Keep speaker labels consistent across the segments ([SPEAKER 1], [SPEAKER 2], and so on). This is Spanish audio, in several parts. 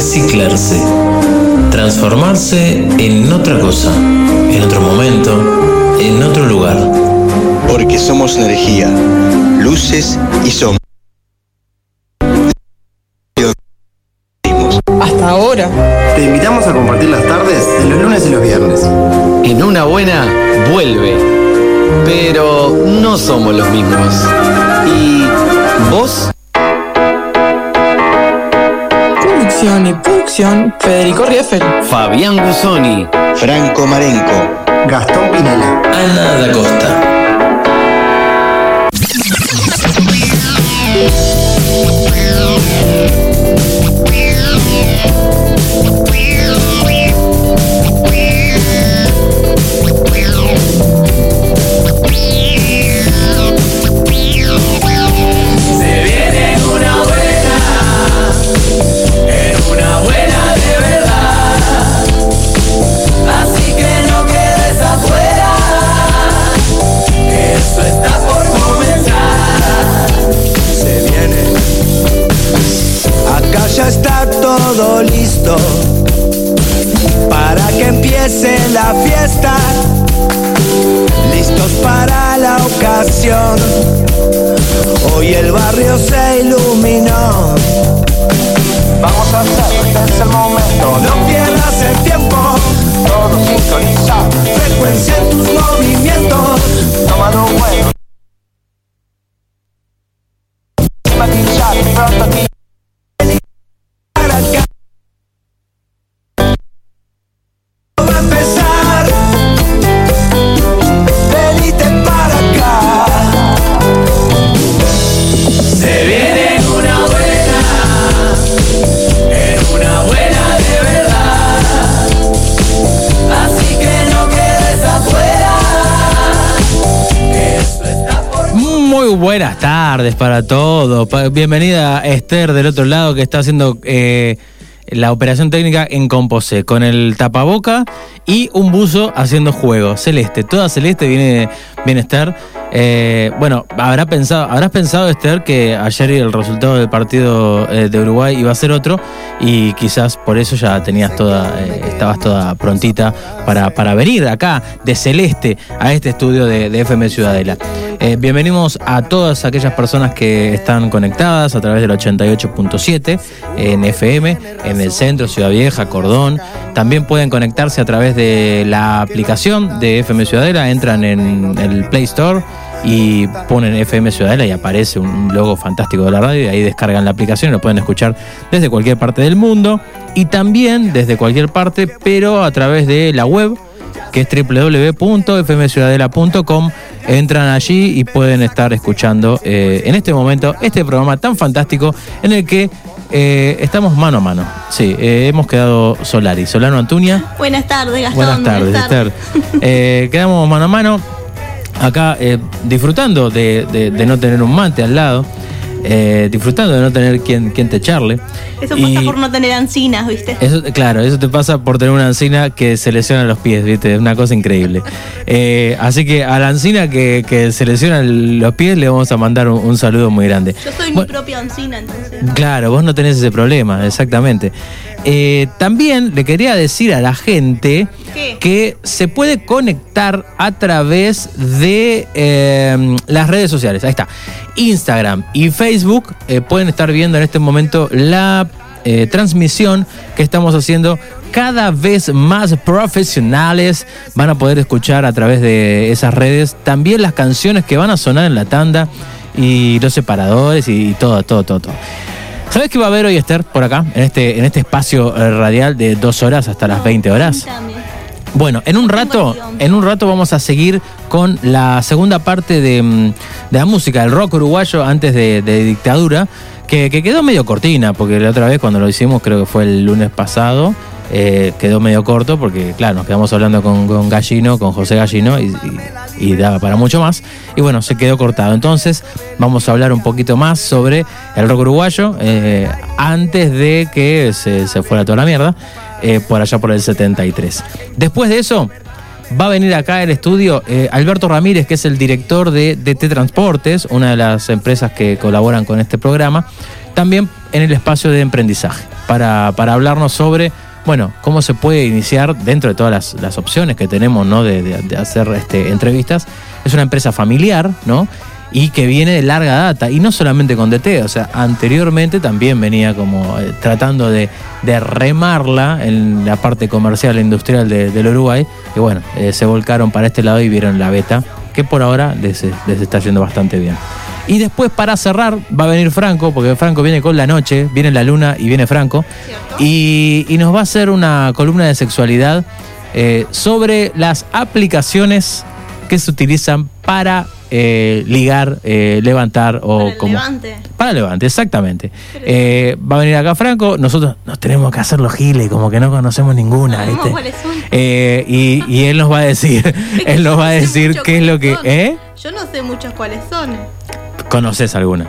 [SPEAKER 1] reciclarse, transformarse en otra cosa, en otro momento, en otro lugar.
[SPEAKER 2] Porque somos energía, luces y sombras.
[SPEAKER 3] Hasta ahora.
[SPEAKER 4] Te invitamos a compartir las tardes en los lunes y los viernes.
[SPEAKER 5] En una buena, vuelve. Pero no somos los mismos. ¿Y vos?
[SPEAKER 3] Y producción, Federico Rieffel.
[SPEAKER 5] Fabián Gusoni.
[SPEAKER 2] Franco Marenco.
[SPEAKER 4] Gastón Pinela.
[SPEAKER 1] Ana da Costa.
[SPEAKER 6] Para
[SPEAKER 7] todos. Pa- Bienvenida Esther del otro lado que está haciendo eh, la operación técnica en Composé con el tapaboca y un buzo haciendo juego. Celeste, toda celeste viene, viene Esther. Eh, bueno, habrá pensado, habrás pensado Esther que ayer el resultado del partido eh, de Uruguay iba a ser otro y quizás por eso ya tenías toda, eh, estabas toda prontita para, para venir acá de celeste a este estudio de, de FM Ciudadela. Bienvenimos a todas aquellas personas que están conectadas a través del 88.7 en FM, en el centro, Ciudad Vieja, Cordón. También pueden conectarse a través de la aplicación de FM Ciudadela, entran en el Play Store y ponen FM Ciudadela y aparece un logo fantástico de la radio y ahí descargan la aplicación y lo pueden escuchar desde cualquier parte del mundo y también desde cualquier parte, pero a través de la web que es www.fmciudadela.com. Entran allí y pueden estar escuchando eh, en este momento este programa tan fantástico en el que eh, estamos mano a mano. Sí, eh, hemos quedado Solari. Solano Antuña.
[SPEAKER 8] Buenas tardes, Gastón.
[SPEAKER 7] Buenas tardes, Esther. Eh, quedamos mano a mano acá eh, disfrutando de, de- de no tener un mate al lado, eh, disfrutando de no tener quien, quien te echarle.
[SPEAKER 8] Eso
[SPEAKER 7] Y-
[SPEAKER 8] pasa por no tener ancinas, ¿viste?
[SPEAKER 7] eso, claro, eso te pasa por tener una encina que se lesiona los pies, ¿viste? Es una cosa increíble. Eh, así que a la encina que, que se lesiona los pies le vamos a mandar un, un saludo muy grande.
[SPEAKER 8] Yo soy mi propia ancina, entonces.
[SPEAKER 7] Claro, vos no tenés ese problema, exactamente. Eh, también le quería decir a la gente
[SPEAKER 8] ¿Qué?
[SPEAKER 7] que se puede conectar a través de las redes sociales. Ahí está. Instagram y Facebook eh, pueden estar viendo en este momento la eh, transmisión que estamos haciendo cada vez más profesionales. Van a poder escuchar a través de esas redes también las canciones que van a sonar en la tanda y los separadores y todo, todo, todo, todo. ¿Sabes qué va a haber hoy, Esther, por acá? En este, en este espacio eh, radial de dos horas hasta las 20 horas. Bueno, en un rato, en un rato vamos a seguir con la segunda parte de, mm, la música, del rock uruguayo antes de, dictadura, que, que quedó medio cortina, porque la otra vez cuando lo hicimos, creo que fue el lunes pasado, eh, quedó medio corto, porque claro, nos quedamos hablando con, Gallino, con José Gallino, y, daba para mucho más. Y bueno, se quedó cortado. Entonces, vamos a hablar un poquito más sobre el rock uruguayo, eh, antes de que se, se fuera toda la mierda, eh, por allá por el 73. Después de eso, Va a venir acá al estudio eh, Alberto Ramírez, que es el director de DT Transportes, una de las empresas que colaboran con este programa. También en el espacio de emprendizaje para, para hablarnos sobre, bueno, cómo se puede iniciar dentro de todas las, opciones que tenemos, ¿no? De, de- de hacer este, entrevistas. Es una empresa familiar, ¿no? Y que viene de larga data, y no solamente con DT, o sea, anteriormente también venía como eh, tratando de, de remarla en la parte comercial e industrial de- del Uruguay, y bueno, eh, se volcaron para este lado y vieron la beta, que por ahora les, les está yendo bastante bien. Y después para cerrar va a venir Franco, porque Franco viene con la noche, viene la luna y viene Franco. Y, y nos va a hacer una columna de sexualidad eh, sobre las aplicaciones que se utilizan para eh, ligar, eh, levantar o
[SPEAKER 8] Para el
[SPEAKER 7] como...
[SPEAKER 8] levante.
[SPEAKER 7] Para levante, exactamente. Eh, va a venir acá Franco, nosotros nos tenemos que hacer los giles, como que no conocemos ninguna,
[SPEAKER 8] No,
[SPEAKER 7] ¿viste?
[SPEAKER 8] ¿cuáles son?
[SPEAKER 7] Eh, y, y él nos va a decir,
[SPEAKER 8] Es que
[SPEAKER 7] él nos
[SPEAKER 8] no
[SPEAKER 7] va a decir qué es lo que... ¿Eh?
[SPEAKER 8] Yo no sé muchos cuáles son.
[SPEAKER 7] ¿Conoces alguna?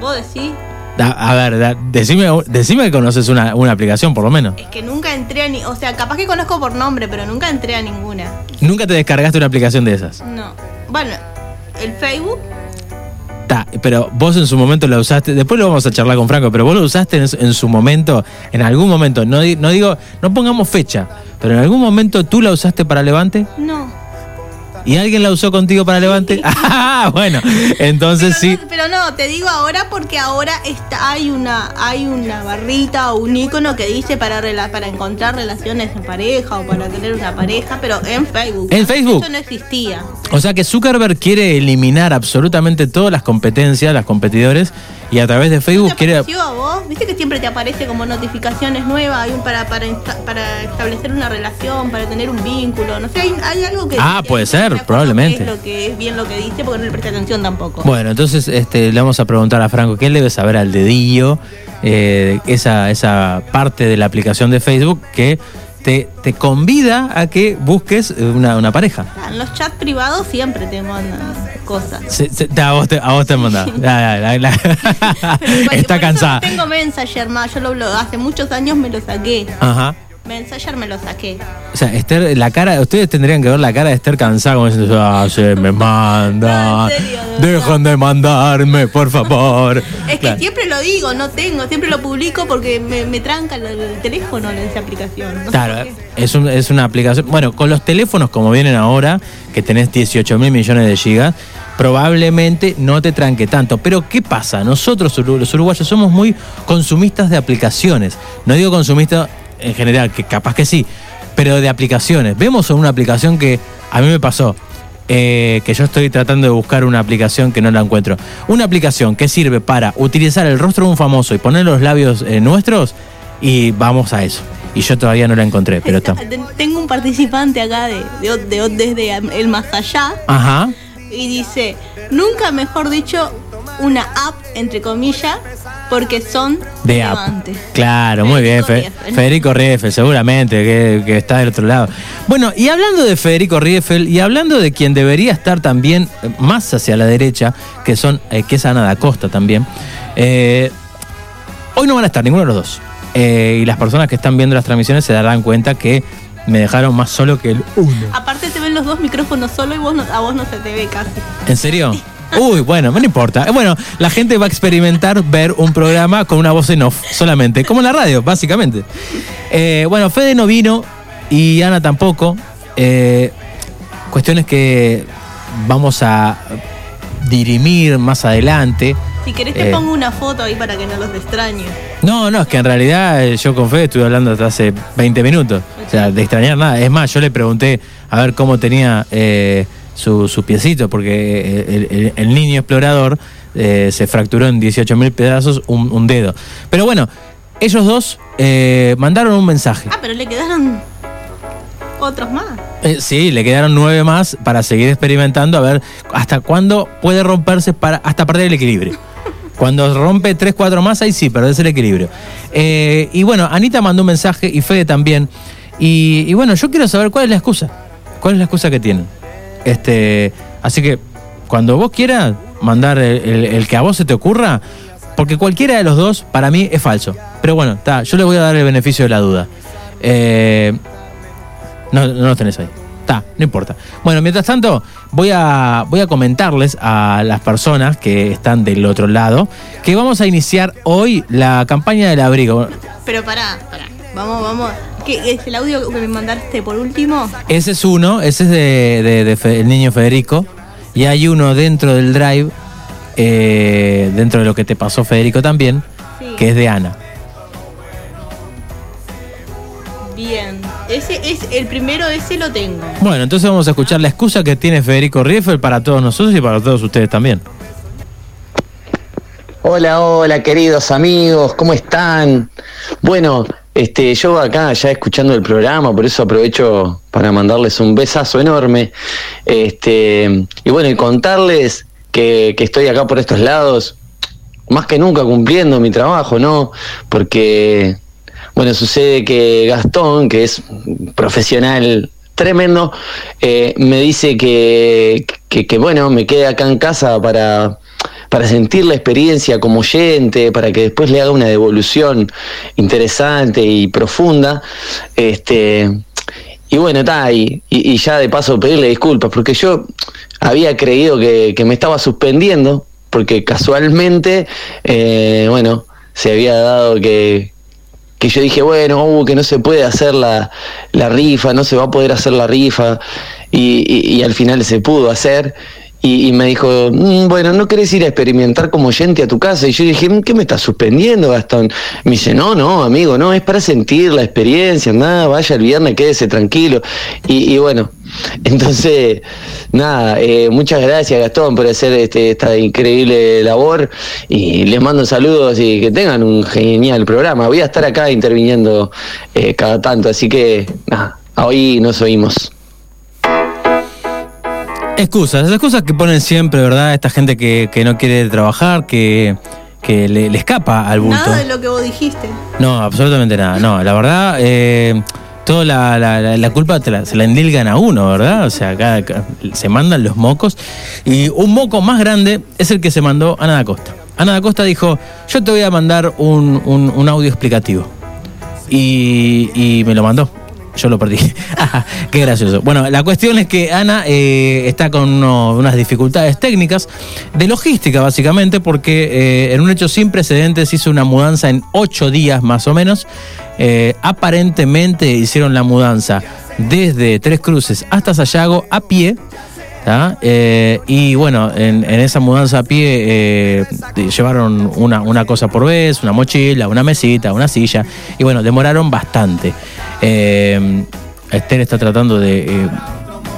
[SPEAKER 8] Vos decís.
[SPEAKER 7] Da- a ver, da- decime, decime que conoces una, una aplicación, por lo menos.
[SPEAKER 8] Es que nunca entré a ni. O sea, capaz que conozco por nombre, pero nunca entré a ninguna.
[SPEAKER 7] Nunca te descargaste una aplicación de esas.
[SPEAKER 8] No. Bueno, el Facebook.
[SPEAKER 7] Ta, pero vos en su momento la usaste, después lo vamos a charlar con Franco, pero vos lo usaste en, en su momento, en algún momento, no, no digo, no pongamos fecha, pero en algún momento tú la usaste para Levante
[SPEAKER 8] No.
[SPEAKER 7] Y alguien la usó contigo para Levante. Ah, bueno, entonces sí.
[SPEAKER 8] No, pero no, te digo ahora porque ahora está, hay una hay una barrita o un icono que dice para rela- para encontrar relaciones en pareja o para tener una pareja, pero en Facebook.
[SPEAKER 7] ¿En Facebook?
[SPEAKER 8] Eso no existía.
[SPEAKER 7] O sea que Zuckerberg quiere eliminar absolutamente todas las competencias, las competidores, y a través de
[SPEAKER 8] ¿No
[SPEAKER 7] Facebook
[SPEAKER 8] te
[SPEAKER 7] quiere...
[SPEAKER 8] a vos? ¿Viste que siempre te aparece como notificaciones nuevas hay un para, para, para establecer una relación, para tener un vínculo? No sé, hay, hay algo que...
[SPEAKER 7] Ah, puede
[SPEAKER 8] no
[SPEAKER 7] ser, probablemente.
[SPEAKER 8] qué Es lo que es bien lo que dice porque no le presté atención tampoco.
[SPEAKER 7] Bueno, entonces este, le vamos a preguntar a Franco que él debe saber al dedillo eh, esa, esa parte de la aplicación de Facebook que te, te convida a que busques una, una pareja.
[SPEAKER 8] Ah, En los chats privados siempre te mandan cosas.
[SPEAKER 7] Se- se- te- a, vos te, a vos te manda. La- Está cansada.
[SPEAKER 8] Tengo Messenger más, yo lo, lo- hace muchos años me lo saqué.
[SPEAKER 7] Ajá.
[SPEAKER 8] Messenger me lo saqué.
[SPEAKER 7] O sea, Esther, la cara, ustedes tendrían que ver la cara de Esther cansada como diciendo, ah, se me manda.
[SPEAKER 8] No, serio, de.
[SPEAKER 7] Dejan de mandarme, por favor.
[SPEAKER 8] Es que
[SPEAKER 7] Claro.
[SPEAKER 8] siempre lo digo, no tengo, siempre lo publico porque me, me tranca el, el teléfono en esa aplicación. no
[SPEAKER 7] Claro, es, un- es una aplicación. Bueno, con los teléfonos como vienen ahora, que tenés 18 mil millones de gigas, probablemente no te tranque tanto. Pero ¿qué pasa? Nosotros, los uruguayos, somos muy consumistas de aplicaciones. No digo consumistas en general, que capaz que sí, pero de aplicaciones. Vemos una aplicación que a mí me pasó. eh, que yo estoy tratando de buscar una aplicación que no la encuentro. Una aplicación que sirve para utilizar el rostro de un famoso y poner los labios eh, nuestros y vamos a eso. Y yo todavía no la encontré, pero está.
[SPEAKER 8] Ten- Tengo un participante acá de, de, de- desde el más allá
[SPEAKER 7] Ajá.
[SPEAKER 8] y dice, nunca mejor dicho, una app, entre comillas, porque son
[SPEAKER 7] De app.
[SPEAKER 8] relevantes.
[SPEAKER 7] Claro, muy bien. Fe-
[SPEAKER 8] Federico Rieffel.
[SPEAKER 7] Seguramente, que, que está del otro lado. Bueno, y hablando de Federico Rieffel y hablando de quien debería estar también eh, más hacia la derecha, que son eh, que es Ana da Costa también, eh, hoy no van a estar ninguno de los dos. Eh, y las personas que están viendo las transmisiones se darán cuenta que me dejaron más solo que el uno.
[SPEAKER 8] Aparte te ven los dos micrófonos solo y vos no- a vos no se te ve casi.
[SPEAKER 7] ¿En serio? Uy, bueno, no importa. Eh, Bueno, la gente va a experimentar ver un programa con una voz en off solamente, como en la radio, básicamente. Eh, bueno, Fede no vino y Ana tampoco. Eh, cuestiones que vamos a dirimir más adelante.
[SPEAKER 8] Si querés te
[SPEAKER 7] Eh.
[SPEAKER 8] pongo una foto ahí para que no los extrañes.
[SPEAKER 7] No, no, es que en realidad yo con Fede estuve hablando hasta hace 20 minutos. O sea, de extrañar nada. Es más, yo le pregunté a ver cómo tenía eh, su, su piecito, porque eh, el, el- el niño explorador eh, se fracturó en 18 mil pedazos un, un dedo. Pero bueno, ellos dos eh, mandaron un mensaje.
[SPEAKER 8] Ah, pero le quedaron otros más.
[SPEAKER 7] Eh, sí, le quedaron nueve más para seguir experimentando a ver hasta cuándo puede romperse para hasta perder el equilibrio. Cuando rompe tres, cuatro más, ahí sí, perdés el equilibrio. Eh, y bueno, Anita mandó un mensaje y Fede también. Y, y bueno, yo quiero saber cuál es la excusa. ¿Cuál es la excusa que tienen? Este, así que cuando vos quieras mandar el, que a vos se te ocurra, porque cualquiera de los dos para mí es falso. Pero bueno, está, yo le voy a dar el beneficio de la duda. Eh, no, no los tenés ahí. Está, no importa. Bueno, mientras tanto, voy a, voy a comentarles a las personas que están del otro lado que vamos a iniciar hoy la campaña del abrigo.
[SPEAKER 8] Pero pará, pará. Vamos, vamos. ¿Qué es el audio que me mandaste por último?
[SPEAKER 7] Ese es uno, ese es de, de- de Fe- el niño Federico. Y hay uno dentro del drive, eh, dentro de lo que te pasó Federico también,
[SPEAKER 8] Sí.
[SPEAKER 7] que es de Ana.
[SPEAKER 8] Bien. Ese es el primero, ese lo tengo.
[SPEAKER 7] Bueno, entonces vamos a escuchar la excusa que tiene Federico Rieffel para todos nosotros y para todos ustedes también.
[SPEAKER 5] Hola, hola, queridos amigos, ¿cómo están? Bueno, este, yo acá ya escuchando el programa, por eso aprovecho para mandarles un besazo enorme. Este, y bueno, y contarles que, que estoy acá por estos lados, más que nunca cumpliendo mi trabajo, ¿no? Porque, bueno, sucede que Gastón, que es profesional tremendo, eh, me dice que, que, que, bueno, me quede acá en casa para, para sentir la experiencia como oyente, para que después le haga una devolución interesante y profunda. Este, y bueno, está, y, y, ya de paso pedirle disculpas, porque yo había creído que, que me estaba suspendiendo, porque casualmente, eh, bueno, se había dado que, que yo dije, bueno, uh, que no se puede hacer la, la rifa, no se va a poder hacer la rifa, y al final se pudo hacer. Y, me dijo, "Mm, bueno, ¿no querés ir a experimentar como oyente a tu casa? Y yo dije, "Mm, ¿qué me estás suspendiendo, Gastón? Me dice, no, no, amigo, no, es para sentir la experiencia, nada, vaya el viernes, quédese tranquilo. Y, y bueno, entonces, nada, eh, muchas gracias, Gastón, por hacer este, esta increíble labor. Y les mando saludos y que tengan un genial programa. Voy a estar acá interviniendo eh, cada tanto, así que, nada, hoy nos oímos.
[SPEAKER 7] Excusas, las excusas que ponen siempre, ¿verdad? Esta gente que, que no quiere trabajar, que, que le, le escapa al bulto.
[SPEAKER 8] Nada de lo que vos dijiste.
[SPEAKER 7] No, absolutamente nada. No, la verdad, eh, toda la, la- culpa te la- se la endilgan a uno, ¿verdad? O sea, acá, acá se mandan los mocos. Y un moco más grande es el que se mandó Ana da Costa. Ana da Costa dijo, yo te voy a mandar un, un- un audio explicativo. Y, y me lo mandó. Yo lo perdí. Qué gracioso. Bueno, la cuestión es que Ana eh, está con unas dificultades técnicas, de logística básicamente, porque eh, en un hecho sin precedentes hizo una mudanza en ocho días más o menos. Eh, aparentemente hicieron la mudanza desde Tres Cruces hasta Sayago a pie. y bueno, en, esa mudanza a pie llevaron una, una cosa por vez, una mochila, una mesita, una silla, y bueno, demoraron bastante. Eh, Esther está tratando de eh,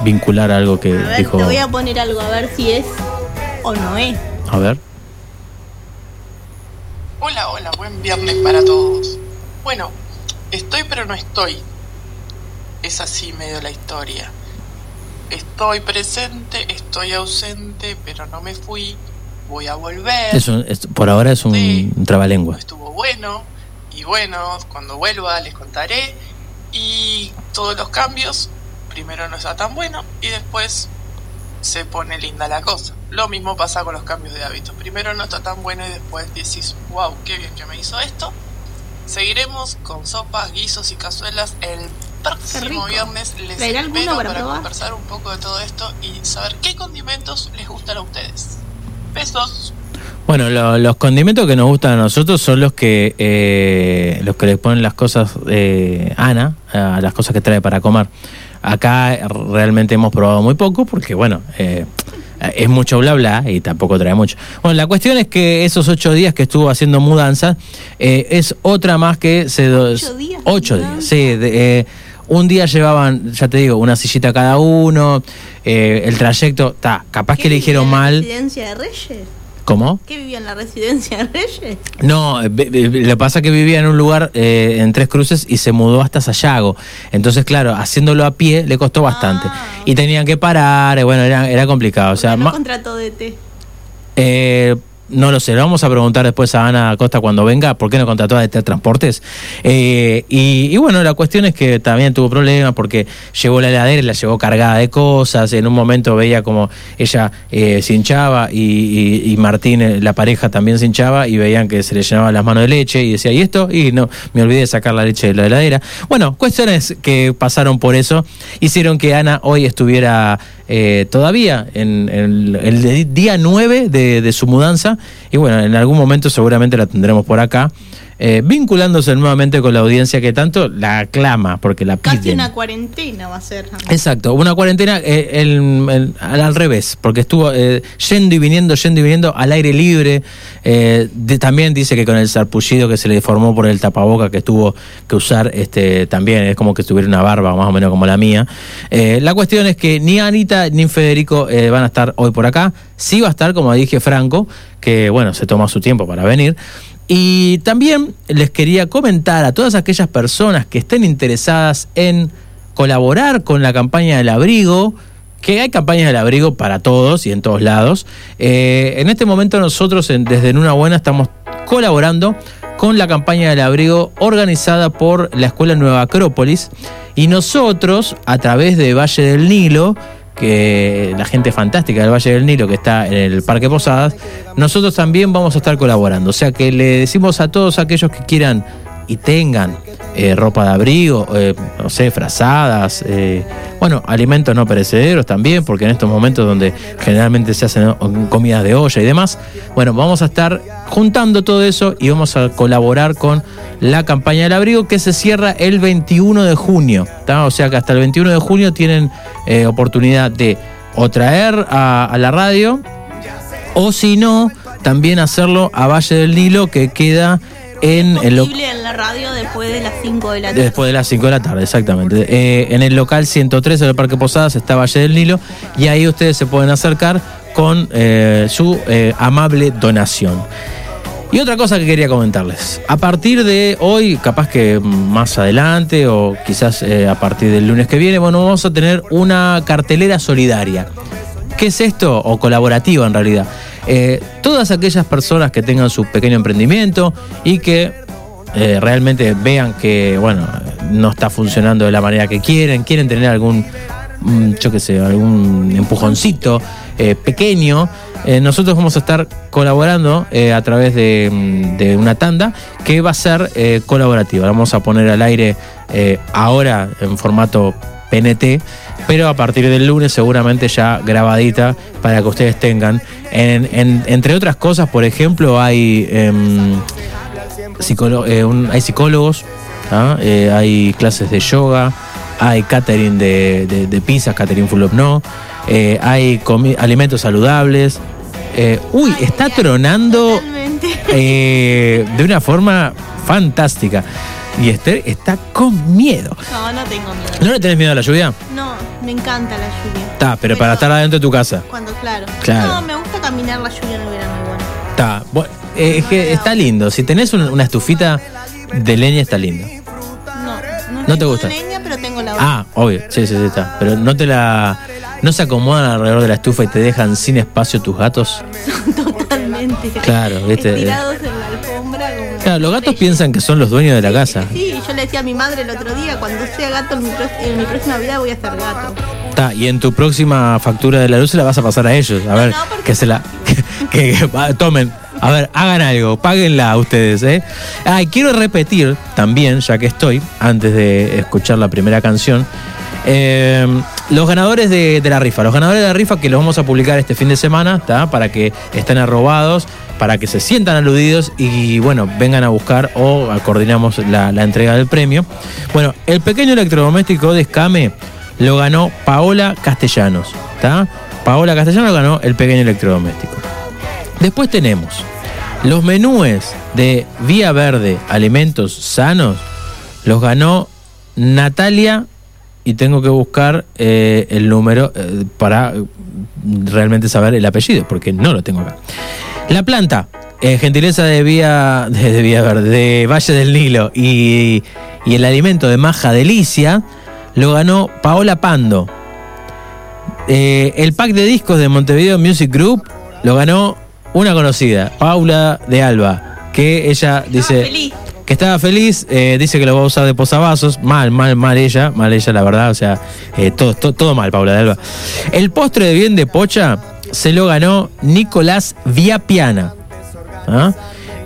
[SPEAKER 7] vincular algo que
[SPEAKER 8] A ver,
[SPEAKER 7] dijo.
[SPEAKER 8] te voy a poner algo a ver si es o no es.
[SPEAKER 7] A ver.
[SPEAKER 9] Hola, hola, buen viernes para todos. Bueno, estoy pero no estoy. Es así medio la historia. Estoy presente, estoy ausente, pero no me fui. Voy a volver.
[SPEAKER 7] Es un- es- por ahora es un,
[SPEAKER 9] Sí.
[SPEAKER 7] un trabalengua.
[SPEAKER 9] Estuvo bueno. Y bueno, cuando vuelva les contaré. Y todos los cambios, primero no está tan bueno y después se pone linda la cosa. Lo mismo pasa con los cambios de hábitos. Primero no está tan bueno y después decís, wow, qué bien que me hizo esto. Seguiremos con sopas, guisos y cazuelas el próximo viernes. Les
[SPEAKER 8] ¿Traerá alguno
[SPEAKER 9] espero
[SPEAKER 8] para
[SPEAKER 9] conversar un poco de todo esto y saber qué condimentos les gustan a ustedes. Besos.
[SPEAKER 7] Bueno, lo- los condimentos que nos gustan a nosotros son los que eh, los que le ponen las cosas eh, Ana, a las cosas que trae para comer. Acá realmente hemos probado muy poco porque, bueno, eh, es mucho bla bla y tampoco trae mucho. Bueno, la cuestión es que esos ocho días que estuvo haciendo mudanza eh, es otra más que se...
[SPEAKER 8] ¿Ocho días de
[SPEAKER 7] Ocho días, sí. de- eh, un día llevaban, ya te digo, una sillita cada uno, eh, el trayecto, está, capaz
[SPEAKER 8] ¿Qué
[SPEAKER 7] que le dijeron
[SPEAKER 8] la
[SPEAKER 7] mal.
[SPEAKER 8] residencia de Reyes?
[SPEAKER 7] ¿Cómo?
[SPEAKER 8] ¿Qué vivía en la residencia de Reyes?
[SPEAKER 7] No, eh, lo que pasa es que vivía en un lugar eh, en Tres Cruces y se mudó hasta Sayago. Entonces, claro, haciéndolo a pie le costó bastante.
[SPEAKER 8] Ah.
[SPEAKER 7] Y tenían que parar, eh, bueno, era, era complicado. O sea,
[SPEAKER 8] no contrató de té.
[SPEAKER 7] eh, no lo sé, le vamos a preguntar después a Ana Costa cuando venga por qué no contrató a este Transportes. Eh, y, bueno, la cuestión es que también tuvo problemas porque llegó la heladera y la llevó cargada de cosas. En un momento veía como ella eh, se hinchaba y Martín, eh, la pareja, también se hinchaba y veían que se le llenaban las manos de leche y decía, ¿y esto? Y no, me olvidé de sacar la leche de la heladera. Bueno, cuestiones que pasaron por eso hicieron que Ana hoy estuviera eh, todavía en, el día 9 de, de su mudanza y bueno, en algún momento seguramente la tendremos por acá. Eh, vinculándose nuevamente con la audiencia que tanto la aclama, porque la
[SPEAKER 8] Casi
[SPEAKER 7] piden.
[SPEAKER 8] una cuarentena va a ser.
[SPEAKER 7] Exacto, una cuarentena eh, el- el- al, al revés, porque estuvo eh, yendo y viniendo, yendo y viniendo al aire libre. de- también dice que con el sarpullido que se le formó por el tapaboca que tuvo que usar, este también es como que tuviera una barba más o menos como la mía. La cuestión es que ni Anita ni Federico van a estar hoy por acá. Sí va a estar, como dije, Franco, que bueno, se toma su tiempo para venir. Y también les quería comentar a todas aquellas personas que estén interesadas en colaborar con la campaña del abrigo, que hay campañas del abrigo para todos y en todos lados. Eh, en este momento nosotros en- desde En Una Buena estamos colaborando con la campaña del abrigo organizada por la Escuela Nueva Acrópolis y nosotros a través de Valle del Nilo que la gente fantástica del Valle del Nilo que está en el Parque Posadas, nosotros también vamos a estar colaborando. O sea que le decimos a todos aquellos que quieran y tengan eh, ropa de abrigo, eh, no sé, frazadas, eh, bueno, alimentos no perecederos también, porque en estos momentos donde generalmente se hacen comidas de olla y demás, bueno, vamos a estar juntando todo eso y vamos a colaborar con la campaña del abrigo que se cierra el 21 de junio, ¿tá? o sea que hasta el 21 de junio tienen oportunidad de o traer a, a la radio o si no, también hacerlo a Valle del Nilo que queda en el,
[SPEAKER 8] en la radio después de las 5 de la tarde.
[SPEAKER 7] Después de las 5 de la tarde, exactamente. Eh, en el local 113 del Parque Posadas está Valle del Nilo y ahí ustedes se pueden acercar con eh, su eh, amable donación. Y otra cosa que quería comentarles. A partir de hoy, capaz que más adelante o quizás a partir del lunes que viene, bueno, vamos a tener una cartelera solidaria. ¿Qué es esto? O colaborativa en realidad. Eh, todas aquellas personas que tengan su pequeño emprendimiento y que eh, realmente vean que, bueno, no está funcionando de la manera que quieren, quieren tener algún, mm, yo qué sé, algún empujoncito eh, pequeño, nosotros vamos a estar colaborando a través de, mm, de una tanda que va a ser colaborativa. La Vamos a poner al aire ahora en formato PNT, pero a partir del lunes seguramente ya grabadita para que ustedes tengan. En- en- entre otras cosas, por ejemplo, hay, em, eh, un- hay psicólogos, ¿ah? Eh, hay clases de yoga, hay catering de, de, de pizzas, catering full of no, eh, hay alimentos saludables. Uy, está tronando de una forma fantástica. Y Esther está con miedo.
[SPEAKER 8] No, no tengo miedo.
[SPEAKER 7] ¿No le tenés miedo a la lluvia?
[SPEAKER 8] No, me encanta la lluvia.
[SPEAKER 7] Está, pero para estar adentro de tu casa.
[SPEAKER 8] Cuando, claro.
[SPEAKER 7] Claro.
[SPEAKER 8] No, me gusta caminar la lluvia en el verano igual.
[SPEAKER 7] Está. Bu- eh, es que está lindo. Si tenés un- una estufita de leña, está lindo.
[SPEAKER 8] No, no,
[SPEAKER 7] ¿No te
[SPEAKER 8] tengo
[SPEAKER 7] gusta?
[SPEAKER 8] leña, pero tengo la
[SPEAKER 7] Ah, obvio. Sí, sí, sí, está. Pero no te la. ¿No se acomodan alrededor de la estufa y te dejan sin espacio tus gatos?
[SPEAKER 8] totalmente.
[SPEAKER 7] Claro, viste.
[SPEAKER 8] Estirados en como...
[SPEAKER 7] Claro, los gatos piensan que son los dueños de la casa.
[SPEAKER 8] Sí, yo le decía a mi madre el otro día, cuando sea gato en mi, pro- en mi próxima vida voy a ser gato.
[SPEAKER 7] Está, y en tu próxima factura de la luz se la vas a pasar a ellos. A ver, que se la. Que, que- va, tomen. A ver, hagan algo, páguenla ustedes, ¿eh? Ah, y quiero repetir también, ya que estoy, antes de escuchar la primera canción, eh, los ganadores de, de la rifa. Los ganadores de la rifa que los vamos a publicar este fin de semana, ¿tá? Para que estén arrobados, para que se sientan aludidos y, bueno, vengan a buscar o coordinamos la, entrega del premio. Bueno, el pequeño electrodoméstico de Escame lo ganó Paola Castellanos. Paola Castellanos ganó el pequeño electrodoméstico. Después tenemos los menúes de Vía Verde, alimentos sanos, los ganó Natalia y tengo que buscar eh, el número eh, para realmente saber el apellido, porque no lo tengo acá. La planta, eh, gentileza de Vía, de, Vía Verde, de Valle del Nilo y, y el alimento de Maja Delicia, lo ganó Paola Pando. Eh, el pack de discos de Montevideo Music Group lo ganó una conocida, Paula de Alba, que ella dice
[SPEAKER 8] feliz.
[SPEAKER 7] que estaba feliz, eh, dice que lo va a usar de posavasos, mal, mal, mal ella, mal ella la verdad, o sea, todo, todo, todo mal Paula de Alba. El postre de bien de Pocha se lo ganó Nicolás Viapiana. ¿ah?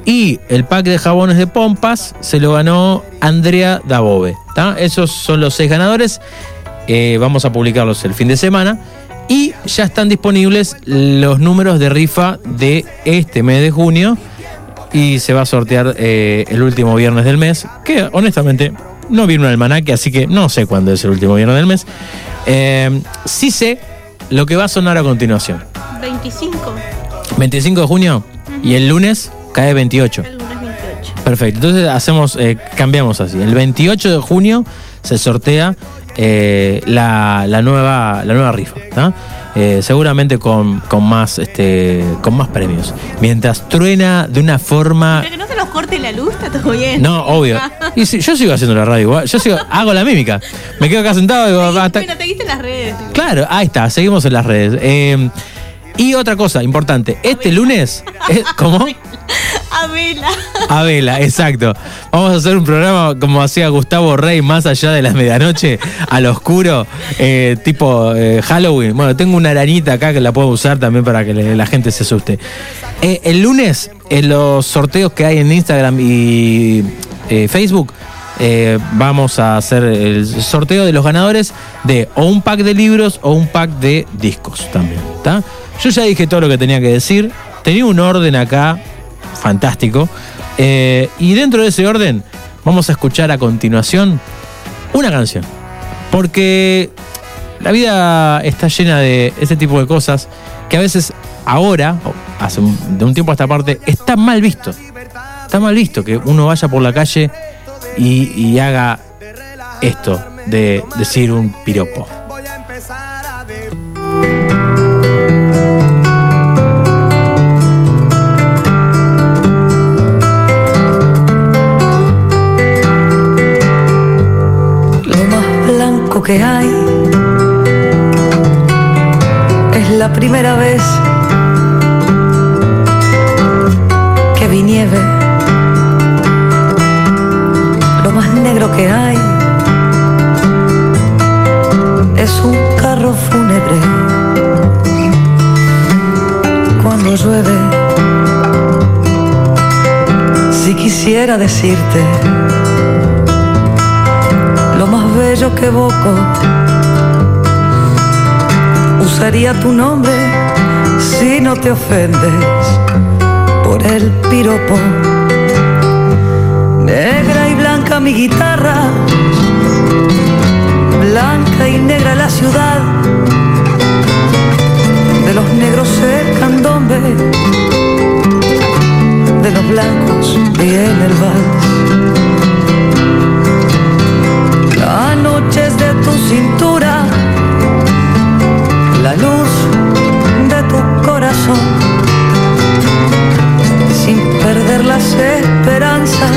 [SPEAKER 7] Y el pack de jabones de pompas se lo ganó Andrea Dabove. ¿tá? Esos son los seis ganadores. Eh, vamos a publicarlos el fin de semana. Y ya están disponibles los números de rifa de este mes de junio. Y se va a sortear eh, el último viernes del mes. Que honestamente no viene un almanaque, así que no sé cuándo es el último viernes del mes. Eh, sí sé lo que va a sonar a continuación.
[SPEAKER 8] 25.
[SPEAKER 7] 25 de junio y el lunes cae 28.
[SPEAKER 8] El lunes 28.
[SPEAKER 7] Perfecto. Entonces hacemos, eh, cambiamos así. El 28 de junio se sortea eh, la, la nueva, la nueva rifa. ¿tá? Eh, seguramente con, con más este, con más premios. Mientras truena de una forma.
[SPEAKER 8] Pero que no se nos corte la luz, está todo bien.
[SPEAKER 7] No, obvio. Y si- yo sigo haciendo la radio igual. Yo sigo, hago la mímica. Me quedo acá sentado y digo, hasta-
[SPEAKER 8] Pero te las redes.
[SPEAKER 7] Claro, ahí está, seguimos en las redes. Eh, y otra cosa importante, este lunes, eh, ¿cómo?
[SPEAKER 8] Abela.
[SPEAKER 7] A vela, exacto. Vamos a hacer un programa como hacía Gustavo Rey, más allá de la medianoche, al oscuro, eh, tipo eh, Halloween. Bueno, tengo una arañita acá que la puedo usar también para que le- la gente se asuste. Eh, el lunes, en los sorteos que hay en Instagram y Facebook, eh, vamos a hacer el sorteo de los ganadores de o un pack de libros o un pack de discos también. ¿tá? Yo ya dije todo lo que tenía que decir. Tenía un orden acá fantástico. Eh, y dentro de ese orden, vamos a escuchar a continuación una canción. Porque la vida está llena de ese tipo de cosas que a veces ahora, hace un- de un tiempo a esta parte, está mal visto. Está mal visto que uno vaya por la calle y haga esto de decir un piropo.
[SPEAKER 10] Que hay es la primera vez que vi nieve. Lo más negro que hay es un carro fúnebre cuando llueve. Si quisiera decirte bello que evoco. Usaría tu nombre si no te ofendes por el piropo. Negra y blanca mi guitarra, blanca y negra la ciudad. De los negros el candombe, de los blancos viene el vals. Perder las esperanzas,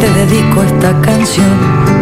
[SPEAKER 10] te dedico esta canción.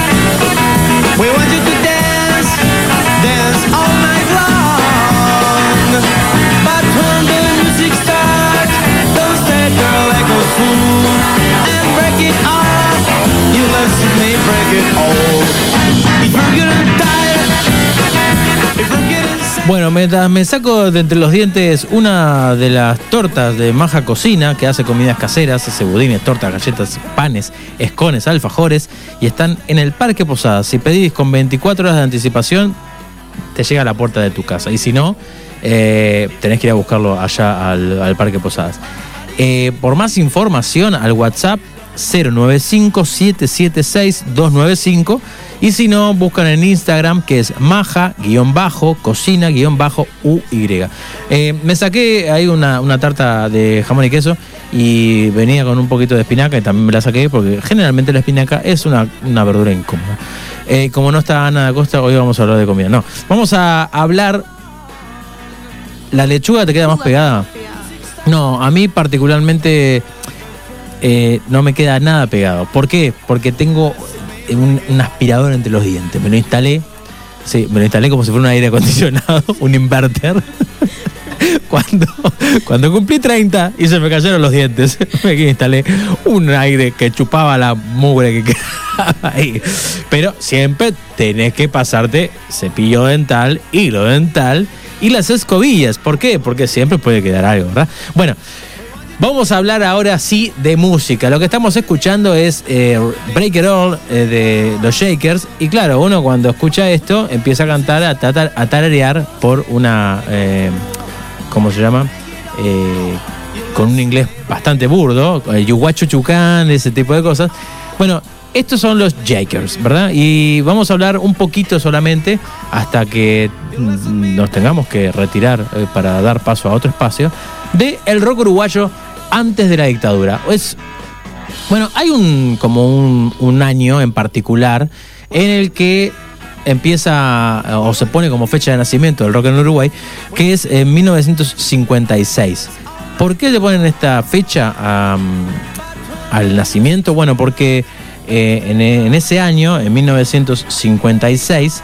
[SPEAKER 6] Break it all. If you're gonna die,
[SPEAKER 7] Bueno, mientras me saco de entre los dientes una de las tortas de Maja Cocina, que hace comidas caseras, hace budines, tortas, galletas, panes, escones, alfajores, y están en el Parque Posadas. Si pedís con 24 horas de anticipación, te llega a la puerta de tu casa. Y si no, eh, tenés que ir a buscarlo allá al, al Parque Posadas. Eh, por más información, al WhatsApp 095-776-295. Y si no, buscan en Instagram que es maja-cocina-uy. Eh, me saqué ahí una, una tarta de jamón y queso y venía con un poquito de espinaca y también me la saqué porque generalmente la espinaca es una, una verdura incómoda. Eh, como no está Ana de Costa, hoy vamos a hablar de comida. No, vamos a hablar... ¿La lechuga te queda más pegada? No, a mí particularmente eh, no me queda nada pegado. ¿Por qué? Porque tengo un, aspirador entre los dientes. Me lo instalé. Sí, me lo instalé como si fuera un aire acondicionado, un inverter. cuando, cuando cumplí 30 y se me cayeron los dientes, me instalé un aire que chupaba la mugre que quedaba ahí. Pero siempre tenés que pasarte cepillo dental, hilo dental y las escobillas. ¿Por qué? Porque siempre puede quedar algo, ¿verdad? Bueno. Vamos a hablar ahora sí de música. Lo que estamos escuchando es eh, Break It All eh, de los Shakers. Y claro, uno cuando escucha esto empieza a cantar, a, tatar- tararear por una. Eh, ¿Cómo se llama? Con un inglés bastante burdo. Yuguacho Chucán, ese tipo de cosas. Bueno, estos son los Shakers, ¿verdad? Y vamos a hablar un poquito solamente hasta que mm, nos tengamos que retirar para dar paso a otro espacio de el rock uruguayo antes de la dictadura. Es, bueno, hay un como un, año en particular en el que empieza o se pone como fecha de nacimiento del rock en Uruguay, que es en 1956. ¿Por qué le ponen esta fecha al nacimiento? Bueno, porque eh, en, ese año, en 1956,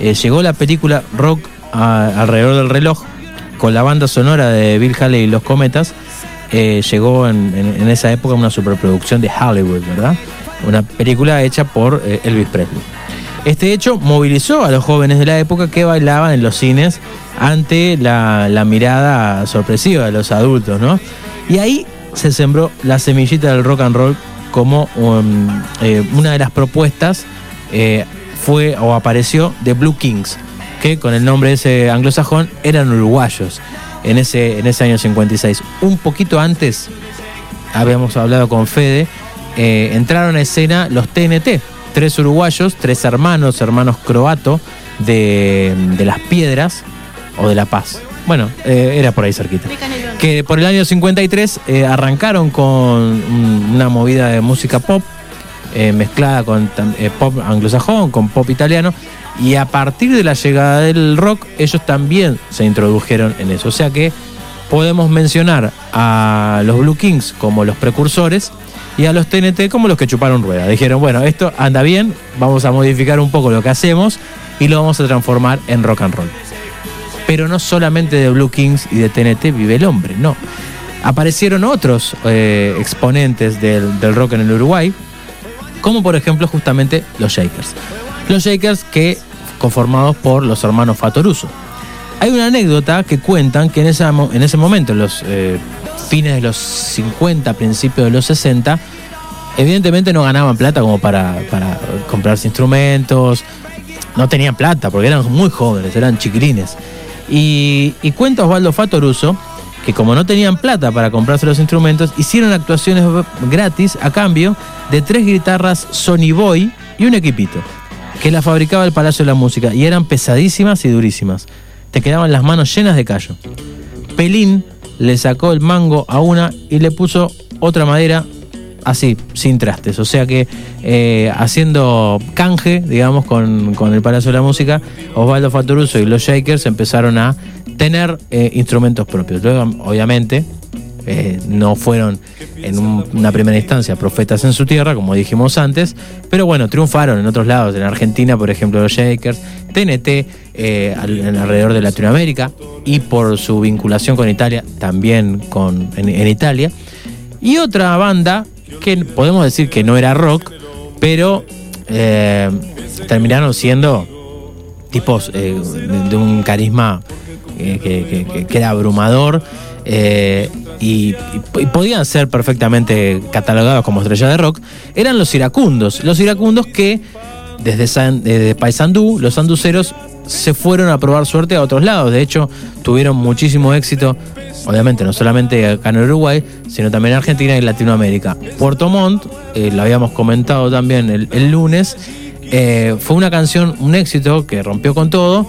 [SPEAKER 7] eh, llegó la película Rock a- alrededor del reloj con la banda sonora de Bill Haley y los Cometas. Eh, llegó en, esa época una superproducción de Hollywood, ¿verdad? Una película hecha por eh, Elvis Presley. Este hecho movilizó a los jóvenes de la época que bailaban en los cines ante la, mirada sorpresiva de los adultos, ¿no? Y ahí se sembró la semillita del rock and roll como um, eh, una de las propuestas fue o apareció de Blue Kings, que con el nombre ese anglosajón eran uruguayos en ese, en ese año 56. Un poquito antes, habíamos hablado con Fede, eh, entraron a escena los TNT, tres uruguayos, tres hermanos, hermanos croato de, de Las Piedras o de La Paz. Bueno, eh, era por ahí cerquita. Que por el año 53 eh, arrancaron con un- una movida de música pop, mezclada con pop anglosajón, con pop italiano, Y a partir de la llegada del rock, ellos también se introdujeron en eso. O sea que podemos mencionar a los Blue Kings como los precursores y a los TNT como los que chuparon rueda. Dijeron, bueno, esto anda bien, vamos a modificar un poco lo que hacemos y lo vamos a transformar en rock and roll. Pero no solamente de Blue Kings y de TNT vive el hombre, no. Aparecieron otros eh, exponentes del, del rock en el Uruguay, como por ejemplo justamente los Shakers. Los Shakers que conformados por los hermanos Fatoruso. Hay una anécdota que cuentan que en, esa en ese momento, en los eh, fines de los 50, principios de los 60, evidentemente no ganaban plata como para, para comprarse instrumentos, no tenían plata porque eran muy jóvenes, eran chiquilines. Y, y cuenta Osvaldo Fatoruso que como no tenían plata para comprarse los instrumentos, hicieron actuaciones gratis a cambio de tres guitarras Sony Boy y un equipito, que la fabricaba el Palacio de la Música, y eran pesadísimas y durísimas. Te quedaban las manos llenas de callo. Pelín le sacó el mango a una y le puso otra madera así, sin trastes. O sea que eh, haciendo canje, digamos, con, con el Palacio de la Música, Osvaldo Fatoruso y los Shakers empezaron a tener eh, instrumentos propios. Luego, obviamente, eh, no fueron en un- una primera instancia profetas en su tierra, como dijimos antes, pero bueno, triunfaron en otros lados, en Argentina, por ejemplo, los Shakers, TNT, eh, alrededor de Latinoamérica, y por su vinculación con Italia, también con, en, Italia. Y otra banda que podemos decir que no era rock, pero eh, terminaron siendo tipos de, un carisma que era abrumador eh, y, podían ser perfectamente catalogados como estrellas de rock, eran los iracundos. Los iracundos que desde, desde Paysandú, los anduceros se fueron a probar suerte a otros lados. De hecho, tuvieron muchísimo éxito, obviamente no solamente acá en Uruguay, sino también en Argentina y Latinoamérica. Puerto Montt, eh, lo habíamos comentado también el, el lunes, eh, fue una canción, un éxito que rompió con todo.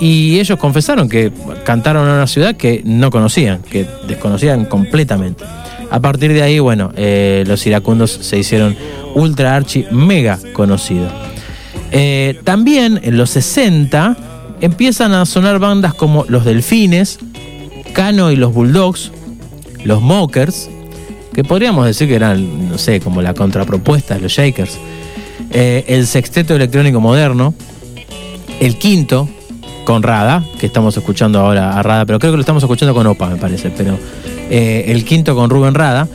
[SPEAKER 7] Y ellos confesaron que cantaron en una ciudad que no conocían, que desconocían completamente. A partir de ahí, bueno, eh, los iracundos se hicieron ultra archi mega conocidos. Eh, también en los 60 empiezan a sonar bandas como Los Delfines, Cano y los Bulldogs, Los Mokers, que podríamos decir que eran, no sé, como la contrapropuesta de los Shakers, eh, el Sexteto Electrónico Moderno, el Quinto, con Rada, que estamos escuchando ahora a Rada, pero creo que lo estamos escuchando con Opa, me parece, pero eh, el Quinto con Rubén Rada,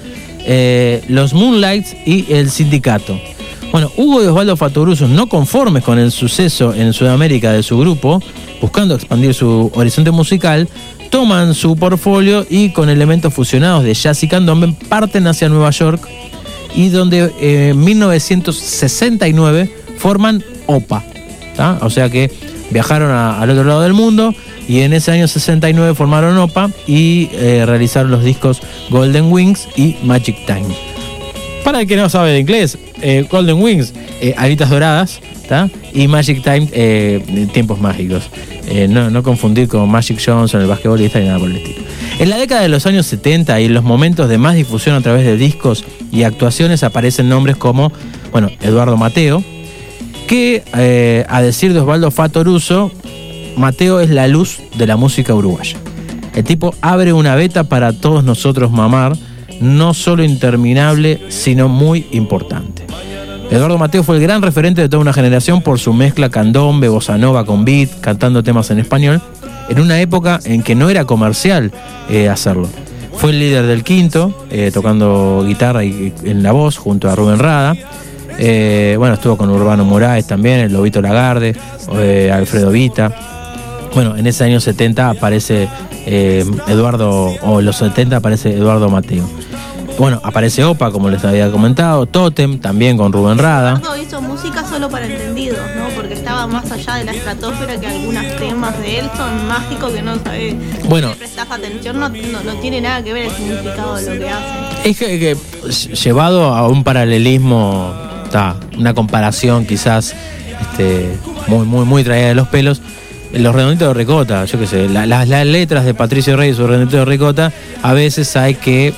[SPEAKER 7] eh, los Moonlights y el Sindicato. Bueno, Hugo y Osvaldo Fatoruso, no conformes con el suceso en Sudamérica de su grupo, buscando expandir su horizonte musical, toman su portfolio y con elementos fusionados de jazz y candombe parten hacia Nueva York y donde eh, en 1969 forman OPA. O sea que viajaron al otro lado del mundo y en ese año 69 formaron OPA y eh, realizaron los discos Golden Wings y Magic Time. Para el que no sabe de inglés, eh, Golden Wings, eh, alitas doradas, ¿tá? y Magic Time, eh, tiempos mágicos. No, no confundir con Magic Johnson, el basquetbolista ni nada por el estilo. En la década de los años 70 y en los momentos de más difusión a través de discos y actuaciones aparecen nombres como, bueno, Eduardo Mateo, que eh, a decir de Osvaldo Fatoruso, Mateo es la luz de la música uruguaya. El tipo abre una beta para todos nosotros mamar, no solo interminable, sino muy importante. Eduardo Mateo fue el gran referente de toda una generación por su mezcla candombe, bossa nova con beat, cantando temas en español, en una época en que no era comercial eh, hacerlo. Fue el líder del quinto, eh, tocando guitarra y, y en la voz junto a Rubén Rada. Eh, bueno, estuvo con Urbano Moraes también, el Lobito Lagarde, eh, Alfredo Vita. Bueno, en ese año 70 aparece eh, Eduardo, o en los 70 aparece Eduardo Mateo. Bueno, aparece Opa, como les había comentado, Totem, también con Rubén Rada.
[SPEAKER 8] Eduardo hizo música solo para entendidos, ¿no? Porque estaba más allá de la estratosfera que algunos temas de él son mágicos que no sabes.
[SPEAKER 7] Bueno.
[SPEAKER 8] Si prestas atención, no, no, no tiene nada que ver el significado de lo que hace.
[SPEAKER 7] Es que, que, llevado a un paralelismo, una comparación quizás este, muy, muy, muy traída de los pelos, los redonditos de ricota, yo qué sé, la- la- las letras de Patricio Rey y sus redonditos de ricota, a veces hay que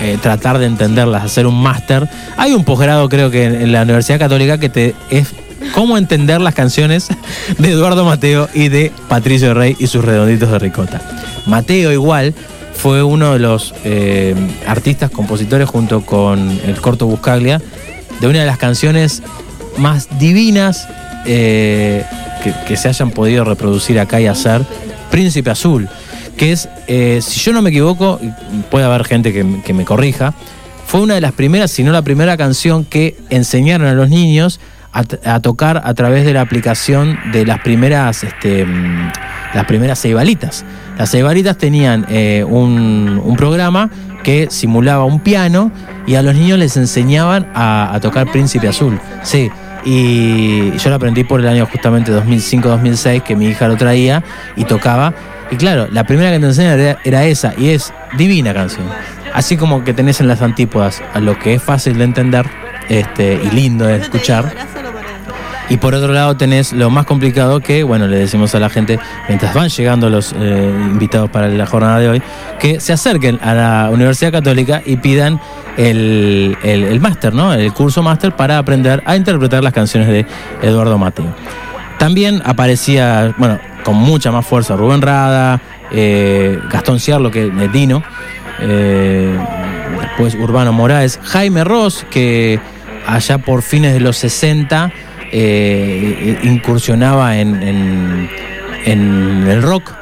[SPEAKER 7] eh, tratar de entenderlas, hacer un máster. Hay un posgrado, creo que en, en la Universidad Católica que te es cómo entender las canciones de Eduardo Mateo y de Patricio Rey y sus redonditos de ricota. Mateo igual fue uno de los eh, artistas, compositores junto con el corto Buscaglia de una de las canciones más divinas eh, que, se hayan podido reproducir acá y hacer, Príncipe Azul, que es, eh, si yo no me equivoco, puede haber gente que, me corrija, fue una de las primeras, si no la primera canción que enseñaron a los niños a, tocar a través de la aplicación de las primeras, este, mm, las primeras ceibalitas. Las ceibalitas tenían eh, un programa que simulaba un piano y a los niños les enseñaban a, tocar Príncipe Azul. Sí, y yo lo aprendí por el año justamente 2005-2006 que mi hija lo traía y tocaba. Y claro, la primera que te enseñan era, era esa y es divina canción. Así como que tenés en las antípodas a lo que es fácil de entender este, y lindo de escuchar. Y por otro lado tenés lo más complicado que, bueno, le decimos a la gente, mientras van llegando los eh, invitados para la jornada de hoy, que se acerquen a la Universidad Católica y pidan el, el, máster, ¿no? El curso máster para aprender a interpretar las canciones de Eduardo Mateo. También aparecía, bueno, con mucha más fuerza Rubén Rada, eh, Gastón Ciarlo, que es Dino, eh, después Urbano Moraes, Jaime Ross, que allá por fines de los 60 eh, incursionaba en, en- el rock,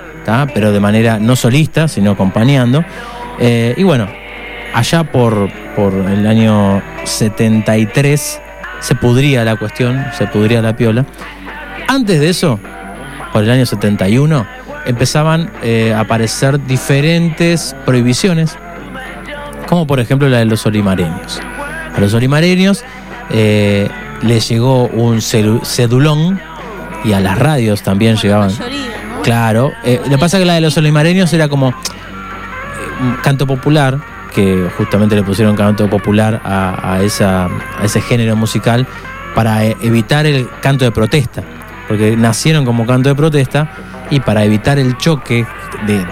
[SPEAKER 7] pero de manera no solista, sino acompañando. Eh, y bueno, allá por, por el año 73 se pudría la cuestión, se pudría la piola. Antes de eso, por el año 71, empezaban eh, a aparecer diferentes prohibiciones, como por ejemplo la de los olimareños. A los olimareños les llegó un cedulón y a las radios también llegaban. Claro, eh, lo que pasa es que la de los olimareños era como eh, canto popular, que justamente le pusieron canto popular a, a esa, a ese género musical para eh, evitar el canto de protesta, porque nacieron como canto de protesta y para evitar el choque de- de-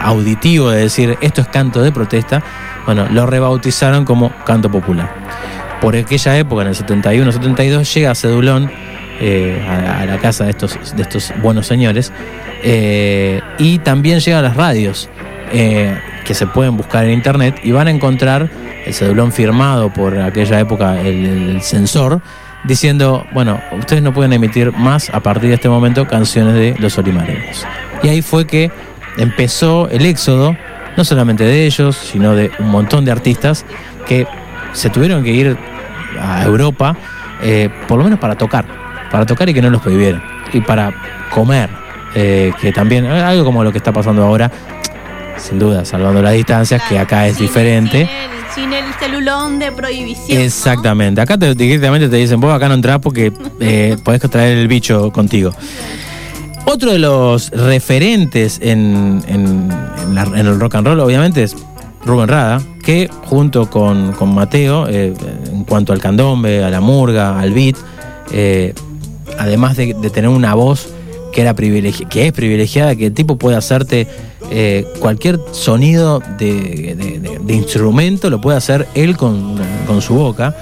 [SPEAKER 7] auditivo de decir esto es canto de protesta, bueno, lo rebautizaron como canto popular. Por aquella época, en el 71-72, llega Cedulón eh, a, a la casa de estos, de estos buenos señores eh, y también llega a las radios eh, que se pueden buscar en internet y van a encontrar el cedulón firmado por aquella época el, el censor diciendo, bueno, ustedes no pueden emitir más a partir de este momento canciones de los olimareños. Y ahí fue que empezó el éxodo, no solamente de ellos, sino de un montón de artistas que se tuvieron que ir a Europa, eh, por lo menos para tocar, para tocar y que no los prohibieran, y para comer, eh, que también, eh, algo como lo que está pasando ahora, sin duda, salvando las distancias, que acá es diferente.
[SPEAKER 8] Sin el celulón de prohibición.
[SPEAKER 7] Exactamente, acá te, directamente te dicen, vos acá no entrás porque eh, podés traer el bicho contigo. Otro de los referentes en, en- en la- en el rock and roll, obviamente, es Rubén Rada, que junto con, con Mateo, eh, en cuanto al candombe, a la murga, al beat, eh, además de, tener una voz que, era privilegi- que es privilegiada, que el tipo puede hacerte eh, cualquier sonido de, de- instrumento, lo puede hacer él con, con su boca.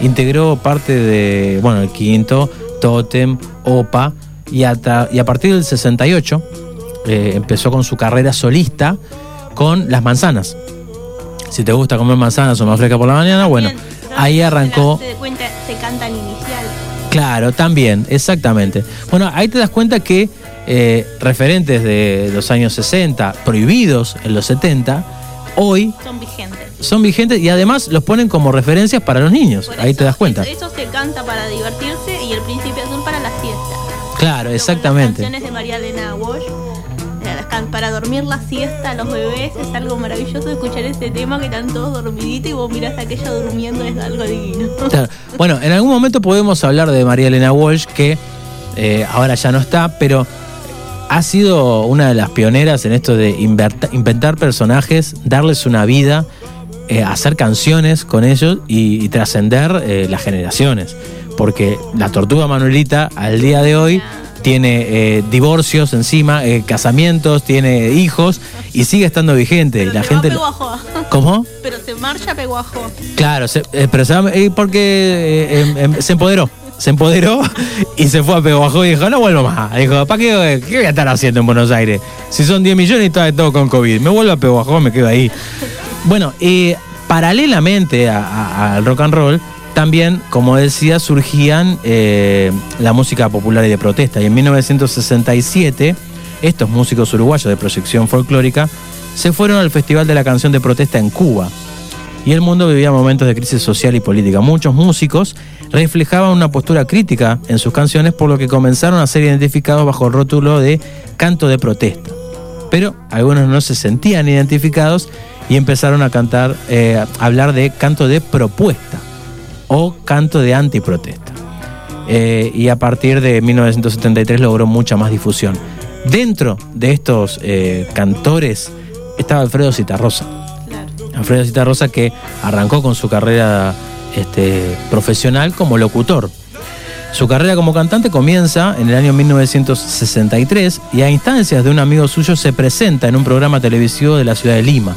[SPEAKER 7] Integró parte de, bueno, el quinto, Totem, Opa, y, y a partir del 68 eh, empezó con su carrera solista con Las Manzanas. Si te gusta comer manzanas o más fresca por la mañana, bueno, ahí arrancó.
[SPEAKER 8] Se, cuenta, se canta el inicial.
[SPEAKER 7] Claro, también, exactamente. Bueno, ahí te das cuenta que eh, referentes de los años 60, prohibidos en los 70, hoy
[SPEAKER 8] Son vigentes.
[SPEAKER 7] son vigentes y además los ponen como referencias para los niños. Ahí te das cuenta.
[SPEAKER 8] Eso se canta para divertirse y el príncipe azul para la siesta.
[SPEAKER 7] Claro, exactamente.
[SPEAKER 8] Canciones de María Elena Para dormir la siesta a los bebés es algo maravilloso escuchar este tema que están todos dormiditos y vos mirás a aquella durmiendo, es algo divino.
[SPEAKER 7] Claro. Bueno, en algún momento podemos hablar de María Elena Walsh, que eh, ahora ya no está, pero ha sido una de las pioneras en esto de inventar personajes, darles una vida, eh, hacer canciones con ellos y, y trascender eh, las generaciones. Porque la tortuga Manuelita al día de hoy tiene eh, divorcios encima, eh, casamientos, tiene hijos y sigue estando vigente. y la gente.
[SPEAKER 8] Pegó a Joa.
[SPEAKER 7] ¿Cómo?
[SPEAKER 8] Pero se marcha, Joa.
[SPEAKER 7] Claro, se- eh, pero se va- eh, porque eh, em- em- se empoderó. se empoderó y se fue a Peguajó y dijo, no vuelvo más. Dijo, ¿para qué, qué voy a estar haciendo en Buenos Aires? Si son 10 millones y todo, todo con COVID. Me vuelvo a Peguajó, me quedo ahí. Bueno, y paralelamente al rock and roll, también, como decía, surgían eh, la música popular y de protesta. Y en 1967, estos músicos uruguayos de proyección folclórica se fueron al Festival de la Canción de Protesta en Cuba. Y el mundo vivía momentos de crisis social y política. Muchos músicos reflejaban una postura crítica en sus canciones, por lo que comenzaron a ser identificados bajo el rótulo de canto de protesta. Pero algunos no se sentían identificados y empezaron a cantar, eh, a hablar de canto de propuesta o canto de antiprotesta. Eh, y a partir de 1973 logró mucha más difusión. Dentro de estos eh, cantores estaba Alfredo Citarrosa. Alfredo Citarrosa que arrancó con su carrera este, profesional como locutor. Su carrera como cantante comienza en el año 1963 y a instancias de un amigo suyo se presenta en un programa televisivo de la ciudad de Lima.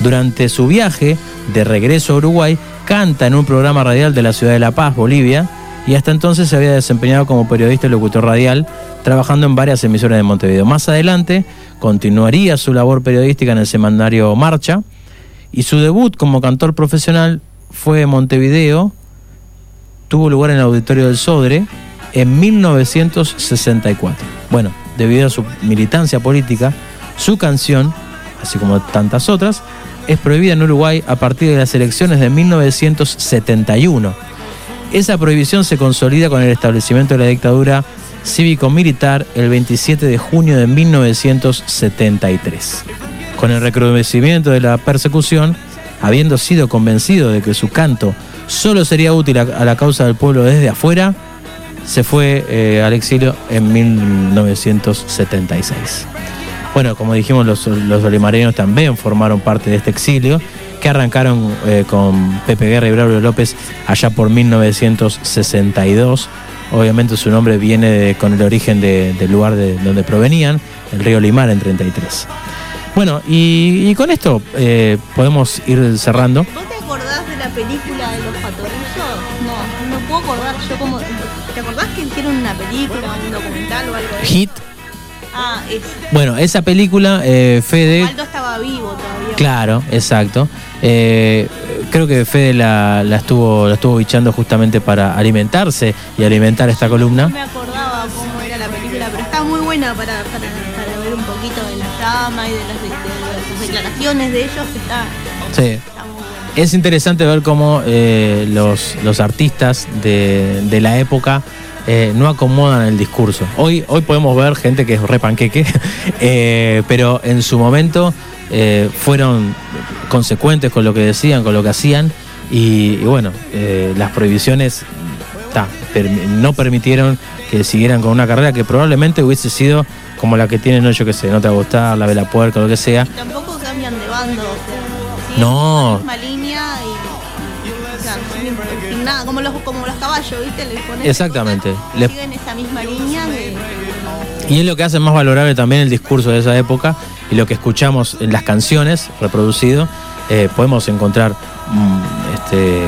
[SPEAKER 7] Durante su viaje de regreso a Uruguay, canta en un programa radial de la ciudad de La Paz, Bolivia, y hasta entonces se había desempeñado como periodista y locutor radial, trabajando en varias emisoras de Montevideo. Más adelante, continuaría su labor periodística en el semanario Marcha, y su debut como cantor profesional fue en Montevideo, tuvo lugar en el Auditorio del Sodre en 1964. Bueno, debido a su militancia política, su canción, así como tantas otras, es prohibida en Uruguay a partir de las elecciones de 1971. Esa prohibición se consolida con el establecimiento de la dictadura cívico-militar el 27 de junio de 1973. Con el recrudecimiento de la persecución, habiendo sido convencido de que su canto solo sería útil a, la causa del pueblo desde afuera, se fue eh, al exilio en 1976. Bueno, como dijimos, los, los olimareños también formaron parte de este exilio, que arrancaron eh, con Pepe Guerra y Braulio López allá por 1962. Obviamente su nombre viene de- con el origen de- del lugar de donde provenían, el río Limar en 33. Bueno, y, y con esto eh, podemos ir cerrando.
[SPEAKER 8] ¿Vos te acordás de la película de los patorrizos? No, no puedo acordar. Yo como. ¿Te acordás que hicieron una película, un documental o algo?
[SPEAKER 7] Hit.
[SPEAKER 8] Ah, es.
[SPEAKER 7] Bueno, esa película, eh, Fede,
[SPEAKER 8] Aldo estaba vivo todavía.
[SPEAKER 7] Claro, exacto. Eh, creo que Fede la, la estuvo la estuvo bichando justamente para alimentarse y alimentar esta
[SPEAKER 8] No
[SPEAKER 7] columna.
[SPEAKER 8] me acordaba cómo era la película, pero está muy buena para, para, para ver un poquito de la llama y de las, de- de las declaraciones de ellos. Está,
[SPEAKER 7] Sí. Es interesante ver cómo eh, los, los artistas de, de la época eh, no acomodan el discurso. Hoy, hoy podemos ver gente que es re panqueque, eh, pero en su momento eh, fueron consecuentes con lo que decían, con lo que hacían, y, y bueno, eh, las prohibiciones ta, no permitieron que siguieran con una carrera que probablemente hubiese sido como la que tienen, no, yo qué sé, no te va a gustar, la vela puerca, lo que sea.
[SPEAKER 8] tampoco cambian de bando.
[SPEAKER 7] No.
[SPEAKER 8] La misma línea y. nada, como los, como los caballos, ¿viste? Pones
[SPEAKER 7] Exactamente. Le-
[SPEAKER 8] siguen esa misma línea de.
[SPEAKER 7] Y es lo que hace más valorable también el discurso de esa época y lo que escuchamos en las canciones reproducido. eh, podemos encontrar mm, este,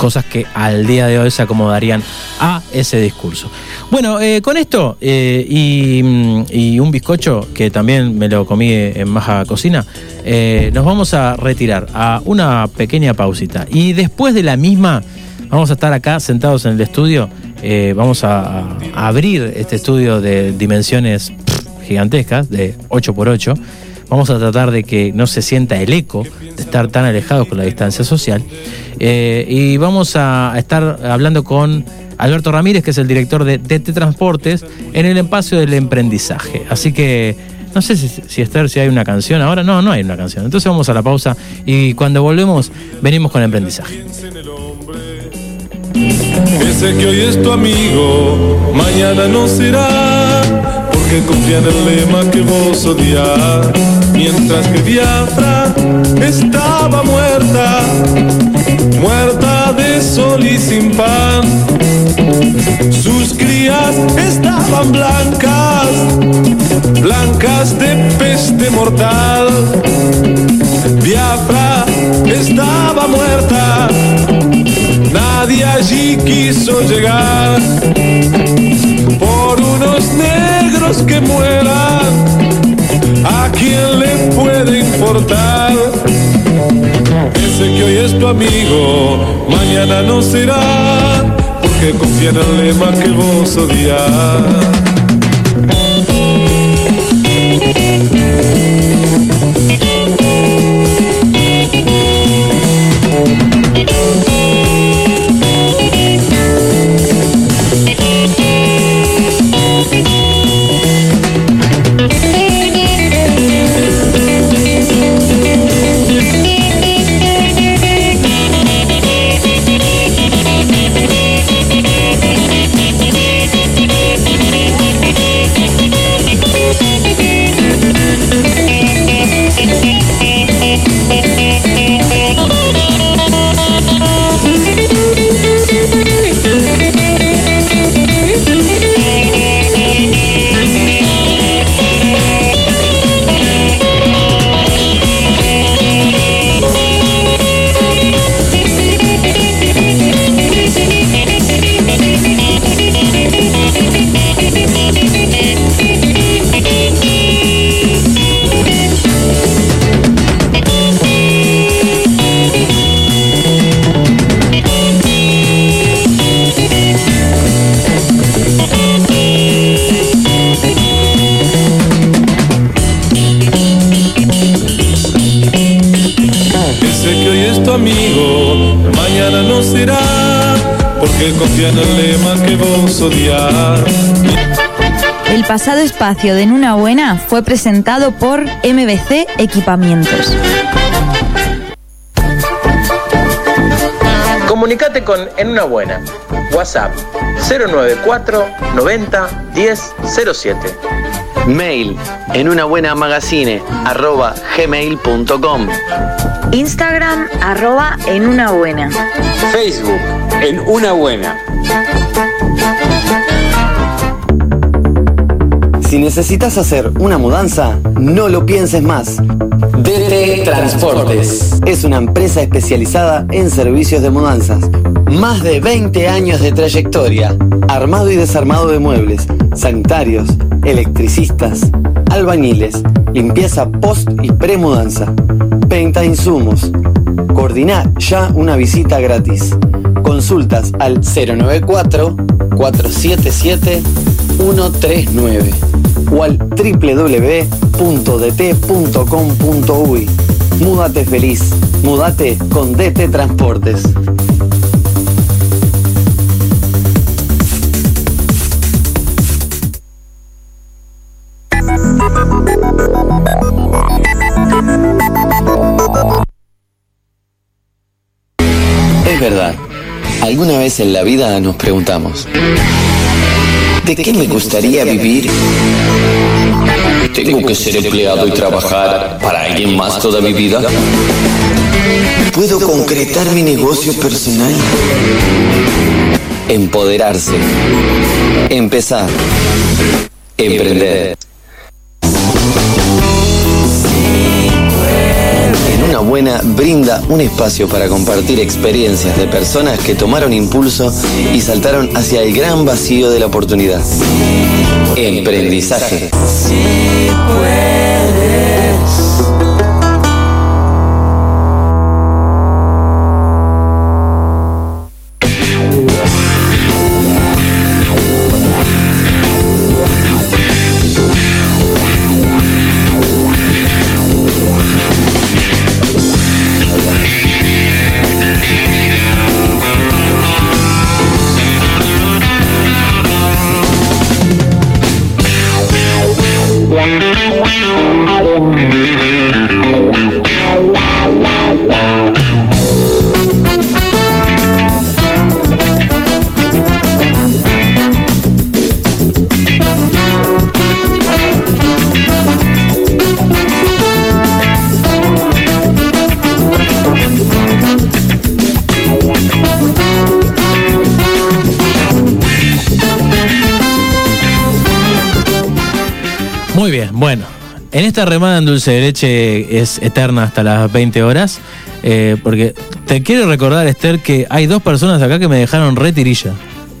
[SPEAKER 7] cosas que al día de hoy se acomodarían a ese discurso. Bueno, eh, con esto eh, y, mm, y un bizcocho que también me lo comí en Maja Cocina, eh, nos vamos a retirar a una pequeña pausita. Y después de la misma, vamos a estar acá sentados en el estudio. vamos a, abrir este estudio de dimensiones gigantescas, de 8x8. Vamos a tratar de que no se sienta el eco de estar tan alejados con la distancia social. Eh, y vamos a estar hablando con Alberto Ramírez, que es el director de DT Transportes, en el espacio del emprendizaje. Así que no sé si, si si hay una canción ahora. No, no hay una canción. Entonces vamos a la pausa y cuando volvemos venimos con emprendizaje.
[SPEAKER 11] Ese que hoy porque confía el lema que vos odias. Mientras que Biafra estaba muerta, muerta de sol y sin pan. Sus crías estaban blancas, blancas de peste mortal. Biafra estaba muerta, nadie allí quiso llegar. Por unos negros que mueran, ¿a quién le puede importar? Ese que hoy es tu amigo, mañana no será, porque confía en el lema que vos odias.
[SPEAKER 12] Pasado espacio de En una buena fue presentado por MBC Equipamientos.
[SPEAKER 5] Comunicate con En una buena. WhatsApp 094 90 10 07. Mail en una buena magazine arroba gmail.com.
[SPEAKER 12] Instagram arroba en una buena.
[SPEAKER 13] Facebook, en una buena.
[SPEAKER 14] Necesitas hacer una mudanza, no lo pienses más.
[SPEAKER 1] DT Transportes.
[SPEAKER 14] Es una empresa especializada en servicios de mudanzas. Más de 20 años de trayectoria. Armado y desarmado de muebles, sanitarios, electricistas, albañiles, limpieza post y premudanza, venta de insumos. Coordina ya una visita gratis. Consultas al 094 477 139 o al www.dt.com.uy. Múdate feliz. Múdate con DT Transportes.
[SPEAKER 5] Es verdad, alguna vez en la vida nos preguntamos, ¿de qué me gustaría vivir? ¿Tengo que ser empleado y trabajar para alguien más toda mi vida? ¿Puedo concretar mi negocio personal? Empoderarse. Empezar. Emprender. Brinda un espacio para compartir experiencias de personas que tomaron impulso y saltaron hacia el gran vacío de la oportunidad. Emprendizaje.
[SPEAKER 7] Bueno. En esta remada en dulce de leche es eterna hasta las 20 horas, eh, porque Te quiero recordar, Esther, que hay dos personas acá que me dejaron retirilla.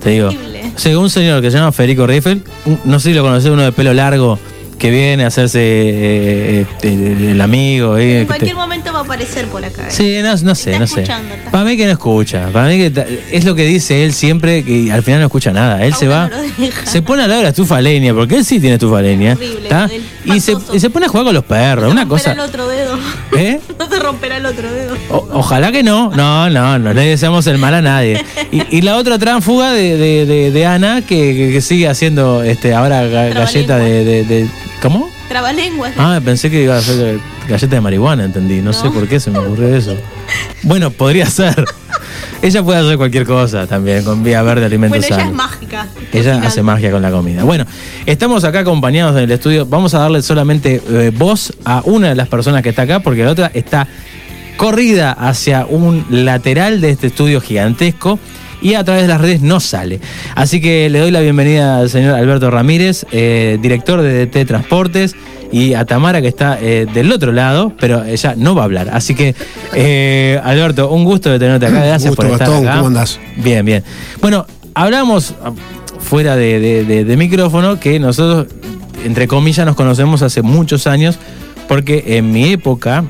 [SPEAKER 7] Te digo. Sí, un señor que se llama Federico Riffel, no sé si lo conoces, uno de pelo largo, que viene a hacerse eh, eh, el amigo.
[SPEAKER 8] En cualquier momento va a aparecer por acá. ¿eh?
[SPEAKER 7] Sí, no, no sé, no sé.
[SPEAKER 8] está.
[SPEAKER 7] Para mí que no escucha. Para mí que es lo que dice él siempre, que al final no escucha nada. Él se va, se pone a lado de la estufa leña, porque él sí tiene estufa leña.
[SPEAKER 8] Horrible,
[SPEAKER 7] Y se, y se pone a jugar con los perros. Una
[SPEAKER 8] Romperá
[SPEAKER 7] cosa.
[SPEAKER 8] el otro dedo.
[SPEAKER 7] ¿Eh?
[SPEAKER 8] No te romperá el otro dedo.
[SPEAKER 7] O- ojalá que no. No, no, no le deseamos el mal a nadie. Y, y la otra tránfuga de, de- de- de Ana, que, que- que sigue haciendo este ahora ga- galleta de- ¿Cómo?
[SPEAKER 8] Trabalenguas.
[SPEAKER 7] Ah, pensé que iba a hacer galleta de marihuana, entendí. No, sé por qué se me ocurrió eso. Bueno, podría ser. Ella puede hacer cualquier cosa también con vía verde alimentos
[SPEAKER 8] bueno, ella es mágica.
[SPEAKER 7] Ella hace magia con la comida. Bueno, estamos acá acompañados en el estudio. Vamos a darle solamente eh, voz a una de las personas que está acá, porque la otra está corrida hacia un lateral de este estudio gigantesco y a través de las redes no sale. Así que le doy la bienvenida al señor Alberto Ramírez, eh, director de DT Transportes, y a Tamara que está eh, del otro lado, pero ella no va a hablar. Así que, eh, Alberto, un gusto de tenerte acá. Gracias
[SPEAKER 15] Gusto,
[SPEAKER 7] por estar
[SPEAKER 15] Gastón,
[SPEAKER 7] acá.
[SPEAKER 15] ¿cómo andás?
[SPEAKER 7] Bien, bien. Bueno, hablamos ah, fuera de, de- de- de micrófono que nosotros, entre comillas, nos conocemos hace muchos años, porque en mi época,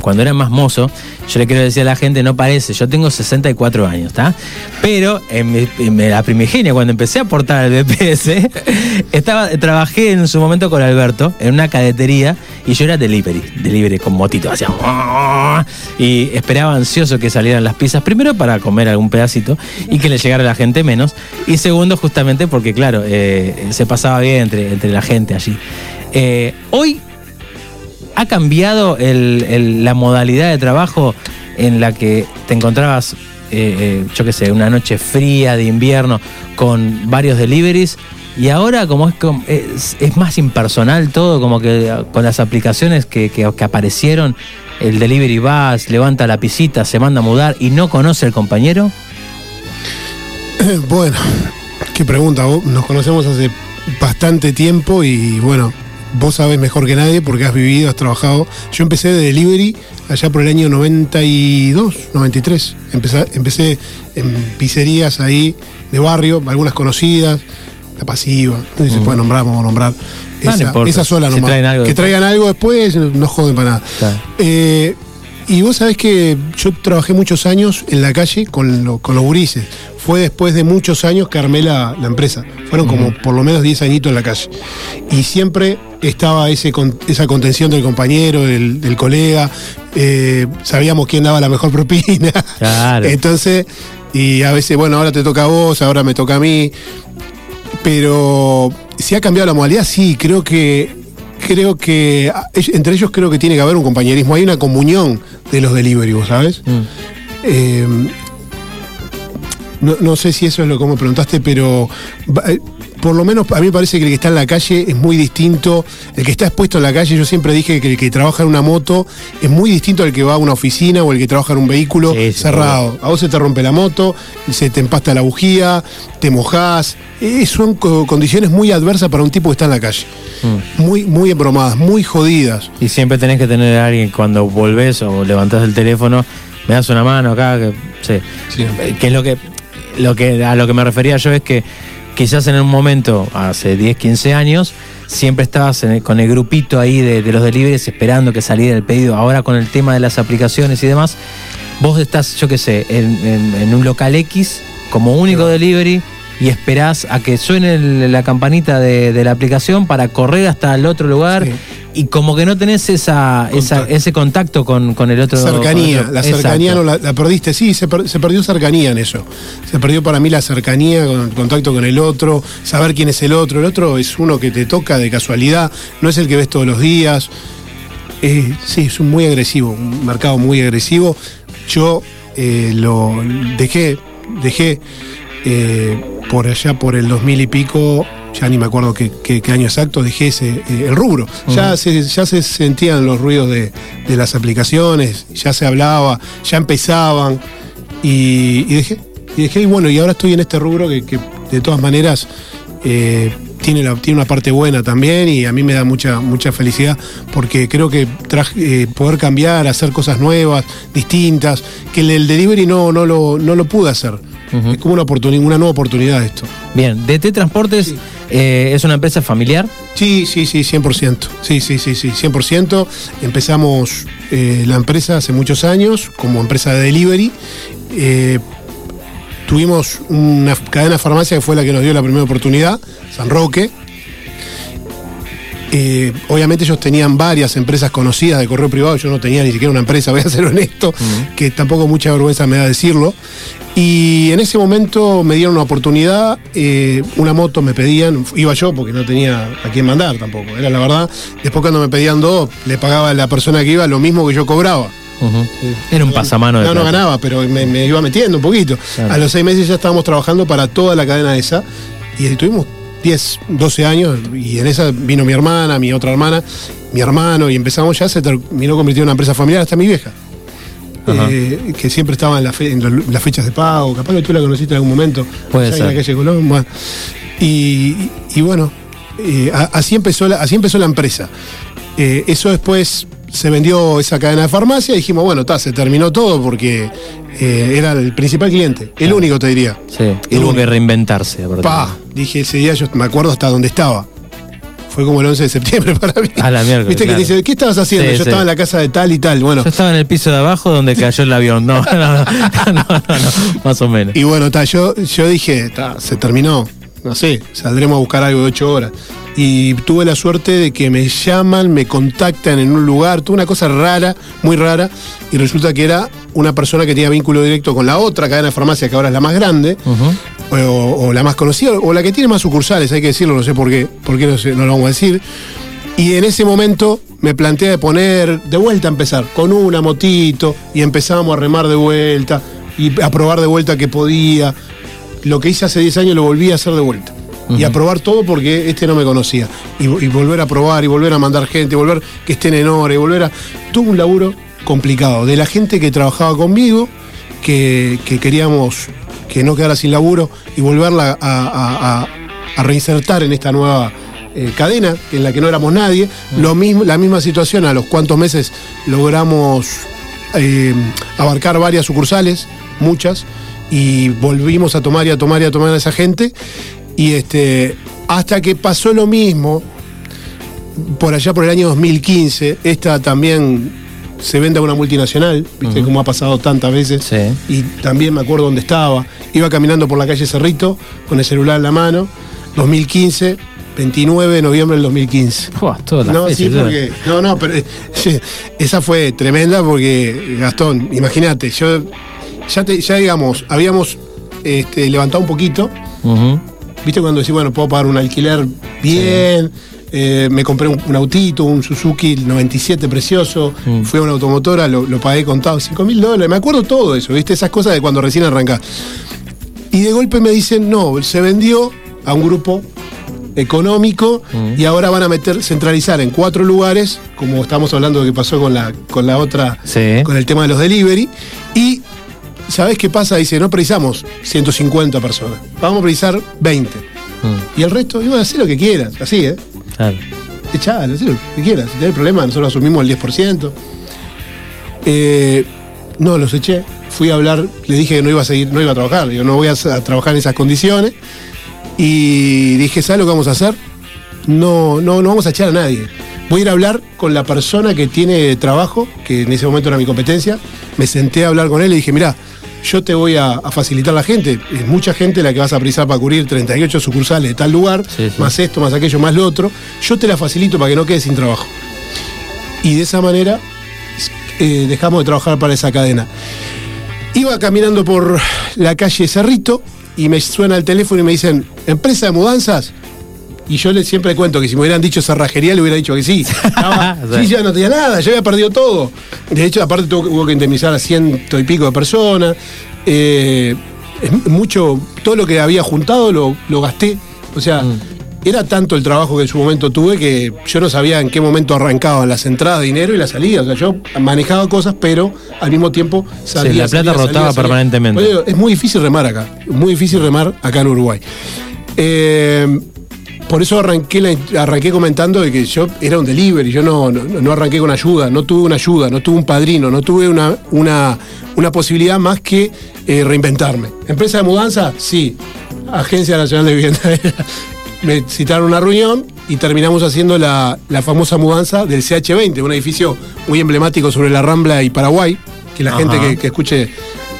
[SPEAKER 7] cuando era más mozo, yo le quiero decir a la gente, no parece, yo tengo 64 años, ¿está? Pero en, mi- la primigenia, cuando empecé a aportar al BPS, estaba, trabajé en su momento con Alberto en una cadetería y yo era delivery, delivery con motito, hacía y esperaba ansioso que salieran las pizzas, primero para comer algún pedacito y que le llegara a la gente menos, y segundo justamente porque, claro, eh, se pasaba bien entre, entre la gente allí. Eh, hoy ¿Ha cambiado la modalidad de trabajo en la que te encontrabas, eh, eh, yo qué sé, una noche fría de invierno con varios deliveries? Y ahora como es, más impersonal todo, como que eh, con las aplicaciones que, aparecieron, el delivery va, levanta la pisita, se manda a mudar y no conoce al compañero.
[SPEAKER 15] Bueno, qué pregunta. Nos conocemos hace bastante tiempo y bueno, vos sabés mejor que nadie porque has vivido, has trabajado. Yo empecé de delivery allá por el año 92, 93. Empecé, empecé en pizzerías ahí de barrio, algunas conocidas, la pasiva, no sé si se puede nombrar, vamos a nombrar.
[SPEAKER 7] Ah, no
[SPEAKER 15] Esa, sola nomás.
[SPEAKER 7] traen algo
[SPEAKER 15] que
[SPEAKER 7] después.
[SPEAKER 15] traigan algo después, no joden para nada. Eh, y vos sabés que yo trabajé muchos años en la calle con, lo- con los gurises. Fue después de muchos años que armé la, la empresa. Fueron como por lo menos 10 añitos en la calle. Y siempre estaba ese esa contención del compañero, del, del colega. Eh, sabíamos quién daba la mejor propina.
[SPEAKER 7] Claro.
[SPEAKER 15] Entonces, y a veces, bueno, ahora te toca a vos, ahora me toca a mí. Pero si ha cambiado la modalidad, sí, creo que creo que ah, entre ellos creo que tiene que haber un compañerismo, hay una comunión de los delivery, ¿vos ¿sabes? Eh, no, no sé si eso es lo que me preguntaste, pero eh, por lo menos a mí me parece que el que está en la calle es muy distinto. El que está expuesto en la calle, yo siempre dije que el que trabaja en una moto es muy distinto al que va a una oficina o el que trabaja en un vehículo cerrado. A vos se te rompe la moto, se te empasta la bujía, te mojás. Eh, son co- condiciones muy adversas para un tipo que está en la calle. Muy, muy embromadas, muy jodidas.
[SPEAKER 7] Y siempre tenés que tener a alguien cuando volvés o levantás el teléfono, me das una mano acá, que, sí. Eh, que es lo que, lo que a lo que me refería yo es que quizás en un momento, hace 10, 15 años, siempre estabas en el- con el grupito ahí de, de los deliveries esperando que saliera el pedido. Ahora con el tema de las aplicaciones y demás, vos estás, yo qué sé, en, en- en un local X como único delivery y esperás a que suene el- la campanita de, de la aplicación para correr hasta el otro lugar y como que no tenés esa, esa- ese contacto con, con el otro.
[SPEAKER 15] cercanía,
[SPEAKER 7] otro-
[SPEAKER 15] la cercanía no la, la perdiste, sí, se, per- se perdió cercanía en eso. Se perdió para mí la cercanía, con el contacto con el otro, saber quién es el otro. El otro es uno que te toca de casualidad, no es el que ves todos los días. Eh, sí, es un muy agresivo, un mercado muy agresivo. Yo eh, lo dejé, dejé eh, por allá por el 2000 y pico, ya ni me acuerdo qué, qué- qué año exacto, dejé ese, eh, el rubro. Ya, se, ya se sentían los ruidos de, de las aplicaciones, ya se hablaba, ya empezaban y, y dejé. Y dejé, y bueno, y ahora estoy en este rubro que, que de todas maneras eh, tiene, la, tiene una parte buena también y a mí me da mucha, mucha felicidad porque creo que traje, eh, poder cambiar, hacer cosas nuevas, distintas, que el, el delivery no, no, lo, no lo pude hacer. Es como una, oportunidad, una nueva oportunidad esto.
[SPEAKER 7] Bien, DT Transportes eh, es una empresa familiar.
[SPEAKER 15] Sí, sí, sí, 100%. Sí, sí, sí, sí, 100%. Empezamos eh, la empresa hace muchos años como empresa de delivery. Tuvimos una cadena de farmacia que fue la que nos dio la primera oportunidad, San Roque. Eh, obviamente ellos tenían varias empresas conocidas de correo privado, yo no tenía ni siquiera una empresa, voy a ser honesto, que tampoco mucha vergüenza me da decirlo. Y en ese momento me dieron una oportunidad, eh, una moto me pedían, iba yo porque no tenía a quién mandar tampoco, era la verdad. Después cuando me pedían dos, le pagaba a la persona que iba lo mismo que yo cobraba.
[SPEAKER 7] Era un pasamano de
[SPEAKER 15] No, no
[SPEAKER 7] plata.
[SPEAKER 15] ganaba, pero me, me iba metiendo un poquito.
[SPEAKER 7] Claro.
[SPEAKER 15] A los seis meses ya estábamos trabajando para toda la cadena esa y tuvimos 10, 12 años y en esa vino mi hermana, mi otra hermana, mi hermano y empezamos ya, se terminó convirtiendo en una empresa familiar hasta mi vieja. Eh, que siempre estaba en, la fe- en lo- las fechas de pago, capaz que tú la conociste en algún momento,
[SPEAKER 7] Puede ser.
[SPEAKER 15] en la calle Colón. bueno. Y, y bueno, eh, así, empezó la, así empezó la empresa. Eh, eso después se vendió esa cadena de farmacia y dijimos, bueno, ta, se terminó todo porque eh, era el principal cliente, el único te diría.
[SPEAKER 7] Sí, tuvo que reinventarse.
[SPEAKER 15] Pa, dije ese día, yo me acuerdo hasta dónde estaba. Fue como el 11 de septiembre para mí.
[SPEAKER 7] A la miércoles.
[SPEAKER 15] Viste que te dice, ¿qué estabas haciendo?
[SPEAKER 7] Sí,
[SPEAKER 15] yo
[SPEAKER 7] sí.
[SPEAKER 15] estaba en la casa de tal y tal. Bueno,
[SPEAKER 7] Yo estaba en el piso de abajo donde cayó el avión. No, no, no, no, no, no, más o menos.
[SPEAKER 15] Y bueno, ta, yo, yo dije, ta, se terminó. No sé, saldremos a buscar algo de ocho horas. Y tuve la suerte de que me llaman, me contactan en un lugar, tuve una cosa rara, muy rara, y resulta que era una persona que tenía vínculo directo con la otra cadena de farmacia, que ahora es la más grande, o, o la más conocida, o la que tiene más sucursales, hay que decirlo, no sé por qué, por qué no, sé, no lo vamos a decir. Y en ese momento me planteé de poner, de vuelta a empezar, con una motito, y empezábamos a remar de vuelta, y a probar de vuelta que podía. Lo que hice hace 10 años lo volví a hacer de vuelta. Y a probar todo porque este no me conocía. Y, y volver a probar, y volver a mandar gente, y volver que estén en hora, y volver a. Tuve un laburo complicado. De la gente que trabajaba conmigo, que, que queríamos que no quedara sin laburo, y volverla a, a- a- a reinsertar en esta nueva eh, cadena en la que no éramos nadie. Lo mismo, la misma situación, a los cuantos meses logramos eh, abarcar varias sucursales, muchas, y volvimos a tomar y a tomar y a tomar a esa gente. Y este, hasta que pasó lo mismo, por allá por el año 2015, esta también se vende a una multinacional, ¿viste? Como ha pasado tantas veces. Y también me acuerdo dónde estaba. Iba caminando por la calle Cerrito con el celular en la mano, 2015. 29 de noviembre del 2015.
[SPEAKER 7] todas las
[SPEAKER 15] no, sí, porque. No, no, pero eh, esa fue tremenda porque, Gastón, imagínate, yo ya, te- ya digamos, habíamos este, levantado un poquito. ¿Viste cuando decís, bueno, puedo pagar un alquiler bien? Eh, me compré un, un autito, un Suzuki 97 precioso. Fui a una automotora, lo, lo pagué contado 5 mil dólares. Me acuerdo todo eso, ¿viste? Esas cosas de cuando recién arrancás. Y de golpe me dicen, no, se vendió a un grupo económico y ahora van a meter, centralizar en cuatro lugares, como estamos hablando de que pasó con la, con la otra, con el tema de los delivery. Y, ¿sabés qué pasa? Dice, no precisamos 150 personas, vamos a precisar 20. Y el resto, y bueno, haz lo que quieras, así, ¿eh?
[SPEAKER 7] Claro.
[SPEAKER 15] Echalo, haz lo que quieras. Si tenés problema, nosotros asumimos el 10%. Eh, no, los eché. Fui a hablar, le dije que no iba a seguir, no iba a trabajar. Digo, no voy a, a trabajar en esas condiciones. Y dije, ¿sabes lo que vamos a hacer? No, no, no vamos a echar a nadie. Voy a ir a hablar con la persona que tiene trabajo, que en ese momento era mi competencia. Me senté a hablar con él y dije, mirá, yo te voy a, a facilitar la gente. Es mucha gente la que vas a precisar para cubrir 38 sucursales de tal lugar, más esto, más aquello, más lo otro. Yo te la facilito para que no quedes sin trabajo. Y de esa manera eh, dejamos de trabajar para esa cadena. Iba caminando por la calle Cerrito y me suena el teléfono y me dicen, ¿empresa de mudanzas? Y yo le siempre cuento que si me hubieran dicho cerrajería le hubiera dicho que sí. Estaba- sí, ya no tenía nada, ya había perdido todo. De hecho, aparte tuvo, hubo que indemnizar a ciento y pico de personas. Eh, mucho, todo lo que había juntado lo, lo gasté. O sea, era tanto el trabajo que en su momento tuve que yo no sabía en qué momento arrancaban las entradas de dinero y las salidas. O sea, yo manejaba cosas, pero al mismo tiempo salía.
[SPEAKER 7] Sí, la plata
[SPEAKER 15] salía,
[SPEAKER 7] rotaba
[SPEAKER 15] salía.
[SPEAKER 7] permanentemente.
[SPEAKER 15] Es muy difícil remar acá, muy difícil remar acá en Uruguay. Eh, Por eso arranqué, la- arranqué comentando de que yo era un delivery, yo no, no, no arranqué con ayuda, no tuve una ayuda, no tuve un padrino, no tuve una, una, una posibilidad más que eh, reinventarme. Empresa de mudanza, sí. Agencia Nacional de Vivienda. Me citaron una reunión y terminamos haciendo la, la famosa mudanza del CH20, un edificio muy emblemático sobre la Rambla y Paraguay, que la
[SPEAKER 7] Ajá.
[SPEAKER 15] gente que, que escuche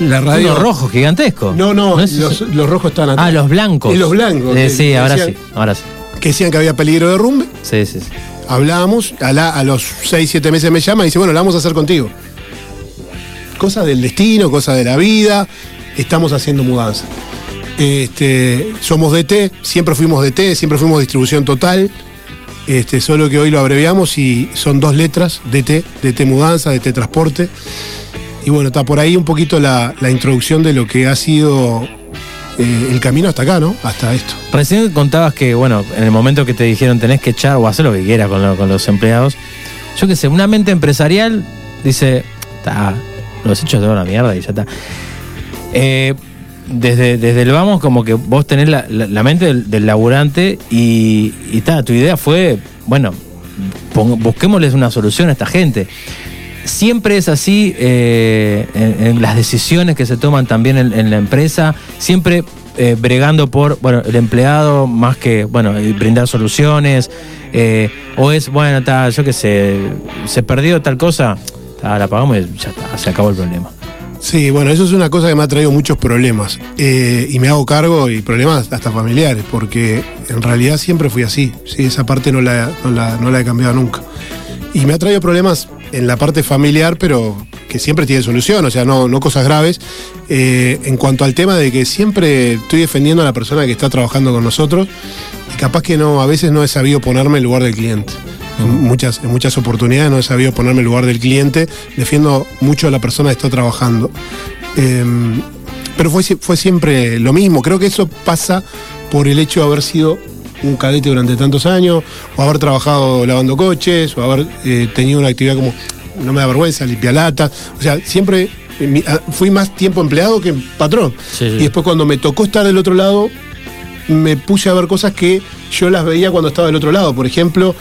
[SPEAKER 15] la radio...
[SPEAKER 7] Uno rojo, gigantesco.
[SPEAKER 15] No, no,
[SPEAKER 7] es-
[SPEAKER 15] los, los rojos están atrás.
[SPEAKER 7] Ah, los blancos.
[SPEAKER 15] Y los blancos.
[SPEAKER 7] Eh, sí, ahora
[SPEAKER 15] decían-
[SPEAKER 7] sí, ahora sí.
[SPEAKER 15] Que decían que había peligro de derrumbe.
[SPEAKER 7] Sí, sí, sí.
[SPEAKER 15] Hablábamos, a, la- a los 6, 7 meses me llama y dice, bueno, la vamos a hacer contigo. Cosas del destino, cosas de la vida, estamos haciendo mudanza. Este, somos DT, siempre fuimos DT, siempre fuimos distribución total. Este, solo que hoy lo abreviamos y son dos letras, DT, DT Mudanza, DT Transporte. Y bueno, está por ahí un poquito la, la introducción de lo que ha sido eh, el camino hasta acá, ¿no? Hasta esto.
[SPEAKER 7] Recién contabas que, bueno, en el momento que te dijeron tenés que echar o hacer lo que quieras con, lo- con los empleados, yo qué sé, una mente empresarial dice, está, los hechos de una mierda y ya está. Eh, desde, desde el vamos, como que vos tenés la, mente del, laburante y, y ta, tu idea fue, bueno, pon- busquémosles una solución a esta gente. Siempre es así eh, en, las decisiones que se toman también en, la empresa, siempre eh, bregando por bueno, el empleado más que bueno eh, brindar soluciones, o es, bueno, ta, yo qué sé, se perdió tal cosa, ta, la pagamos y ya está, se acabó el problema.
[SPEAKER 15] Sí, bueno, eso es una cosa que me ha traído muchos problemas. Y me hago cargo y problemas hasta familiares, porque en realidad siempre fui así. Sí, esa parte no la, no la- no la he cambiado nunca. Y me ha traído problemas en la parte familiar, pero que siempre tiene solución, o sea, no, no cosas graves. Eh, en cuanto al tema de que siempre estoy defendiendo a la persona que está trabajando con nosotros, y capaz que no, a veces no he sabido ponerme en lugar del cliente. En muchas, en muchas oportunidades no he sabido ponerme en lugar del cliente, defiendo mucho a la persona que está trabajando. Eh, pero fue, fue siempre lo mismo. Creo que eso pasa por el hecho de haber sido un cadete durante tantos años, o haber trabajado lavando coches, o haber eh, tenido una actividad como, no me da vergüenza, limpialata. O sea, siempre eh, mi- ah, fui más tiempo empleado que patrón.
[SPEAKER 7] Sí, sí.
[SPEAKER 15] Y después cuando me tocó estar del otro lado, me puse a ver cosas que yo las veía cuando estaba del otro lado. Por ejemplo,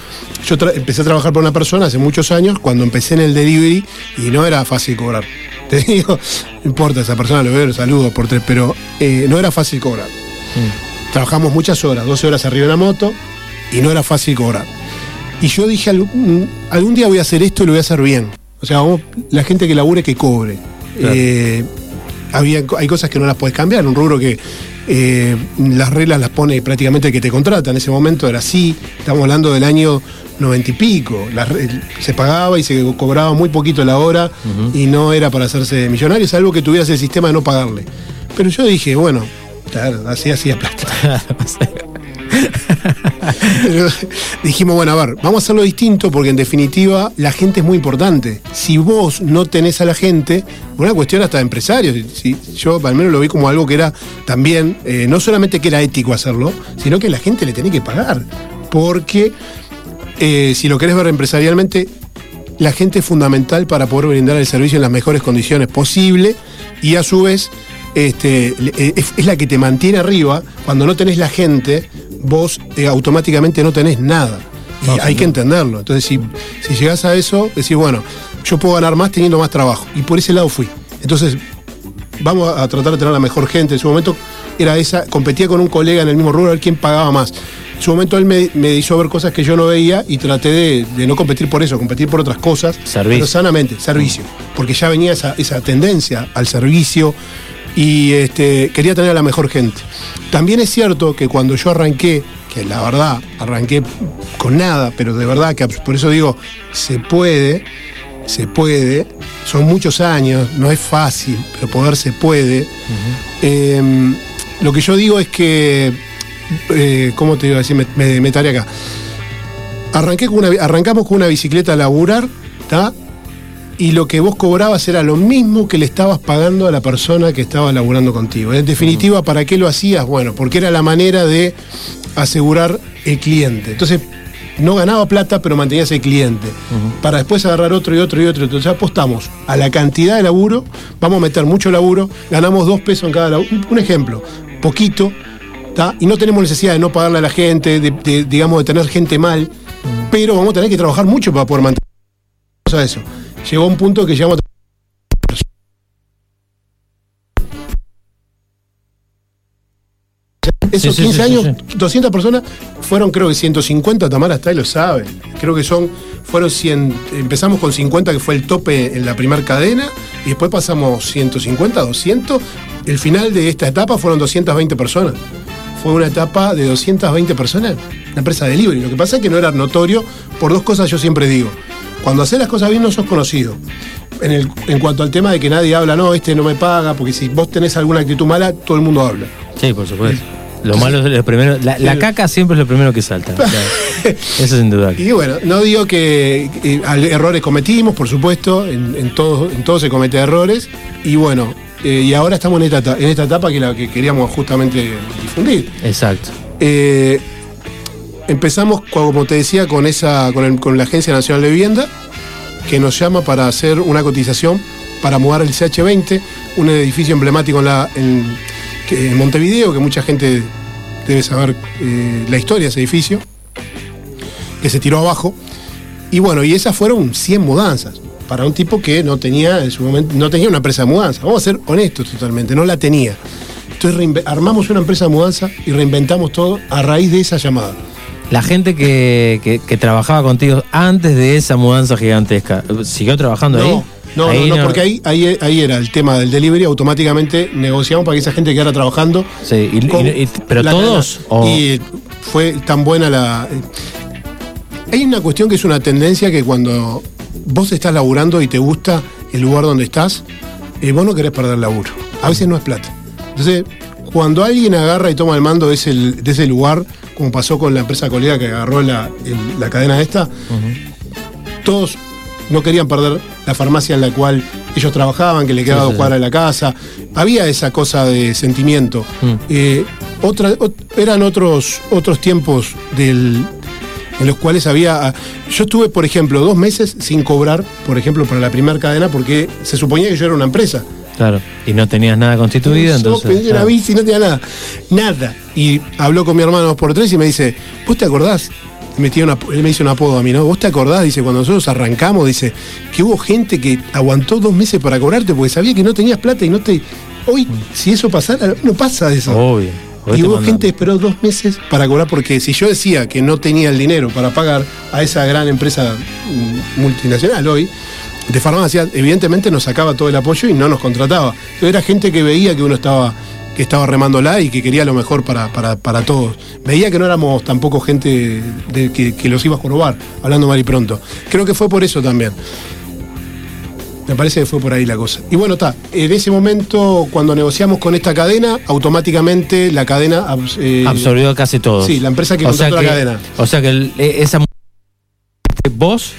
[SPEAKER 15] yo empecé a trabajar por una persona hace muchos años, cuando empecé en el delivery, y no era fácil cobrar. Te digo, no importa, esa persona lo veo, lo saludo por tres, pero eh, no era fácil cobrar. Trabajamos muchas horas, 12 horas arriba de la moto, y no era fácil cobrar. Y yo dije, algún, algún día voy a hacer esto y lo voy a hacer bien. O sea, vamos- la gente que labure, que cobre.
[SPEAKER 7] Claro.
[SPEAKER 15] Eh, había, hay cosas que no las puedes cambiar, un rubro que eh, las reglas las pone prácticamente el que te contrata. En ese momento era así, estamos hablando del año noventa y pico. Se pagaba y se cobraba muy poquito la hora y no era para hacerse millonario, salvo que tuvieras el sistema de no pagarle. Pero yo dije, bueno, claro, así hacía plata. Pero dijimos, bueno, a ver, vamos a hacerlo distinto porque en definitiva la gente es muy importante. Si vos no tenés a la gente, una cuestión hasta de empresarios, si, yo al menos lo vi como algo que era también, eh, no solamente que era ético hacerlo, sino que la gente le tenía que pagar. Porque eh, si lo querés ver empresarialmente, la gente es fundamental para poder brindar el servicio en las mejores condiciones posible y a su vez este, eh, es, es la que te mantiene arriba. Cuando no tenés la gente, vos eh, automáticamente no tenés nada. Y hay que entenderlo. Entonces, si, si llegás a eso, decís, bueno, yo puedo ganar más teniendo más trabajo. Y por ese lado fui. Entonces, vamos a tratar de tener la mejor gente. En su momento era esa, competía con un colega en el mismo rubro a ver quién pagaba más. En su momento él me, me hizo ver cosas que yo no veía y traté de, de no competir por eso, competir por otras cosas.
[SPEAKER 7] Servicio.
[SPEAKER 15] Pero sanamente, servicio. Porque ya venía esa, esa tendencia al servicio y este, quería tener a la mejor gente. También es cierto que cuando yo arranqué, que la verdad arranqué con nada, pero de verdad que por eso digo, se puede, se puede, son muchos años, no es fácil, pero poder se puede. Eh, lo que yo digo es que, eh, ¿cómo te iba a decir? Me, me, me taré acá. Arranqué con una, arrancamos con una bicicleta a laburar, ¿está? Y lo que vos cobrabas era lo mismo que le estabas pagando a la persona que estaba laburando contigo. En definitiva, ¿para qué lo hacías? Bueno, porque era la manera de asegurar el cliente. Entonces, no ganaba plata, pero mantenías el cliente. Para después agarrar otro y otro y otro. Entonces apostamos a la cantidad de laburo, vamos a meter mucho laburo, ganamos dos pesos en cada laburo. Un- ejemplo, poquito, ¿tá? Y no tenemos necesidad de no pagarle a la gente, de, de, digamos, de tener gente mal, pero vamos a tener que trabajar mucho para poder mantener a eso. Llegó un punto que llegamos a Esos
[SPEAKER 7] Sí, sí,
[SPEAKER 15] 15
[SPEAKER 7] sí,
[SPEAKER 15] años,
[SPEAKER 7] sí,
[SPEAKER 15] 200 personas, fueron creo que 150, Tamara está y lo sabe. Creo que son, fueron 100, empezamos con 50 que fue el tope en la primera cadena y después pasamos 150, 200. El final de esta etapa fueron 220 personas. Fue una etapa de 220 personas, una empresa de delivery. Lo que pasa es que no era notorio por dos cosas yo siempre digo. Cuando haces las cosas bien no sos conocido. En, el- en cuanto al tema de que nadie habla, no, este no me paga, porque si vos tenés alguna actitud mala, todo el mundo habla.
[SPEAKER 7] Sí, por supuesto. Lo malo es lo primero. La, la caca siempre es lo primero que salta. Eso sin duda.
[SPEAKER 15] Y bueno, no digo que eh, errores cometimos, por supuesto, en, en todo, en todo se cometen errores. Y bueno, eh, y ahora estamos en esta, en esta etapa que es la que queríamos justamente difundir.
[SPEAKER 7] Exacto.
[SPEAKER 15] Eh, empezamos, como te decía, con, esa, con, la Agencia Nacional de Vivienda, que nos llama para hacer una cotización para mudar el CH20, un edificio emblemático en, Montevideo, que mucha gente debe saber eh, la historia de ese edificio, que se tiró abajo. Y bueno, y esas fueron 100 mudanzas para un tipo que no tenía en su momento, no tenía una empresa de mudanza. Vamos a ser honestos totalmente, no la tenía. Entonces armamos una empresa de mudanza y reinventamos todo a raíz de esa llamada.
[SPEAKER 7] La gente que, que- que trabajaba contigo antes de esa mudanza gigantesca, ¿siguió trabajando ahí?
[SPEAKER 15] No, no,
[SPEAKER 7] Ahí
[SPEAKER 15] no, no, porque ahí, ahí, ahí era el tema del delivery, automáticamente negociamos para que esa gente quedara trabajando.
[SPEAKER 7] Sí, y-
[SPEAKER 15] con
[SPEAKER 7] y- y- ¿pero todos, o-
[SPEAKER 15] Y fue tan buena la. Hay una cuestión que es una tendencia que cuando vos estás laburando y te gusta el lugar donde estás, eh, vos no querés perder laburo. A veces no es plata. Entonces, cuando alguien agarra y toma el mando de ese, de ese lugar, como pasó con la empresa colega que agarró la, el- la cadena esta, todos no querían perder la farmacia en la cual ellos trabajaban, que le quedaba
[SPEAKER 7] Sí,
[SPEAKER 15] dos
[SPEAKER 7] sí,
[SPEAKER 15] cuadras de la casa. Había esa cosa de sentimiento.
[SPEAKER 7] Mm.
[SPEAKER 15] Eh, otra, ot- eran otros, otros tiempos del, en los cuales había. Yo estuve, por ejemplo, dos meses sin cobrar, por ejemplo, para la primera cadena, porque se suponía que yo era una empresa.
[SPEAKER 7] Claro. Y no tenías nada constituido,
[SPEAKER 15] Yo
[SPEAKER 7] entonces.
[SPEAKER 15] pedí una bici, no tenía nada. Nada. Y habló con mi hermano dos por tres y me dice, ¿vos te acordás? Me tiene una- él me hizo un apodo a mí, ¿no? ¿Vos te acordás? Dice, cuando nosotros arrancamos, dice, que hubo gente que aguantó dos meses para cobrarte porque sabía que no tenías plata y no te. Hoy, si eso pasara, no pasa eso.
[SPEAKER 7] Obvio. Hoy
[SPEAKER 15] Y hubo gente que esperó dos meses para cobrar porque si yo decía que no tenía el dinero para pagar a esa gran empresa multinacional hoy, de farmacia, evidentemente nos sacaba todo el apoyo y no nos contrataba. Era gente que veía que uno estaba que estaba remándola y que quería lo mejor para, para, para todos. Veía que no éramos tampoco gente de, que, que los iba a jorobar, hablando mal y pronto. Creo que fue por eso también. Me parece que fue por ahí la cosa. Y bueno, está. En ese momento, cuando negociamos con esta cadena, automáticamente la cadena. eh,
[SPEAKER 7] Absorbió casi todo.
[SPEAKER 15] Sí, la empresa que
[SPEAKER 7] O sea
[SPEAKER 15] contrató la cadena.
[SPEAKER 7] O sea que el- esa vos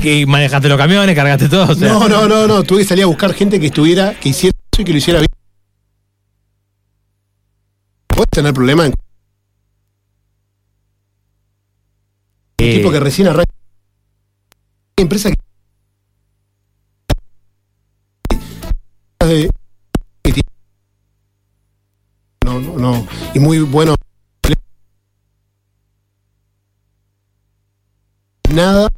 [SPEAKER 7] que manejaste los camiones, cargaste todo. o sea.
[SPEAKER 15] No, no, no, no. Tuve que salir a buscar gente que estuviera, que hiciera eso y que lo hiciera bien. Puedes tener problemas en.
[SPEAKER 7] Eh.
[SPEAKER 15] tipo que recién arranca. Empresa que. No, no, no. Y muy bueno. Nada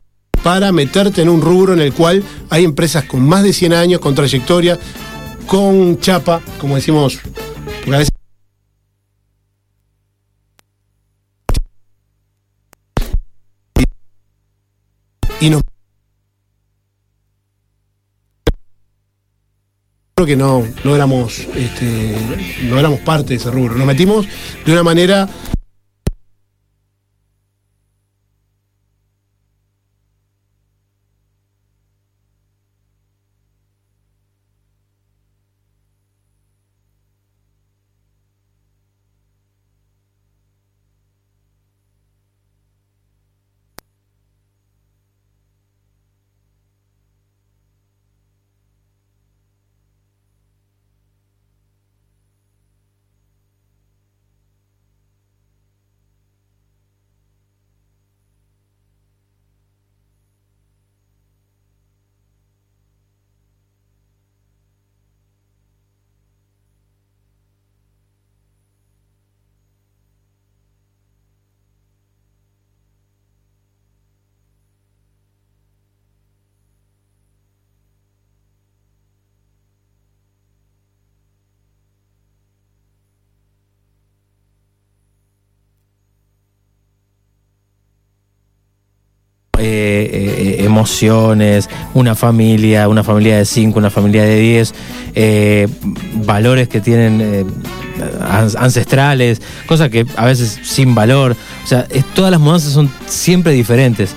[SPEAKER 15] para meterte en un rubro en el cual hay empresas con más de 100 años, con trayectoria, con chapa, como decimos, porque a veces y nos creo que no, no éramos este, no éramos parte de ese rubro. Nos metimos de una manera
[SPEAKER 7] emociones, una familia, una familia de cinco, una familia de diez, eh, valores que tienen eh, an- ancestrales, cosas que a veces sin valor. O sea, todas las mudanzas son siempre diferentes.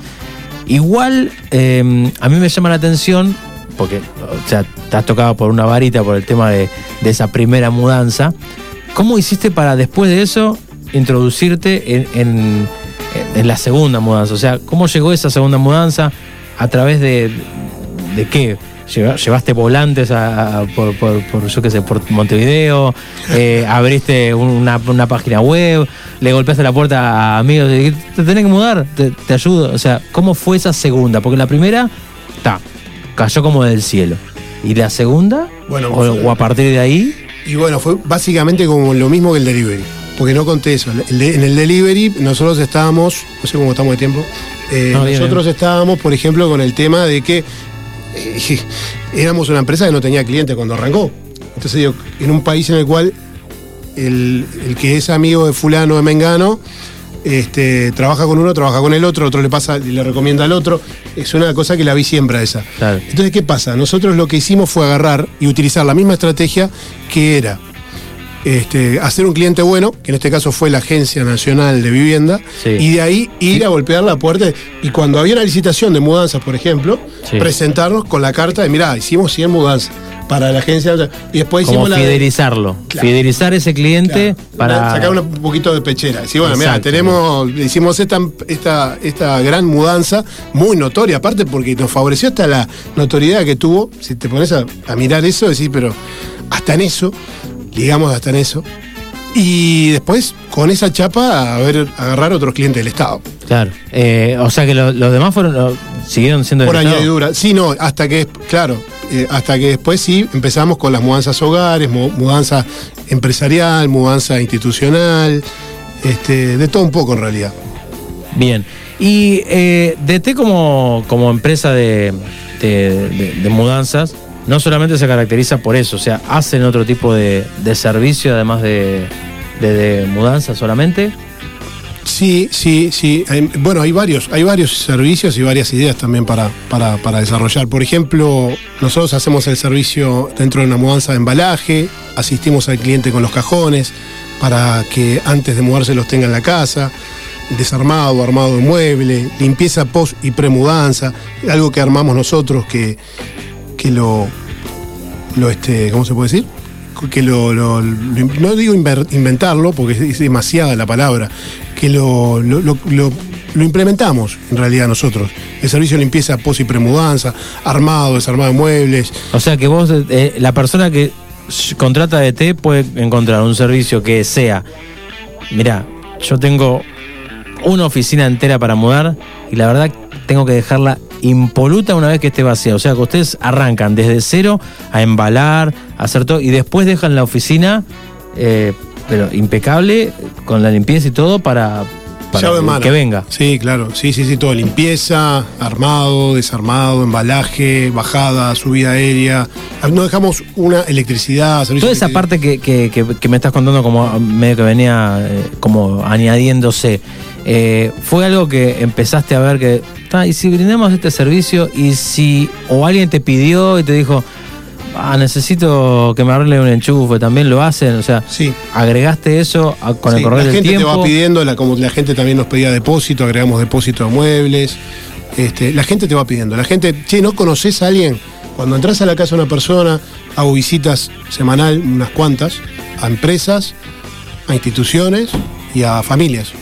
[SPEAKER 7] Igual eh, a mí me llama la atención, porque o sea, te has tocado por una varita por el tema de, de esa primera mudanza. ¿Cómo hiciste para después de eso introducirte en- en la segunda mudanza? O sea, ¿cómo llegó esa segunda mudanza? ¿A través de, de qué? Lleva- ¿Llevaste volantes a- a- por, por, por, yo qué sé, por Montevideo? Eh, ¿Abriste una, una página web? ¿Le golpeaste la puerta a amigos? y ¿Te tenés que mudar? ¿Te, te ayudo? O sea, ¿cómo fue esa segunda? Porque la primera, está, cayó como del cielo. ¿Y la segunda?
[SPEAKER 15] Bueno,
[SPEAKER 7] o, o a partir de ahí?
[SPEAKER 15] Y bueno, fue básicamente como lo mismo que el delivery. Porque no conté eso. El de- en el delivery nosotros estábamos, no sé cómo estamos de tiempo, eh,
[SPEAKER 7] No, bien,
[SPEAKER 15] nosotros
[SPEAKER 7] bien.
[SPEAKER 15] estábamos, por ejemplo, con el tema de que eh, éramos una empresa que no tenía clientes cuando arrancó. Entonces digo, en un país en el cual el, el que es amigo de fulano de Mengano, este, trabaja con uno, trabaja con el otro, otro le pasa y le recomienda al otro. Es una cosa que la vi siempre a esa. Entonces, ¿qué pasa? Nosotros lo que hicimos fue agarrar y utilizar la misma estrategia que era este, hacer un cliente bueno, que en este caso fue la Agencia Nacional de Vivienda, y de ahí ir a golpear la puerta. Y cuando había una licitación de mudanzas, por ejemplo,
[SPEAKER 7] Sí.
[SPEAKER 15] presentarnos con la carta de, mirá, hicimos 100 mudanzas para la agencia. Y después
[SPEAKER 7] Como
[SPEAKER 15] hicimos la de-. Claro.
[SPEAKER 7] Fidelizar ese cliente para...
[SPEAKER 15] sacar un poquito de pechera. Decir, bueno, mira, tenemos, hicimos esta, esta, esta gran mudanza, muy notoria, aparte porque nos favoreció hasta la notoriedad que tuvo. Si te pones a, a mirar eso, decís, pero hasta en eso, digamos hasta en eso. Y después, con esa chapa, a ver, agarrar otros clientes del Estado.
[SPEAKER 7] Claro. Eh, o sea que lo- los demás fueron lo- siguieron siendo del
[SPEAKER 15] Por
[SPEAKER 7] Estado.
[SPEAKER 15] añadidura. Sí, no, hasta que, claro, eh, hasta que después sí empezamos con las mudanzas hogares, mu- mudanza empresarial, mudanza institucional, este, de todo un poco en realidad.
[SPEAKER 7] Bien. Y eh, DT como, como empresa de, de- de- de mudanzas, no solamente se caracteriza por eso, o sea, hacen otro tipo de, servicio además de, de, mudanza solamente.
[SPEAKER 15] Sí, sí, sí. Bueno, hay varios, hay varios servicios y varias ideas también para, para, para desarrollar. Por ejemplo, nosotros hacemos el servicio dentro de una mudanza de embalaje, asistimos al cliente con los cajones para que antes de mudarse los tenga en la casa, desarmado, armado de mueble, limpieza post y premudanza, algo que armamos nosotros que, que lo, lo este, ¿cómo se puede decir? que lo, no digo inventarlo porque es, demasiada la palabra, que lo, lo, implementamos en realidad nosotros. El servicio de limpieza post y premudanza, armado, desarmado de muebles.
[SPEAKER 7] O sea que vos, eh, la persona que contrata DT puede encontrar un servicio que sea, mira, yo tengo una oficina entera para mudar y la verdad tengo que dejarla impoluta una vez que esté vacía. O sea que ustedes arrancan desde cero a embalar, a hacer todo y después dejan la oficina, eh, pero impecable, con la limpieza y todo para,
[SPEAKER 15] mano.
[SPEAKER 7] que venga.
[SPEAKER 15] Sí, claro, sí, sí, sí, todo. Limpieza, armado, desarmado, embalaje, bajada, subida aérea. No dejamos una electricidad, servicio
[SPEAKER 7] Toda esa parte que, que- que- que me estás contando como medio que venía eh, como añadiéndose, eh, ¿fue algo que empezaste a ver que, "Ta, y si brindamos este servicio y si, o alguien te pidió y te dijo, ah, necesito que me arregle un enchufe, también lo hacen, o sea, agregaste eso a- con el correr
[SPEAKER 15] la
[SPEAKER 7] del
[SPEAKER 15] gente
[SPEAKER 7] tiempo?
[SPEAKER 15] te va pidiendo, la, como la gente también nos pedía depósito, agregamos depósito de muebles. Este, la gente te va pidiendo. La gente, che, ¿no conoces a alguien? Cuando entras a la casa de una persona, hago visitas semanal, unas cuantas, a empresas, a instituciones y a familias.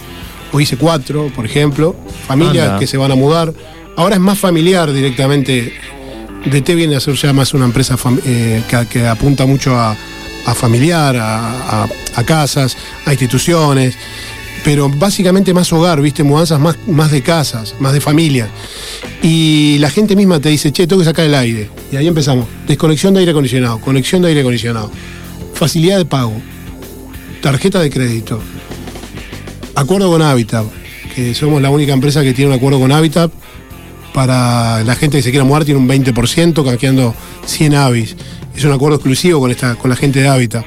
[SPEAKER 15] Hoy hice cuatro, por ejemplo, familias
[SPEAKER 7] Anda.
[SPEAKER 15] que se van a mudar. Ahora es más familiar directamente. DT viene a ser ya más una empresa eh, que, que apunta mucho a, a familiar, a, a- a casas, a instituciones, pero básicamente más hogar, ¿viste? Mudanzas más, más de casas, más de familia. Y la gente misma te dice, che, tengo que sacar el aire. Y ahí empezamos. Desconexión de aire acondicionado, conexión de aire acondicionado, facilidad de pago, tarjeta de crédito, acuerdo con Habitat, que somos la única empresa que tiene un acuerdo con Habitat para la gente que se quiera mudar tiene un 20%, canjeando 100 avis. Es un acuerdo exclusivo con, esta, con la gente de Habitat.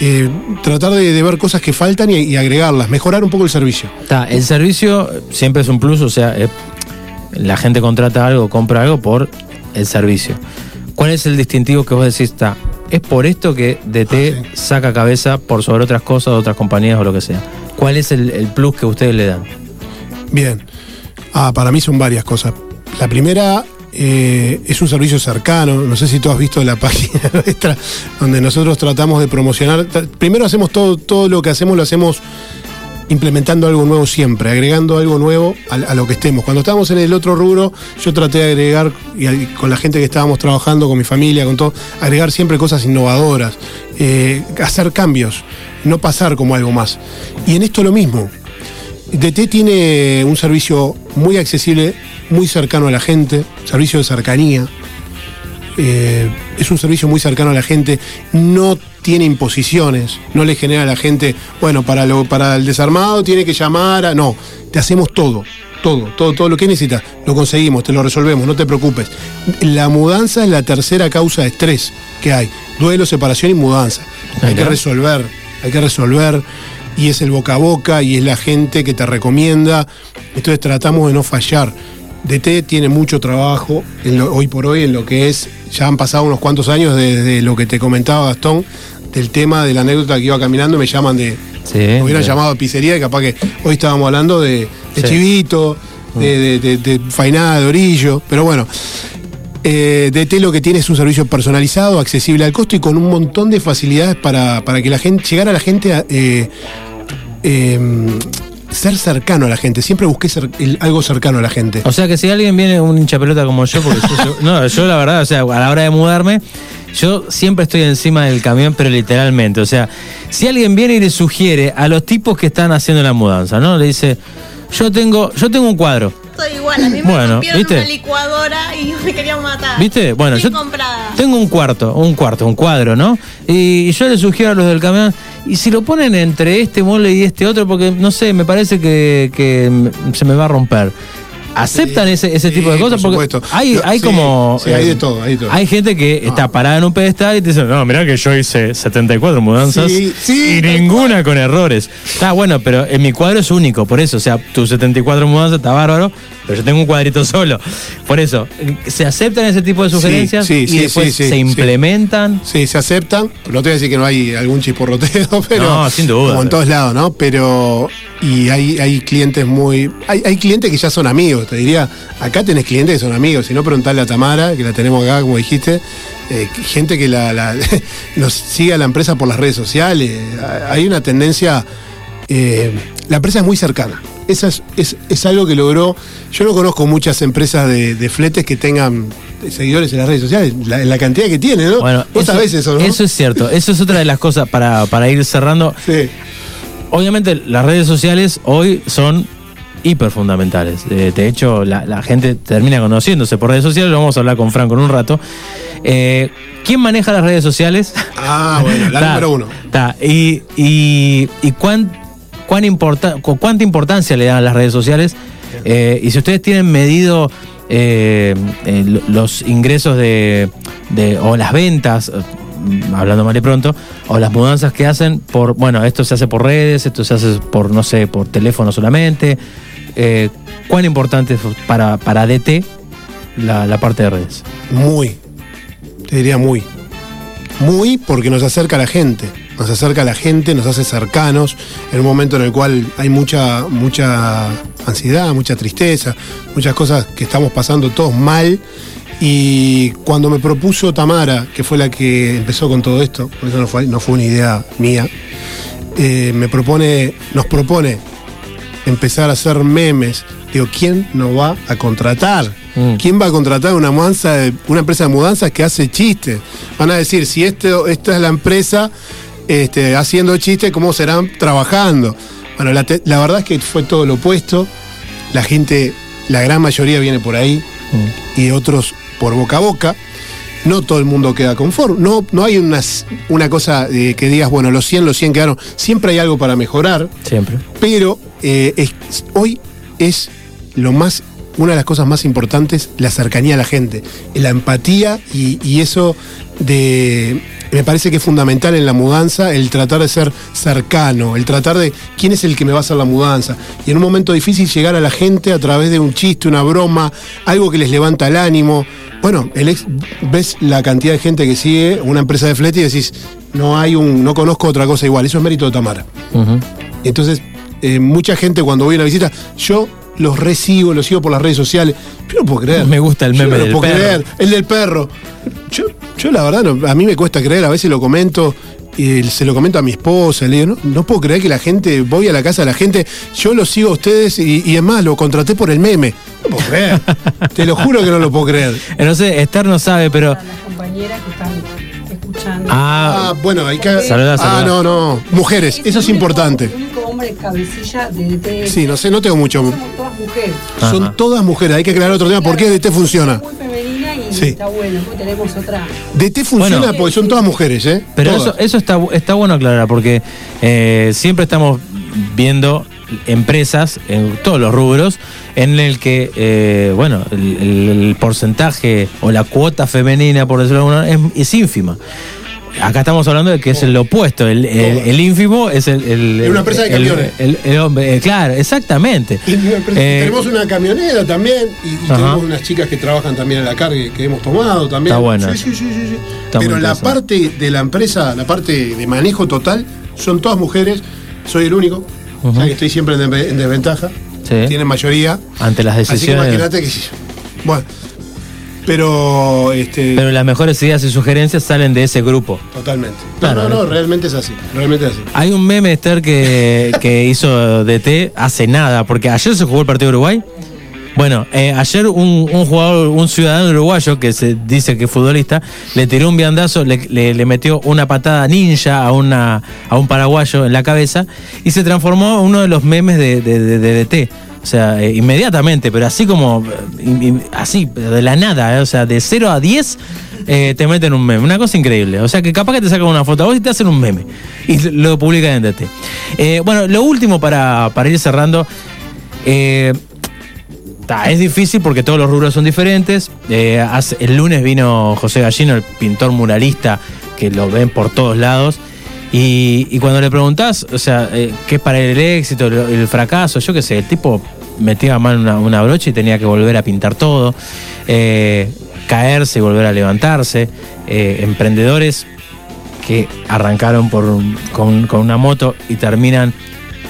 [SPEAKER 15] Eh, tratar de, de ver cosas que faltan y, y agregarlas, mejorar un poco el servicio.
[SPEAKER 7] El servicio siempre es un plus, o sea, eh, la gente contrata algo, compra algo por el servicio. ¿Cuál es el distintivo que vos decís, está? Es por esto que DT saca cabeza por sobre otras cosas, otras compañías o lo que sea. ¿Cuál es el, el plus que ustedes le dan?
[SPEAKER 15] Bien. Ah, para mí son varias cosas. La primera eh, es un servicio cercano. No sé si tú has visto la página nuestra, donde nosotros tratamos de promocionar. Primero hacemos todo, todo lo que hacemos, lo hacemos implementando algo nuevo siempre, agregando algo nuevo a, lo que estemos. Cuando estábamos en el otro rubro, yo traté de agregar, y con la gente que estábamos trabajando, con mi familia, con todo, agregar siempre cosas innovadoras, eh, hacer cambios, no pasar como algo más. Y en esto lo mismo. DT tiene un servicio muy accesible, muy cercano a la gente, servicio de cercanía. Eh, es un servicio muy cercano a la gente, no tiene imposiciones, no le genera a la gente, bueno, para, lo, para el desarmado tiene que llamar a. No, te hacemos todo, todo, todo, todo lo que necesitas, lo conseguimos, te lo resolvemos, no te preocupes. La mudanza es la tercera causa de estrés que hay: duelo, separación y mudanza. Hay que resolver, hay que resolver. Y es el boca a boca y es la gente que te recomienda. Entonces tratamos de no fallar. DT tiene mucho trabajo lo- hoy por hoy en lo que es, ya han pasado unos cuantos años desde lo que te comentaba Gastón, del tema de la anécdota que iba caminando, me llaman de, me hubieran
[SPEAKER 7] sí.
[SPEAKER 15] llamado a pizzería y capaz que hoy estábamos hablando de, de
[SPEAKER 7] Sí.
[SPEAKER 15] chivito, de, de, de- de fainada de orillo, pero bueno. Eh, DT lo que tiene es un servicio personalizado, accesible al costo y con un montón de facilidades para, para que la gente, llegar a la gente a, eh, eh, ser cercano a la gente. Siempre busqué ser- el- algo cercano a la gente.
[SPEAKER 7] O sea que si alguien viene un hincha pelota como yo, porque yo, yo- no, yo la verdad, o sea, a la hora de mudarme, yo siempre estoy encima del camión, pero literalmente. O sea, si alguien viene y le sugiere a los tipos que están haciendo la mudanza, ¿no? Le dice, yo tengo, yo tengo un cuadro.
[SPEAKER 8] Soy igual, a mí me
[SPEAKER 7] Bueno, ¿viste?
[SPEAKER 8] una licuadora y me querían matar.
[SPEAKER 7] ¿Viste? Bueno, yo
[SPEAKER 8] comprada.
[SPEAKER 7] tengo un cuarto, un cuarto, un cuadro, ¿no? Y, y yo le sugiero a los del camión, y si lo ponen entre este mole y este otro, porque no sé, me parece que, se me va a romper. ¿Aceptan ese, ese tipo de cosas?
[SPEAKER 15] por
[SPEAKER 7] Porque hay, hay
[SPEAKER 15] sí,
[SPEAKER 7] como.
[SPEAKER 15] sí, hay de todo, hay de todo.
[SPEAKER 7] Hay gente que está parada en un pedestal y te dice, no, mirá que yo hice 74 mudanzas y ninguna con errores. Está bueno, pero en mi cuadro es único, por eso. O sea, tus 74 mudanzas está bárbaro, pero yo tengo un cuadrito solo. Por eso, ¿se aceptan ese tipo de sugerencias y después se implementan?
[SPEAKER 15] Sí, se aceptan. No te voy a decir que no hay algún chisporroteo, pero.
[SPEAKER 7] No, sin duda.
[SPEAKER 15] Como en todos lados, ¿no? Pero. Y hay, hay clientes muy. Hay, hay clientes que ya son amigos, te diría. Acá tenés clientes que son amigos. Si no, preguntale a Tamara, que la tenemos acá, como dijiste. eh, gente que la, la- nos sigue a la empresa por las redes sociales. Hay una tendencia. eh, la empresa es muy cercana. Esa es, es- es algo que logró. Yo no conozco muchas empresas de, de fletes que tengan seguidores en las redes sociales. La, la cantidad que tiene, ¿no?
[SPEAKER 7] Bueno,
[SPEAKER 15] Vos sabés eso, ¿no?
[SPEAKER 7] Eso es cierto. Eso es otra de las cosas para, para ir cerrando. Obviamente, las redes sociales hoy son hiper fundamentales. Eh, de hecho, la, la gente termina conociéndose por redes sociales. Lo vamos a hablar con Franco en un rato. Eh, ¿Quién maneja las redes sociales?
[SPEAKER 15] Ah, bueno, la
[SPEAKER 7] Ta,
[SPEAKER 15] número uno.
[SPEAKER 7] ta. Y, y, y cuán, cuán importa, cu- cuánta importancia le dan a las redes sociales. Eh, y si ustedes tienen medido lo- los ingresos de, de- o las ventas, hablando mal y pronto, o las mudanzas que hacen por, bueno, esto se hace por redes, esto se hace por, no sé, por teléfono solamente. Eh, ¿Cuán importante es para, para DT la, la parte de redes?
[SPEAKER 15] Muy. Te diría muy. Muy porque nos acerca a la gente. Nos acerca a la gente, nos hace cercanos en un momento en el cual hay mucha, mucha ansiedad, mucha tristeza, muchas cosas que estamos pasando todos mal. Y cuando me propuso Tamara, que fue la que empezó con todo esto, por eso no fue, no fue una idea mía, eh, me propone, nos propone empezar a hacer memes. Digo, ¿quién nos va a contratar? ¿Quién va a contratar una mudanza de- una empresa de mudanzas que hace chistes? Van a decir, si esto, esta es la empresa este, haciendo chistes, ¿cómo serán trabajando? Bueno, la, verdad es que fue todo lo opuesto. La gente, la gran mayoría viene por ahí y otros por boca a boca. No todo el mundo queda conforme. No, no hay unas- una cosa eh, que digas, bueno, los 100, los 100 quedaron. Siempre hay algo para mejorar.
[SPEAKER 7] Siempre.
[SPEAKER 15] Pero eh, es- hoy es lo más una de las cosas más importantes, la cercanía a la gente, la empatía y, y eso de... Me parece que es fundamental en la mudanza el tratar de ser cercano, el tratar de quién es el que me va a hacer la mudanza. Y en un momento difícil llegar a la gente a través de un chiste, una broma, algo que les levanta el ánimo. Bueno, el ex, ves la cantidad de gente que sigue una empresa de flete y decís, no hay un, no conozco otra cosa igual. Eso es mérito de Tamara. Entonces, eh, mucha gente cuando voy a una visita, yo los recibo, los sigo por las redes sociales. Yo no puedo creer.
[SPEAKER 7] Me gusta el
[SPEAKER 15] Yo
[SPEAKER 7] meme
[SPEAKER 15] no
[SPEAKER 7] del
[SPEAKER 15] puedo
[SPEAKER 7] perro.
[SPEAKER 15] creer. El del perro. Yo, yo la verdad, no- a mí me cuesta creer, a veces lo comento. Y se lo comento a mi esposa, le digo, no, no puedo creer que la gente, voy a la casa de la gente, yo los sigo a ustedes y, y es más, lo contraté por el meme. No puedo creer. Te lo juro que no lo puedo creer.
[SPEAKER 7] Eh, No sé, Esther no sabe, pero.
[SPEAKER 16] compañeras que están escuchando.
[SPEAKER 7] Ah,
[SPEAKER 15] bueno, hay que.
[SPEAKER 7] Saluda,
[SPEAKER 15] ah, no, no. Mujeres, eso es importante.
[SPEAKER 16] El único hombre cabecilla de DT.
[SPEAKER 15] Sí, no sé, no tengo mucho.
[SPEAKER 16] Somos todas mujeres.
[SPEAKER 15] Son todas mujeres, hay que aclarar otro tema. ¿Por qué DT funciona?
[SPEAKER 16] Muy femenina y
[SPEAKER 15] Sí.
[SPEAKER 16] está bueno. Después tenemos otra.
[SPEAKER 15] DT funciona
[SPEAKER 7] Bueno.
[SPEAKER 15] porque son todas mujeres, ¿eh?
[SPEAKER 7] Pero
[SPEAKER 15] Todas.
[SPEAKER 7] eso, eso está, está bueno aclarar, porque eh, siempre estamos viendo empresas en todos los rubros en el que, eh, bueno, el, el- el porcentaje o la cuota femenina, por decirlo de alguna manera, es, es ínfima. Acá estamos hablando de que es el opuesto, el, el- el ínfimo es el... el-
[SPEAKER 15] una empresa de camiones.
[SPEAKER 7] el- hombre, eh, claro, exactamente.
[SPEAKER 15] Empresa-
[SPEAKER 7] Eh,
[SPEAKER 15] tenemos una camionera también y, tenemos unas chicas que trabajan también en la carga que, hemos tomado también.
[SPEAKER 7] Está bueno
[SPEAKER 15] Sí, sí, sí, sí, Pero la parte de la empresa, la parte de manejo total, son todas mujeres. Soy el único. O sea que estoy siempre en desventaja.
[SPEAKER 7] Sí.
[SPEAKER 15] Tienen mayoría.
[SPEAKER 7] Ante las
[SPEAKER 15] Así que
[SPEAKER 7] decisiones...
[SPEAKER 15] imagínate que. Bueno. Pero este.
[SPEAKER 7] Pero las mejores ideas y sugerencias salen de ese grupo.
[SPEAKER 15] Totalmente.
[SPEAKER 7] Claro.
[SPEAKER 15] no, no, no, realmente es así. Realmente es así.
[SPEAKER 7] Hay un meme, Esther, que, que hizo DT hace nada, porque ayer se jugó el partido de Uruguay. Bueno, eh, ayer un, jugador, un ciudadano uruguayo que se dice que es futbolista, le tiró un viandazo, le, le- le metió una patada ninja a, una, a un paraguayo en la cabeza y se transformó en uno de los memes de, de- de- DT. O sea, eh, inmediatamente, pero así como, eh, así, de la nada, eh, o sea, de 0 a 10 eh, te meten un meme. Una cosa increíble. O sea, que capaz que te sacan una foto a vos y te hacen un meme. Y lo publican en DT. Bueno, lo último para, para ir cerrando. Es difícil porque todos los rubros son diferentes. Eh, el lunes vino José Gallino, el pintor muralista, que lo ven por todos lados. Y, cuando le preguntás, o sea, eh, ¿qué es para el éxito, el, fracaso? Yo qué sé, el tipo metía mano una, brocha y tenía que volver a pintar todo, eh, caerse y volver a levantarse. Emprendedores que arrancaron por, con, con una moto y terminan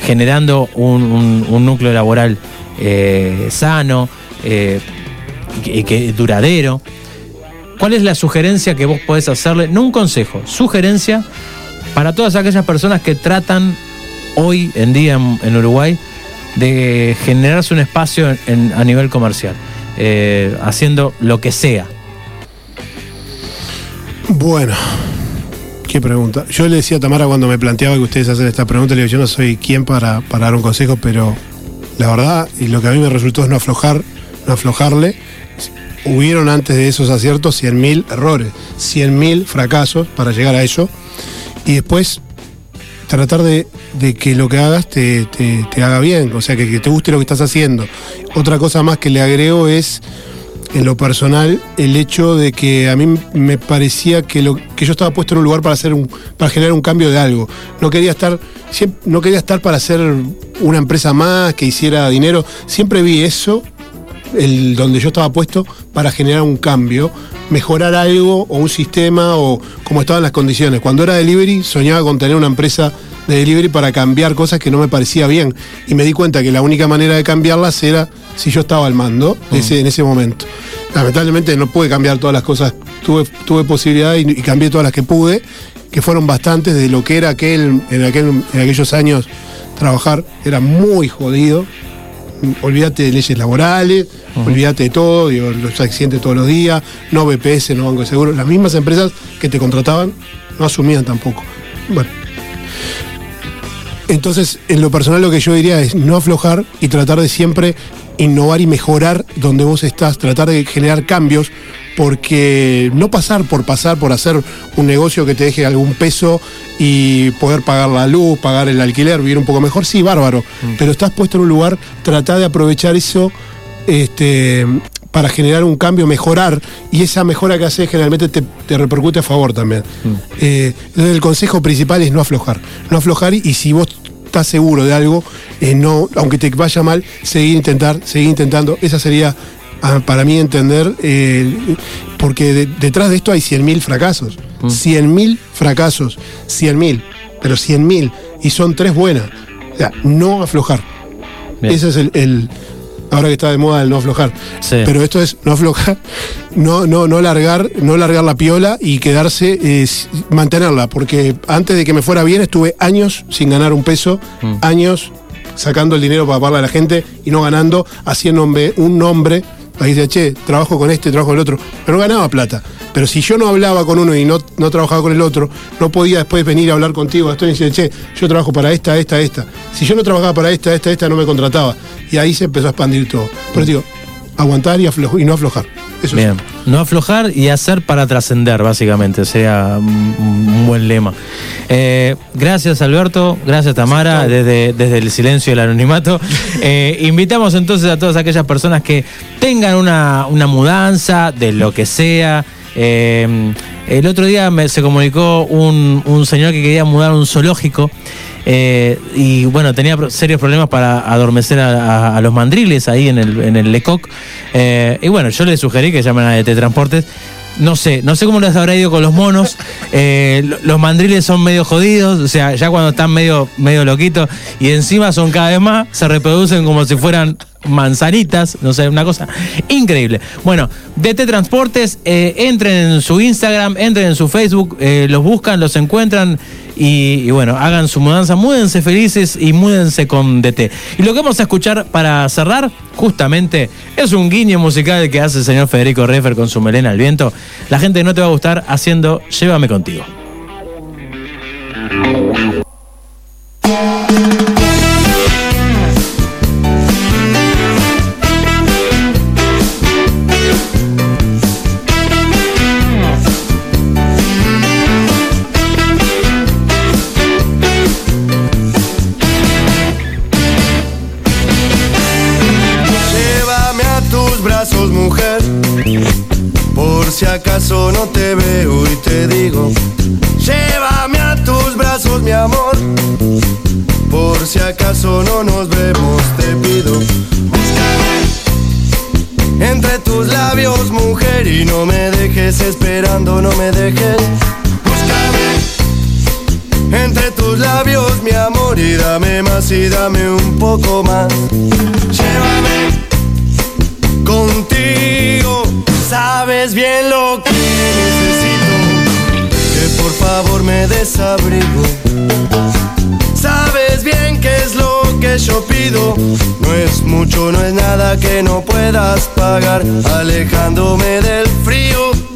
[SPEAKER 7] generando un- un núcleo laboral eh, sano eh, que, duradero. ¿Cuál es la sugerencia que vos podés hacerle? No un consejo, sugerencia para todas aquellas personas que tratan hoy en día en, Uruguay de generarse un espacio a nivel comercial, eh, haciendo lo que sea.
[SPEAKER 15] Bueno, qué pregunta. Yo le decía a Tamara cuando me planteaba que ustedes hacen esta pregunta, le digo, yo no soy quien para, para dar un consejo, pero la verdad, y lo que a mí me resultó es no aflojar, no aflojarle. Hubieron antes de esos aciertos 100.000 errores, 100.000 fracasos para llegar a eso. Y después tratar de, de que lo que hagas te, te- haga bien, o sea, que te guste lo que estás haciendo. Otra cosa más que le agrego es, en lo personal, el hecho de que a mí me parecía que, lo, que yo estaba puesto en un lugar para, hacer un, para generar un cambio de algo. No quería estar, no quería estar para hacer una empresa más que hiciera dinero. Siempre vi eso el, donde yo estaba puesto para generar un cambio, mejorar algo o un sistema o como estaban las condiciones. Cuando era delivery soñaba con tener una empresa de delivery para cambiar cosas que no me parecía bien y me di cuenta que la única manera de cambiarlas era si yo estaba al mando de ese- en ese momento. Lamentablemente no pude cambiar todas las cosas, tuve, tuve posibilidad y, y cambié todas las que pude, que fueron bastantes de lo que era aquel, en, aquel, en aquellos años trabajar, era muy jodido, olvídate de leyes laborales, olvídate de todo, digo, los accidentes todos los días, no BPS, no Banco de Seguro, las mismas empresas que te contrataban no asumían tampoco. Bueno. Entonces, en lo personal lo que yo diría es no aflojar y tratar de siempre innovar y mejorar donde vos estás, tratar de generar cambios, porque no pasar por pasar, por hacer un negocio que te deje algún peso y poder pagar la luz, pagar el alquiler, vivir un poco mejor, sí, bárbaro, pero estás puesto en un lugar, trata de aprovechar eso este, para generar un cambio, mejorar, y esa mejora que haces generalmente te, te repercute a favor también. Eh, entonces el consejo principal es no aflojar, no aflojar y, y si vos estás seguro de algo, eh, no, aunque te vaya mal, seguir intentar, seguir intentando. Esa sería para mí entender, eh, porque de- detrás de esto hay 100.000 fracasos. 100.000 fracasos, 100.000, pero 100.000, y son tres buenas. O sea, no aflojar.
[SPEAKER 7] Bien.
[SPEAKER 15] Ese es el, el- ahora que está de moda el no aflojar. Pero esto es no aflojar, no, no, no largar, no largar la piola y quedarse, eh, mantenerla, porque antes de que me fuera bien estuve años sin ganar un peso, años sacando el dinero para pagarle a la gente y no ganando, haciéndome un nombre. Ahí dice, che, trabajo con este, trabajo con el otro, pero ganaba plata. Pero si yo no hablaba con uno y no, no trabajaba con el otro, no podía después venir a hablar contigo. Estoy diciendo, che, yo trabajo para esta, esta, esta. Si yo no trabajaba para esta, esta, esta, no me contrataba. Y ahí se empezó a expandir todo. Pero digo, aguantar y, y no aflojar. Eso
[SPEAKER 7] Bien. No aflojar y hacer para trascender, básicamente, un, un buen lema. Eh, gracias, Alberto. Gracias, Tamara, desde, desde el silencio y el anonimato. Eh, invitamos entonces a todas aquellas personas que tengan una, una mudanza, de lo que sea. Eh, el otro día me, se comunicó un, un señor que quería mudar un zoológico. eh, y bueno, tenía serios problemas para adormecer a, los mandriles ahí en el, en el Lecoq. Eh, y bueno, yo le sugerí que llamen a DT Transportes. No sé, no sé cómo les habrá ido con los monos. Lo- los mandriles son medio jodidos, o sea, ya cuando están medio, medio loquitos y encima son cada vez más, se reproducen como si fueran manzanitas, no sé, una cosa increíble. Bueno, DT Transportes, eh, entren en su Instagram, entren en su Facebook, eh, los buscan, los encuentran y, y bueno, hagan su mudanza, múdense felices y múdense con DT. Y lo que vamos a escuchar para cerrar, justamente, es un guiño musical que hace el señor Federico Reffer con su melena al viento. La gente no te va a gustar haciendo Llévame contigo.
[SPEAKER 17] Y no me dejes esperando, no me dejes. Búscame entre tus labios, mi amor, y dame más y dame un poco más. Llévame contigo, sabes bien lo que necesito, que por favor me desabrigo. Sabes pido, no es mucho, no es nada que no puedas pagar, alejándome del frío.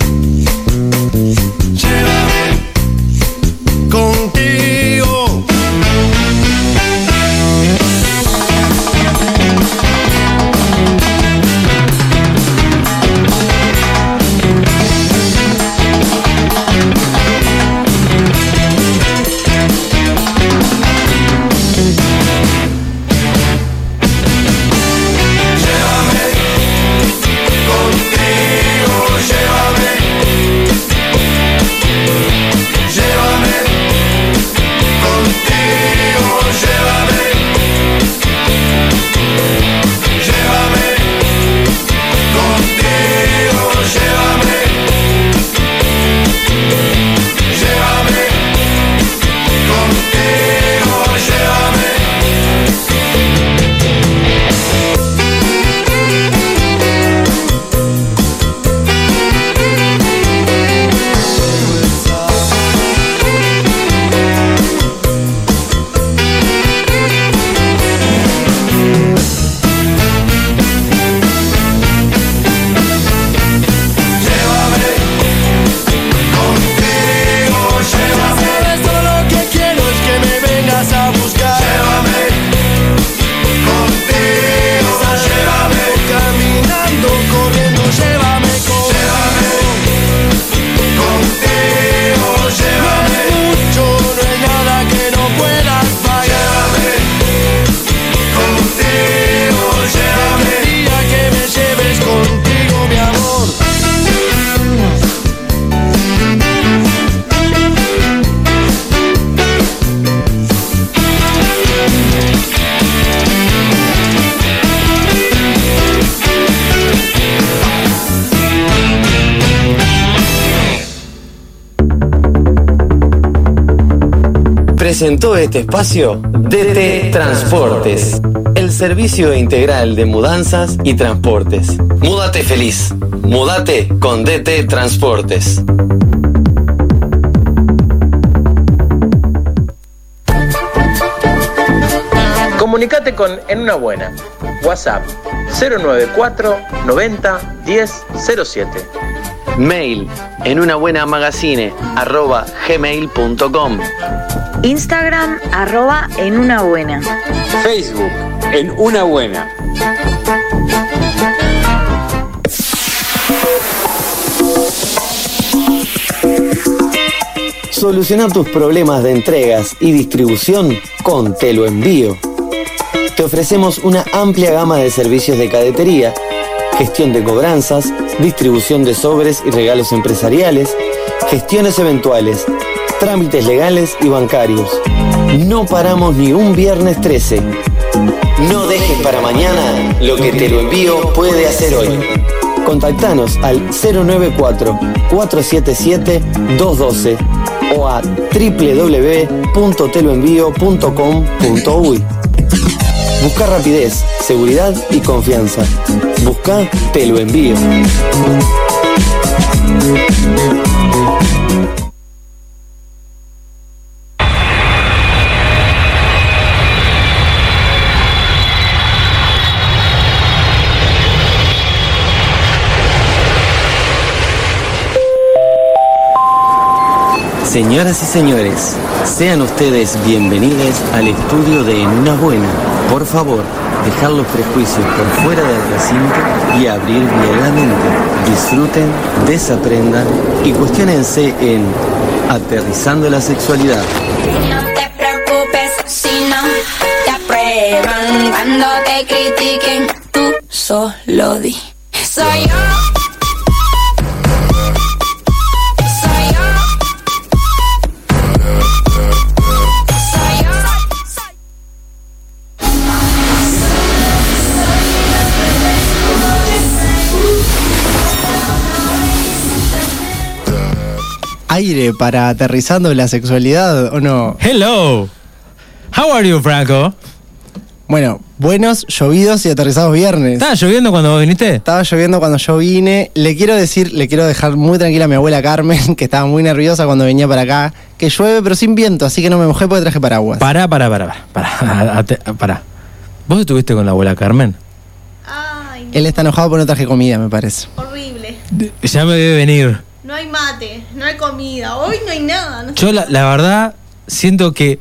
[SPEAKER 5] Presentó este espacio DT Transportes, el servicio integral de mudanzas y transportes. Múdate feliz. Múdate con DT Transportes.
[SPEAKER 18] Comunicate con En Una Buena. WhatsApp 094 90 10 07.
[SPEAKER 5] Mail en una buena magazine arroba gmail.com.
[SPEAKER 12] Instagram arroba en una buena.
[SPEAKER 13] Facebook, en una buena.
[SPEAKER 5] Soluciona tus problemas de entregas y distribución con Te lo envío. Te ofrecemos una amplia gama de servicios de cadetería, gestión de cobranzas, distribución de sobres y regalos empresariales, gestiones eventuales, trámites legales y bancarios. No paramos ni un viernes 13. No dejes para mañana lo que te lo envío puede hacer hoy. Contactanos al 094-477-212 o a www.teloenvío.com.uy. Busca rapidez, seguridad y confianza. Busca Te lo envío. Señoras y señores, sean ustedes bienvenidos al estudio de una Buena. Por favor, dejar los prejuicios por fuera del recinto y abrir bien la mente. Disfruten, desaprendan y cuestionense en Aterrizando la Sexualidad.
[SPEAKER 19] No te preocupes si no te aprueban cuando te critiquen. Tú solo di. Soy yo.
[SPEAKER 20] Aire para aterrizando la sexualidad o no?
[SPEAKER 7] Hello. How are you, Franco?
[SPEAKER 20] Bueno, buenos, llovidos y aterrizados viernes.
[SPEAKER 7] ¿Estaba lloviendo cuando vos viniste?
[SPEAKER 20] Estaba lloviendo cuando yo vine. Le quiero decir, le quiero dejar muy tranquila a mi abuela Carmen, que estaba muy nerviosa cuando venía para acá, que llueve pero sin viento, así que no me mojé porque traje paraguas.
[SPEAKER 7] Pará, pará, pará, pará. Pará. ¿Vos estuviste con la abuela Carmen?
[SPEAKER 20] Él está enojado porque no traje comida, me parece.
[SPEAKER 8] Horrible.
[SPEAKER 7] Ya me debe venir.
[SPEAKER 8] No hay mate, no hay comida, hoy no hay nada. No.
[SPEAKER 7] Yo la, la verdad siento que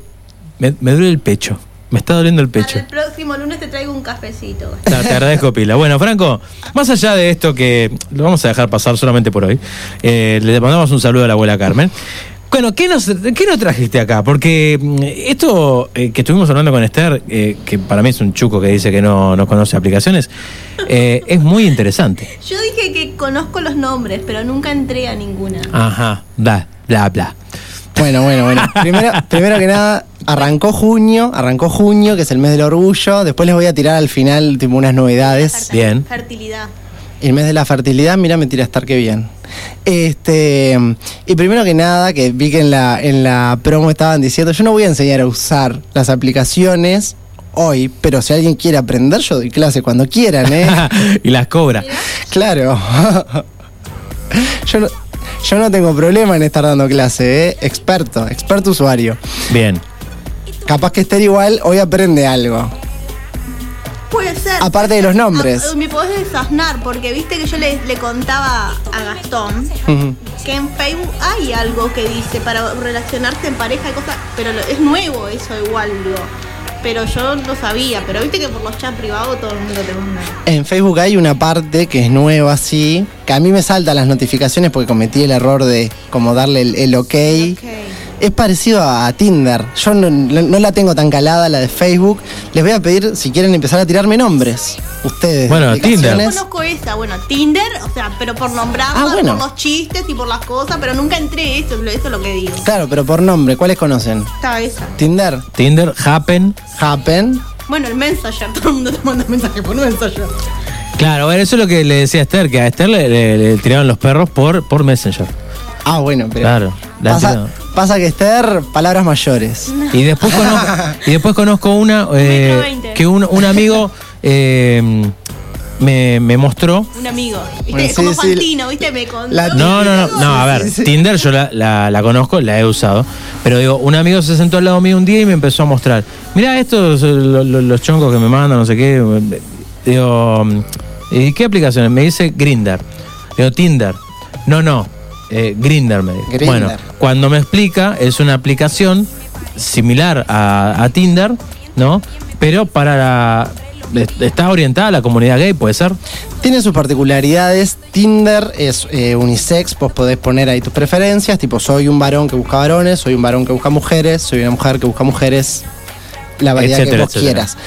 [SPEAKER 7] me, me duele el pecho. Me está doliendo el pecho.
[SPEAKER 8] El próximo lunes te traigo un cafecito.
[SPEAKER 7] Te, te agradezco, Pila. Bueno, Franco, más allá de esto que lo vamos a dejar pasar solamente por hoy, eh, le mandamos un saludo a la abuela Carmen. Bueno, ¿qué nos, qué nos trajiste acá? Porque mm, esto eh, que estuvimos hablando con Esther, eh, que para mí es un chuco que dice que no, no conoce aplicaciones, eh, es muy interesante.
[SPEAKER 8] Yo dije que conozco los nombres, pero nunca entré a ninguna.
[SPEAKER 7] Ajá, bla, bla, bla.
[SPEAKER 20] Bueno, bueno, bueno. Primero, primero que nada, arrancó junio, arrancó junio, que es el mes del orgullo. Después les voy a tirar al final tipo unas novedades.
[SPEAKER 7] Bien.
[SPEAKER 8] Fertilidad.
[SPEAKER 20] El mes de la fertilidad, mira, me tira a estar que bien. Este, y primero que nada, que vi que en la, en la promo estaban diciendo, yo no voy a enseñar a usar las aplicaciones hoy, pero si alguien quiere aprender, yo doy clase cuando quieran, ¿eh?
[SPEAKER 7] y las cobra.
[SPEAKER 20] Claro. yo, no, yo no tengo problema en estar dando clase, ¿eh? Experto, experto usuario.
[SPEAKER 7] Bien.
[SPEAKER 20] Capaz que Esther igual hoy aprende algo.
[SPEAKER 8] Puede ser.
[SPEAKER 20] Aparte de los nombres.
[SPEAKER 8] Ah, me podés desasnar, porque viste que yo le, le contaba a Gastón que en Facebook hay algo que dice para relacionarse en pareja y cosas, pero lo- es nuevo eso igual, digo. Pero yo no sabía, pero viste que por los chats privados todo el mundo te manda.
[SPEAKER 20] En Facebook hay una parte que es nueva, así, que a mí me saltan las notificaciones porque cometí el error de como darle el, el ok. Es parecido a, Tinder. Yo no, la tengo tan calada, la de Facebook. Les voy a pedir si quieren empezar a tirarme nombres. Ustedes.
[SPEAKER 7] Bueno,
[SPEAKER 20] de
[SPEAKER 8] Yo conozco esa, bueno, Tinder, o sea, pero por nombrarla,
[SPEAKER 20] Ah, bueno.
[SPEAKER 8] por los chistes y por las cosas, pero nunca entré eso, eso es lo que digo.
[SPEAKER 20] Claro, pero por nombre, ¿cuáles conocen?
[SPEAKER 8] Está esa.
[SPEAKER 20] Tinder.
[SPEAKER 7] Tinder, Happen.
[SPEAKER 20] Happen.
[SPEAKER 8] Bueno, el Messenger, todo el mundo te manda mensaje por Messenger.
[SPEAKER 7] Claro, bueno, eso es lo que le decía a Esther, que a Esther le, le- le tiraron los perros por, por Messenger.
[SPEAKER 20] Ah, bueno, pero.
[SPEAKER 7] Claro.
[SPEAKER 20] Pasa, que Esther, palabras mayores.
[SPEAKER 7] Y después conozco, y después conozco una eh, que un, un amigo eh, me, me mostró.
[SPEAKER 8] Un amigo. ¿Viste?
[SPEAKER 20] Bueno, sí,
[SPEAKER 8] Como
[SPEAKER 20] sí.
[SPEAKER 8] Fantino, ¿viste? Me contó.
[SPEAKER 7] No, no, no, no, a ver, Tinder yo la, la- la conozco, la he usado, pero digo, un amigo se sentó al lado mío un día y me empezó a mostrar, mira estos, eh, lo- lo- los choncos que me mandan, no sé qué, digo, ¿y qué aplicaciones? Me dice Grinder, digo, Tinder, no, no, eh, Grinder me dice.
[SPEAKER 20] Grindr.
[SPEAKER 7] Bueno, cuando me explica, es una aplicación similar a, a Tinder, ¿no? Pero para la... Está orientada a la comunidad gay, ¿puede ser?
[SPEAKER 20] Tiene sus particularidades. Tinder es eh, unisex, vos podés poner ahí tus preferencias, tipo soy un varón que busca varones, soy un varón que busca mujeres, soy una mujer que busca mujeres, la variedad que vos
[SPEAKER 7] etcétera.
[SPEAKER 20] quieras.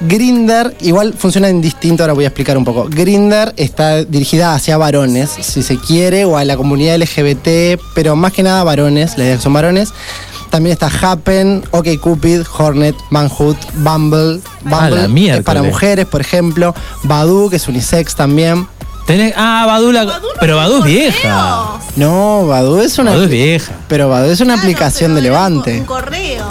[SPEAKER 20] Grinder igual funciona en distinto, ahora voy a explicar un poco. Grinder está dirigida hacia varones, si se quiere, o a la comunidad LGBT, pero más que nada varones, la idea que son varones. También está Happen, OkCupid, Hornet, Manhood, Bumble.
[SPEAKER 7] Ah,
[SPEAKER 20] Bumble
[SPEAKER 7] la
[SPEAKER 20] es para mujeres, por ejemplo. Badoo, que es unisex también.
[SPEAKER 7] Tenés, ah, Badoo, la- pero Badoo es vieja.
[SPEAKER 20] No, Badoo es una.
[SPEAKER 7] Es vieja.
[SPEAKER 20] Pero Badoo es una aplicación de Levante.
[SPEAKER 8] Un correo.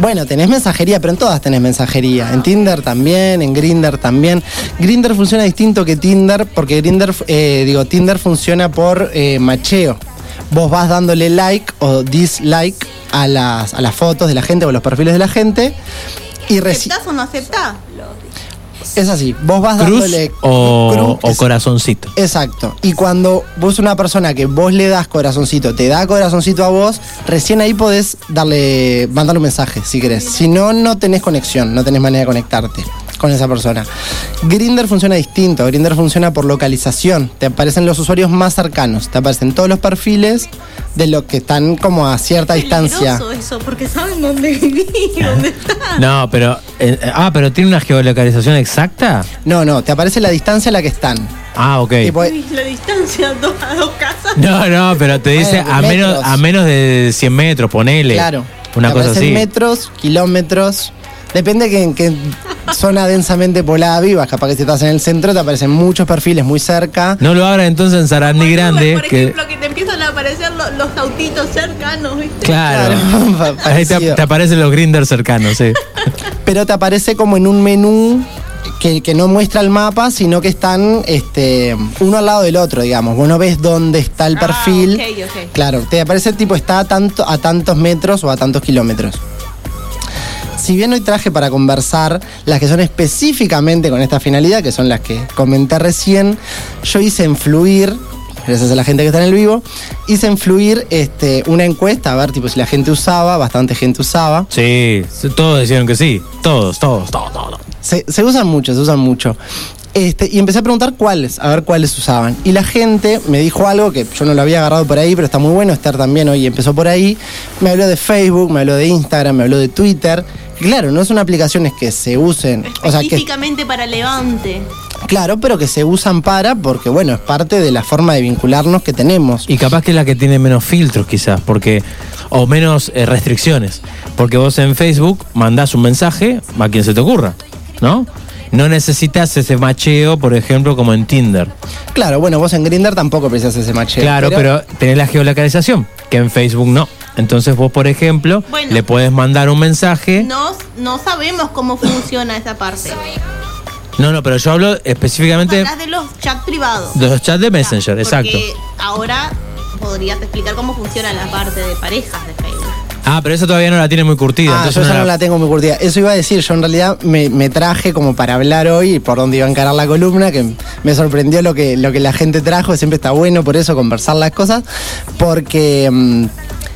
[SPEAKER 20] Bueno, tenés mensajería, pero en todas tenés mensajería. En Tinder también, en Grinder también. Grinder funciona distinto que Tinder, porque Grinder, eh, digo, Tinder funciona por eh, macheo. Vos vas dándole like o dislike a las, a las fotos de la gente o a los perfiles de la gente. Y
[SPEAKER 8] ¿Aceptás o no aceptás?
[SPEAKER 20] Es así, vos vas
[SPEAKER 7] Cruz
[SPEAKER 20] dándole
[SPEAKER 7] o,
[SPEAKER 20] cruz,
[SPEAKER 7] o corazoncito.
[SPEAKER 20] Exacto. Y cuando vos una persona que vos le das corazoncito, te da corazoncito a vos, recién ahí podés darle, mandarle un mensaje si querés. Si no, no tenés conexión, no tenés manera de conectarte con esa persona. Grinder funciona distinto. Grinder funciona por localización. Te aparecen los usuarios más cercanos. Te aparecen todos los perfiles de los que están como a cierta distancia.
[SPEAKER 8] Eso, porque saben dónde vivís, dónde estás.
[SPEAKER 7] No, pero. eh, ah, pero tiene una geolocalización exacta.
[SPEAKER 20] No, no, te aparece la distancia a la que están.
[SPEAKER 7] Ah, ok.
[SPEAKER 20] Tipo,
[SPEAKER 8] Uy, La distancia dos, a dos casas.
[SPEAKER 7] No, no, pero te dice a menos,
[SPEAKER 20] metros.
[SPEAKER 7] a menos de 100 metros, ponele.
[SPEAKER 20] Claro.
[SPEAKER 7] Una
[SPEAKER 20] Te
[SPEAKER 7] cosa así.
[SPEAKER 20] metros, kilómetros. Depende que en qué zona densamente poblada vivas. Capaz que si estás en el centro te aparecen muchos perfiles muy cerca.
[SPEAKER 7] No lo abran entonces en Sarandí Grande.
[SPEAKER 8] Por
[SPEAKER 7] que,
[SPEAKER 8] ejemplo, que te empiezan a aparecer lo- los autitos cercanos, ¿viste?
[SPEAKER 7] claro. Ahí te, aparecen los grinders cercanos, sí.
[SPEAKER 20] Pero te aparece como en un menú que, que no muestra el mapa, sino que están este, uno al lado del otro, digamos. Vos no ves dónde está el perfil.
[SPEAKER 8] Ah, ok, ok.
[SPEAKER 20] Claro, te aparece tipo está a, tanto, a tantos metros o a tantos kilómetros. Si bien hoy traje para conversar las que son específicamente con esta finalidad, que son las que comenté recién, yo hice influir, gracias a la gente que está en el vivo, hice influir este, una encuesta a ver tipo, si la gente usaba, bastante gente usaba.
[SPEAKER 7] Sí, todos decían que sí. Todos, todos, todos, todos.
[SPEAKER 20] Se, se usan mucho, se usan mucho. Este, y empecé a preguntar cuáles, a ver cuáles usaban. Y la gente me dijo algo que yo no lo había agarrado por ahí, pero está muy bueno. Esther también hoy empezó por ahí. Me habló de Facebook, me habló de Instagram, me habló de Twitter. Claro, no son aplicaciones que se usen, o sea, que
[SPEAKER 8] Específicamente para Levante.
[SPEAKER 20] claro, pero que se usan para, porque bueno, es parte de la forma de vincularnos que tenemos.
[SPEAKER 7] Y capaz que es la que tiene menos filtros, quizás, porque. O menos eh, restricciones. Porque vos en Facebook mandás un mensaje a quien se te ocurra, ¿no? No necesitas ese macheo, por ejemplo, como en Tinder.
[SPEAKER 20] Claro, bueno, vos en Grinder tampoco precisas ese macheo.
[SPEAKER 7] Claro, pero, tenés la geolocalización, que en Facebook no. Entonces vos, por ejemplo,
[SPEAKER 8] Bueno.
[SPEAKER 7] le puedes mandar un mensaje.
[SPEAKER 8] No, no sabemos cómo funciona esa parte.
[SPEAKER 7] No, no, pero yo hablo específicamente
[SPEAKER 8] Hablas de los chats privados.
[SPEAKER 7] de los chats de Messenger, exacto.
[SPEAKER 8] Ahora podrías explicar cómo funciona la parte de parejas de Facebook.
[SPEAKER 7] Ah, pero esa todavía no la tiene muy curtida.
[SPEAKER 20] Ah,
[SPEAKER 7] entonces
[SPEAKER 20] yo
[SPEAKER 7] no
[SPEAKER 20] ya
[SPEAKER 7] la-
[SPEAKER 20] no la tengo muy curtida. Eso iba a decir, yo en realidad me, me traje como para hablar hoy por dónde iba a encarar la columna, que me sorprendió lo que, lo que la gente trajo, siempre está bueno por eso conversar las cosas, porque, mm,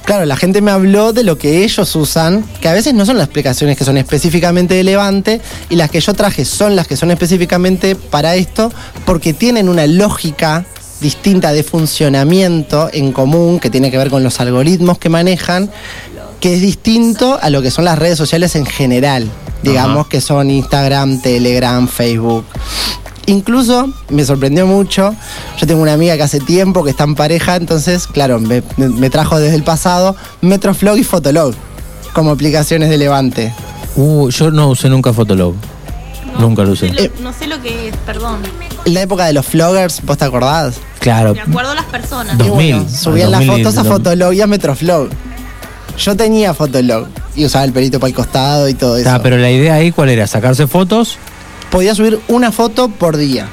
[SPEAKER 20] claro, la gente me habló de lo que ellos usan, que a veces no son las explicaciones que son específicamente de Levante, y las que yo traje son las que son específicamente para esto, porque tienen una lógica distinta de funcionamiento en común que tiene que ver con los algoritmos que manejan que es distinto a lo que son las redes sociales en general, digamos
[SPEAKER 7] Ajá.
[SPEAKER 20] que son Instagram, Telegram, Facebook. Incluso me sorprendió mucho, yo tengo una amiga que hace tiempo que está en pareja, entonces, claro, me, me trajo desde el pasado Metroflog y Fotolog como aplicaciones de Levante.
[SPEAKER 7] Uh, yo no usé nunca Fotolog. Nunca lo usé.
[SPEAKER 8] No sé lo- no sé lo que es, perdón.
[SPEAKER 20] En la época de los vloggers, ¿vos te acordás?
[SPEAKER 7] Claro.
[SPEAKER 8] Me acuerdo las personas.
[SPEAKER 7] 2000.
[SPEAKER 20] Subían las
[SPEAKER 7] 2000,
[SPEAKER 20] fotos a
[SPEAKER 7] no.
[SPEAKER 20] Fotolog y a Metroflog. Yo tenía Fotolog y usaba el pelito para el costado y todo eso.
[SPEAKER 7] Ah, pero la idea ahí, ¿cuál era? ¿Sacarse fotos?
[SPEAKER 20] Podías subir una foto por día.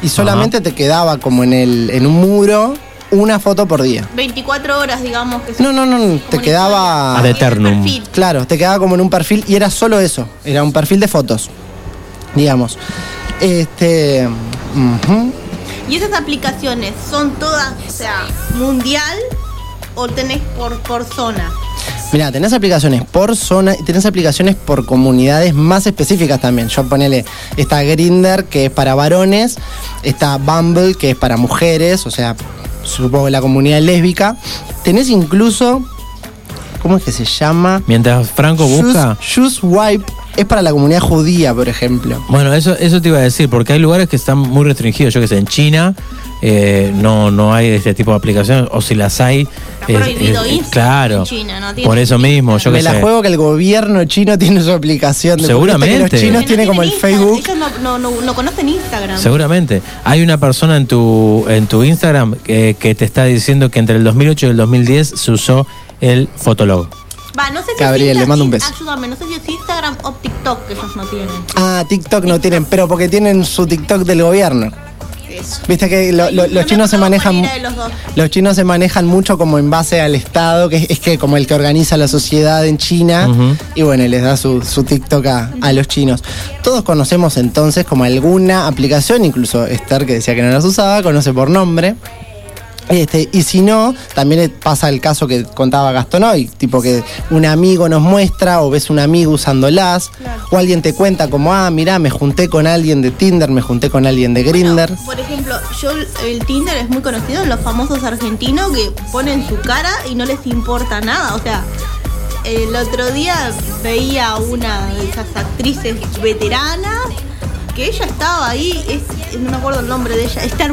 [SPEAKER 20] Y solamente te quedaba como en, el, en un muro una foto por día.
[SPEAKER 8] 24 horas, digamos. Que
[SPEAKER 20] No, no, no, te quedaba...
[SPEAKER 7] Ad eternum.
[SPEAKER 20] Claro, te quedaba como en un perfil y era solo eso. Era un perfil de fotos, digamos. Este...
[SPEAKER 8] ¿Y esas aplicaciones son todas, o sea, mundial o tenés por, por zona?
[SPEAKER 20] Mira, tenés aplicaciones por zona y tenés aplicaciones por comunidades más específicas también. Yo ponele, está Grinder, que es para varones, está Bumble, que es para mujeres, o sea, supongo que la comunidad lésbica. Tenés incluso, ¿cómo es que se llama?
[SPEAKER 7] Mientras Franco busca.
[SPEAKER 20] Shoes Wipe es para la comunidad judía, por ejemplo.
[SPEAKER 7] Bueno, eso, eso te iba a decir, porque hay lugares que están muy restringidos. Yo que sé, en China eh, no, no hay este tipo de aplicaciones, o si las hay. es-
[SPEAKER 8] prohibido
[SPEAKER 7] es-
[SPEAKER 8] Instagram
[SPEAKER 7] claro.
[SPEAKER 8] en China, no tiene
[SPEAKER 7] por eso mismo, yo
[SPEAKER 20] Me la
[SPEAKER 7] sé.
[SPEAKER 20] juego que el gobierno chino tiene su aplicación. De
[SPEAKER 7] Seguramente.
[SPEAKER 20] los chinos
[SPEAKER 8] No
[SPEAKER 20] tienen como el
[SPEAKER 8] Instagram,
[SPEAKER 20] Facebook.
[SPEAKER 8] Ellos no, no, no, no conocen Instagram.
[SPEAKER 7] Seguramente. Hay una persona en tu, en tu Instagram que, que te está diciendo que entre el 2008 y el 2010 se usó el Fotolog.
[SPEAKER 8] Va, no sé si
[SPEAKER 20] Gabriel, le mando un beso.
[SPEAKER 8] Ayúdame, no sé si es Instagram o TikTok que ellos no tienen.
[SPEAKER 20] Ah, TikTok no tienen, pero porque tienen su TikTok del gobierno.
[SPEAKER 8] Eso.
[SPEAKER 20] Viste que lo- lo- los chinos se manejan.
[SPEAKER 8] Los dos.
[SPEAKER 20] Los chinos se manejan mucho como en base al Estado, que es, es que como el que organiza la sociedad en China,
[SPEAKER 7] Ujú.
[SPEAKER 20] y bueno, les da su, su TikTok a, a los chinos. Todos conocemos entonces como alguna aplicación, incluso Esther que decía que no las usaba, conoce por nombre. Este, y si no, también pasa el caso que contaba Gastón hoy, tipo que un amigo nos muestra o ves un amigo usándolas, o alguien te cuenta como, ah, mirá, me junté con alguien de Tinder, me junté con alguien de Grinder.
[SPEAKER 8] Por ejemplo, yo el Tinder es muy conocido, los famosos argentinos que ponen su cara y no les importa nada. O sea, el otro día veía una de esas actrices veteranas que ella estaba ahí, es- no me acuerdo el nombre de ella, Esther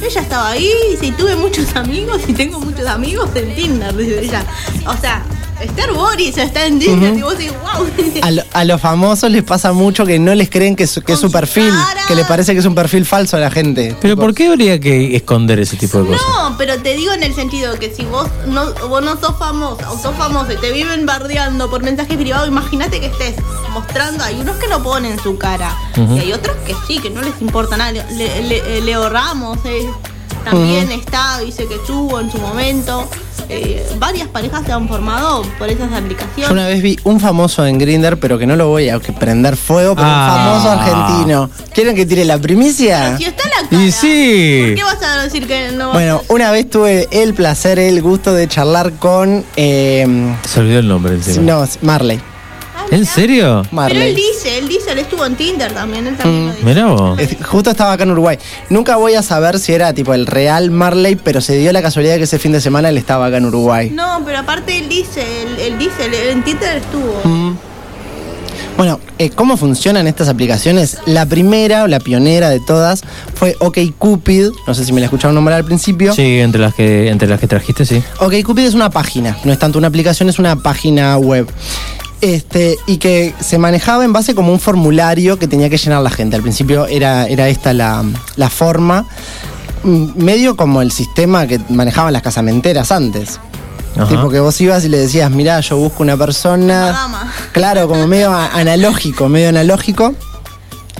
[SPEAKER 8] Ella estaba ahí, y tuve muchos amigos y tengo muchos amigos en Tinder, dice ella. O sea, Esther Boris está en Tinder
[SPEAKER 20] Ujú.
[SPEAKER 8] y vos decís, wow.
[SPEAKER 20] A, lo- a los famosos les pasa mucho que no les creen que es, que es su perfil, que les parece que es un perfil falso a la gente.
[SPEAKER 7] Pero ¿por qué habría que esconder ese tipo de cosas?
[SPEAKER 8] No, pero te digo en el sentido que si vos no, vos no sos famosa o sos famoso y te viven bardeando por mensaje privado, imagínate que estés mostrando. Hay unos que no ponen su cara y hay otros que sí, que no les importa nada. Le- le- eh, Leo Ramos eh, también está, dice que estuvo en su momento. Eh, varias parejas se han formado por esas
[SPEAKER 20] Yo
[SPEAKER 8] aplicaciones.
[SPEAKER 20] una vez vi un famoso en Grinder, pero que no lo voy a que prender fuego, pero
[SPEAKER 7] Ah.
[SPEAKER 20] un famoso argentino. ¿Quieren que tire la primicia?
[SPEAKER 8] Si está en la cara,
[SPEAKER 7] Y sí.
[SPEAKER 8] ¿qué vas a decir que no?
[SPEAKER 20] Bueno, una vez tuve el placer, el gusto de charlar con. eh,
[SPEAKER 7] Se olvidó el nombre encima.
[SPEAKER 20] no, Marley.
[SPEAKER 7] ¿En serio?
[SPEAKER 8] pero
[SPEAKER 20] Marley.
[SPEAKER 8] él dice, él dice, él estuvo en Tinder también, él también lo dice.
[SPEAKER 7] Mirá vos.
[SPEAKER 20] Es- Justo estaba acá en Uruguay. Nunca voy a saber si era tipo el real Marley, pero se dio la casualidad que ese fin de semana él estaba acá en Uruguay.
[SPEAKER 8] No, pero aparte él dice, él, él dice, él, en Tinder estuvo.
[SPEAKER 20] Mm. Bueno, eh, ¿cómo funcionan estas aplicaciones? La primera, o la pionera de todas, fue OkCupid. No sé si me la escucharon nombrar al principio.
[SPEAKER 7] Sí, entre las que, entre las que trajiste, sí.
[SPEAKER 20] OkCupid es una página, no es tanto una aplicación, es una página web. Este, y que se manejaba en base como un formulario que tenía que llenar la gente. Al principio era, era esta la, la forma, medio como el sistema que manejaban las casamenteras antes.
[SPEAKER 7] Ajá.
[SPEAKER 20] Tipo que vos ibas y le decías, mirá, yo busco una persona.
[SPEAKER 8] Dama.
[SPEAKER 20] Claro, como medio analógico, medio analógico.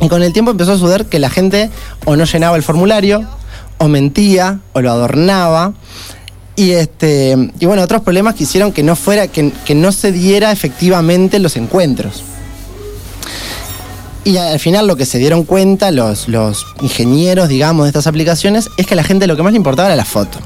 [SPEAKER 20] Y con el tiempo empezó a suceder que la gente o no llenaba el formulario, o mentía, o lo adornaba. Y este. Y bueno, otros problemas que hicieron que no fuera, que, que no se diera efectivamente los encuentros. Y al final lo que se dieron cuenta los, los ingenieros, digamos, de estas aplicaciones, es que a la gente lo que más le importaba era la foto.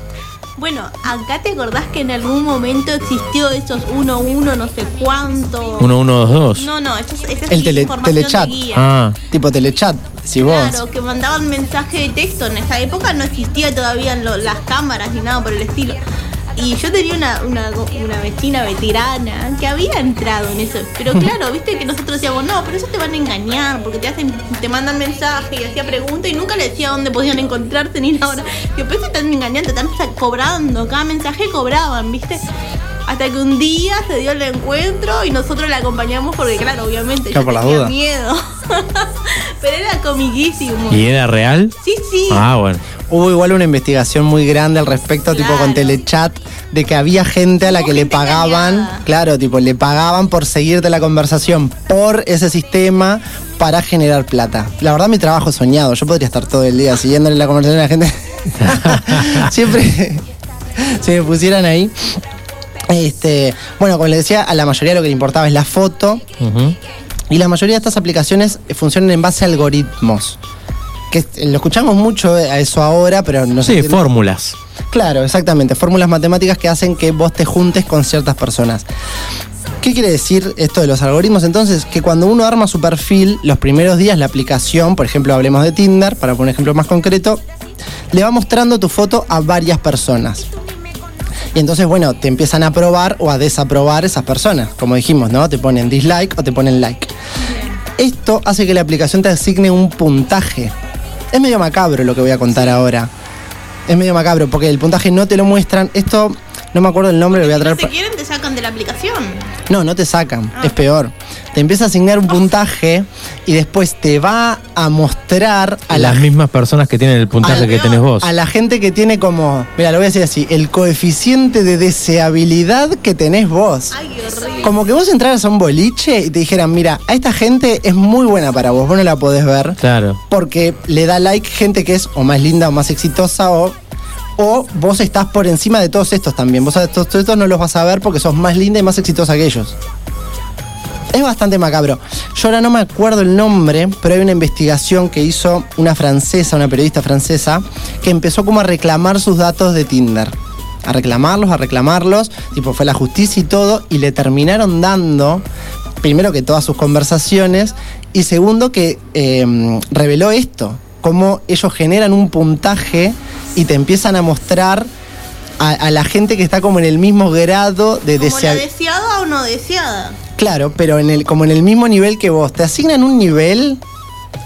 [SPEAKER 8] Bueno, acá te acordás que en algún momento existió esos 1-1, no sé cuánto.
[SPEAKER 7] 1122.
[SPEAKER 8] No, no, eso es,
[SPEAKER 20] El tele- telechat.
[SPEAKER 8] de guía.
[SPEAKER 7] Ah,
[SPEAKER 20] Tipo telechat, si vos.
[SPEAKER 8] Claro, que mandaban mensaje de texto. En esa época no existía todavía lo- las cámaras ni nada por el estilo. Y yo tenía una, una, una vecina veterana que había entrado en eso. Pero claro, viste que nosotros decíamos, no, pero eso te van a engañar, porque te hacen, te mandan mensaje y hacía preguntas y nunca le decía dónde podían encontrarse ni nada. Yo pero te están engañando, te están cobrando, cada mensaje cobraban, viste. Hasta que un día se dio el encuentro y nosotros la acompañamos porque claro, obviamente
[SPEAKER 20] Claro,
[SPEAKER 8] yo
[SPEAKER 20] por las
[SPEAKER 8] tenía
[SPEAKER 20] dudas.
[SPEAKER 8] miedo. pero era comiquísimo.
[SPEAKER 7] ¿y era real?
[SPEAKER 8] Sí, sí.
[SPEAKER 7] Ah, bueno.
[SPEAKER 20] Hubo igual una investigación muy grande al respecto, tipo con telechat, de que había gente a la que le pagaban, claro, tipo, le pagaban por seguirte la conversación por ese sistema para generar plata. La verdad, mi trabajo es soñado. Yo podría estar todo el día siguiéndole la conversación a la gente. Siempre se me pusieran ahí. Este, bueno, como les decía, a la mayoría lo que le importaba es la foto. Y la mayoría de estas aplicaciones funcionan en base a algoritmos. Que lo escuchamos mucho a eso ahora, pero no sé.
[SPEAKER 7] Sí, fórmulas.
[SPEAKER 20] Claro, exactamente. Fórmulas matemáticas que hacen que vos te juntes con ciertas personas. ¿Qué quiere decir esto de los algoritmos? Entonces, que cuando uno arma su perfil, los primeros días la aplicación, por ejemplo, hablemos de Tinder, para poner un ejemplo más concreto, le va mostrando tu foto a varias personas. Y entonces, bueno, te empiezan a aprobar o a desaprobar esas personas. Como dijimos, ¿no? Te ponen dislike o te ponen like. Esto hace que la aplicación te asigne un puntaje. Es medio macabro lo que voy a contar ahora. Es medio macabro porque el puntaje no te lo muestran. Esto, no me acuerdo el nombre, lo voy a traer.
[SPEAKER 8] Si quieren te sacan de la aplicación.
[SPEAKER 20] no, no te sacan, es peor. Te empieza a asignar un puntaje y después te va a mostrar a la
[SPEAKER 7] las mismas personas que tienen el puntaje que tenés vos.
[SPEAKER 20] A la gente que tiene como, mira, lo voy a decir así, el coeficiente de deseabilidad que tenés vos. Como que vos entraras a un boliche y te dijeran, mira, a esta gente es muy buena para vos, vos no la podés ver.
[SPEAKER 7] Claro.
[SPEAKER 20] Porque le da like gente que es o más linda o más exitosa o, o vos estás por encima de todos estos también. Vos a todos estos no los vas a ver porque sos más linda y más exitosa que ellos. Es bastante macabro. Yo ahora no me acuerdo el nombre, pero hay una investigación que hizo una francesa, una periodista francesa, que empezó como a reclamar sus datos de Tinder. A reclamarlos, a reclamarlos. Tipo, fue la justicia y todo, y le terminaron dando, primero que todas sus conversaciones, y segundo que eh, reveló esto, cómo ellos generan un puntaje y te empiezan a mostrar a, a la gente que está como en el mismo grado de
[SPEAKER 8] Como la
[SPEAKER 20] desear.
[SPEAKER 8] deseada o no deseada.
[SPEAKER 20] Claro, pero en el, como en el mismo nivel que vos. Te asignan un nivel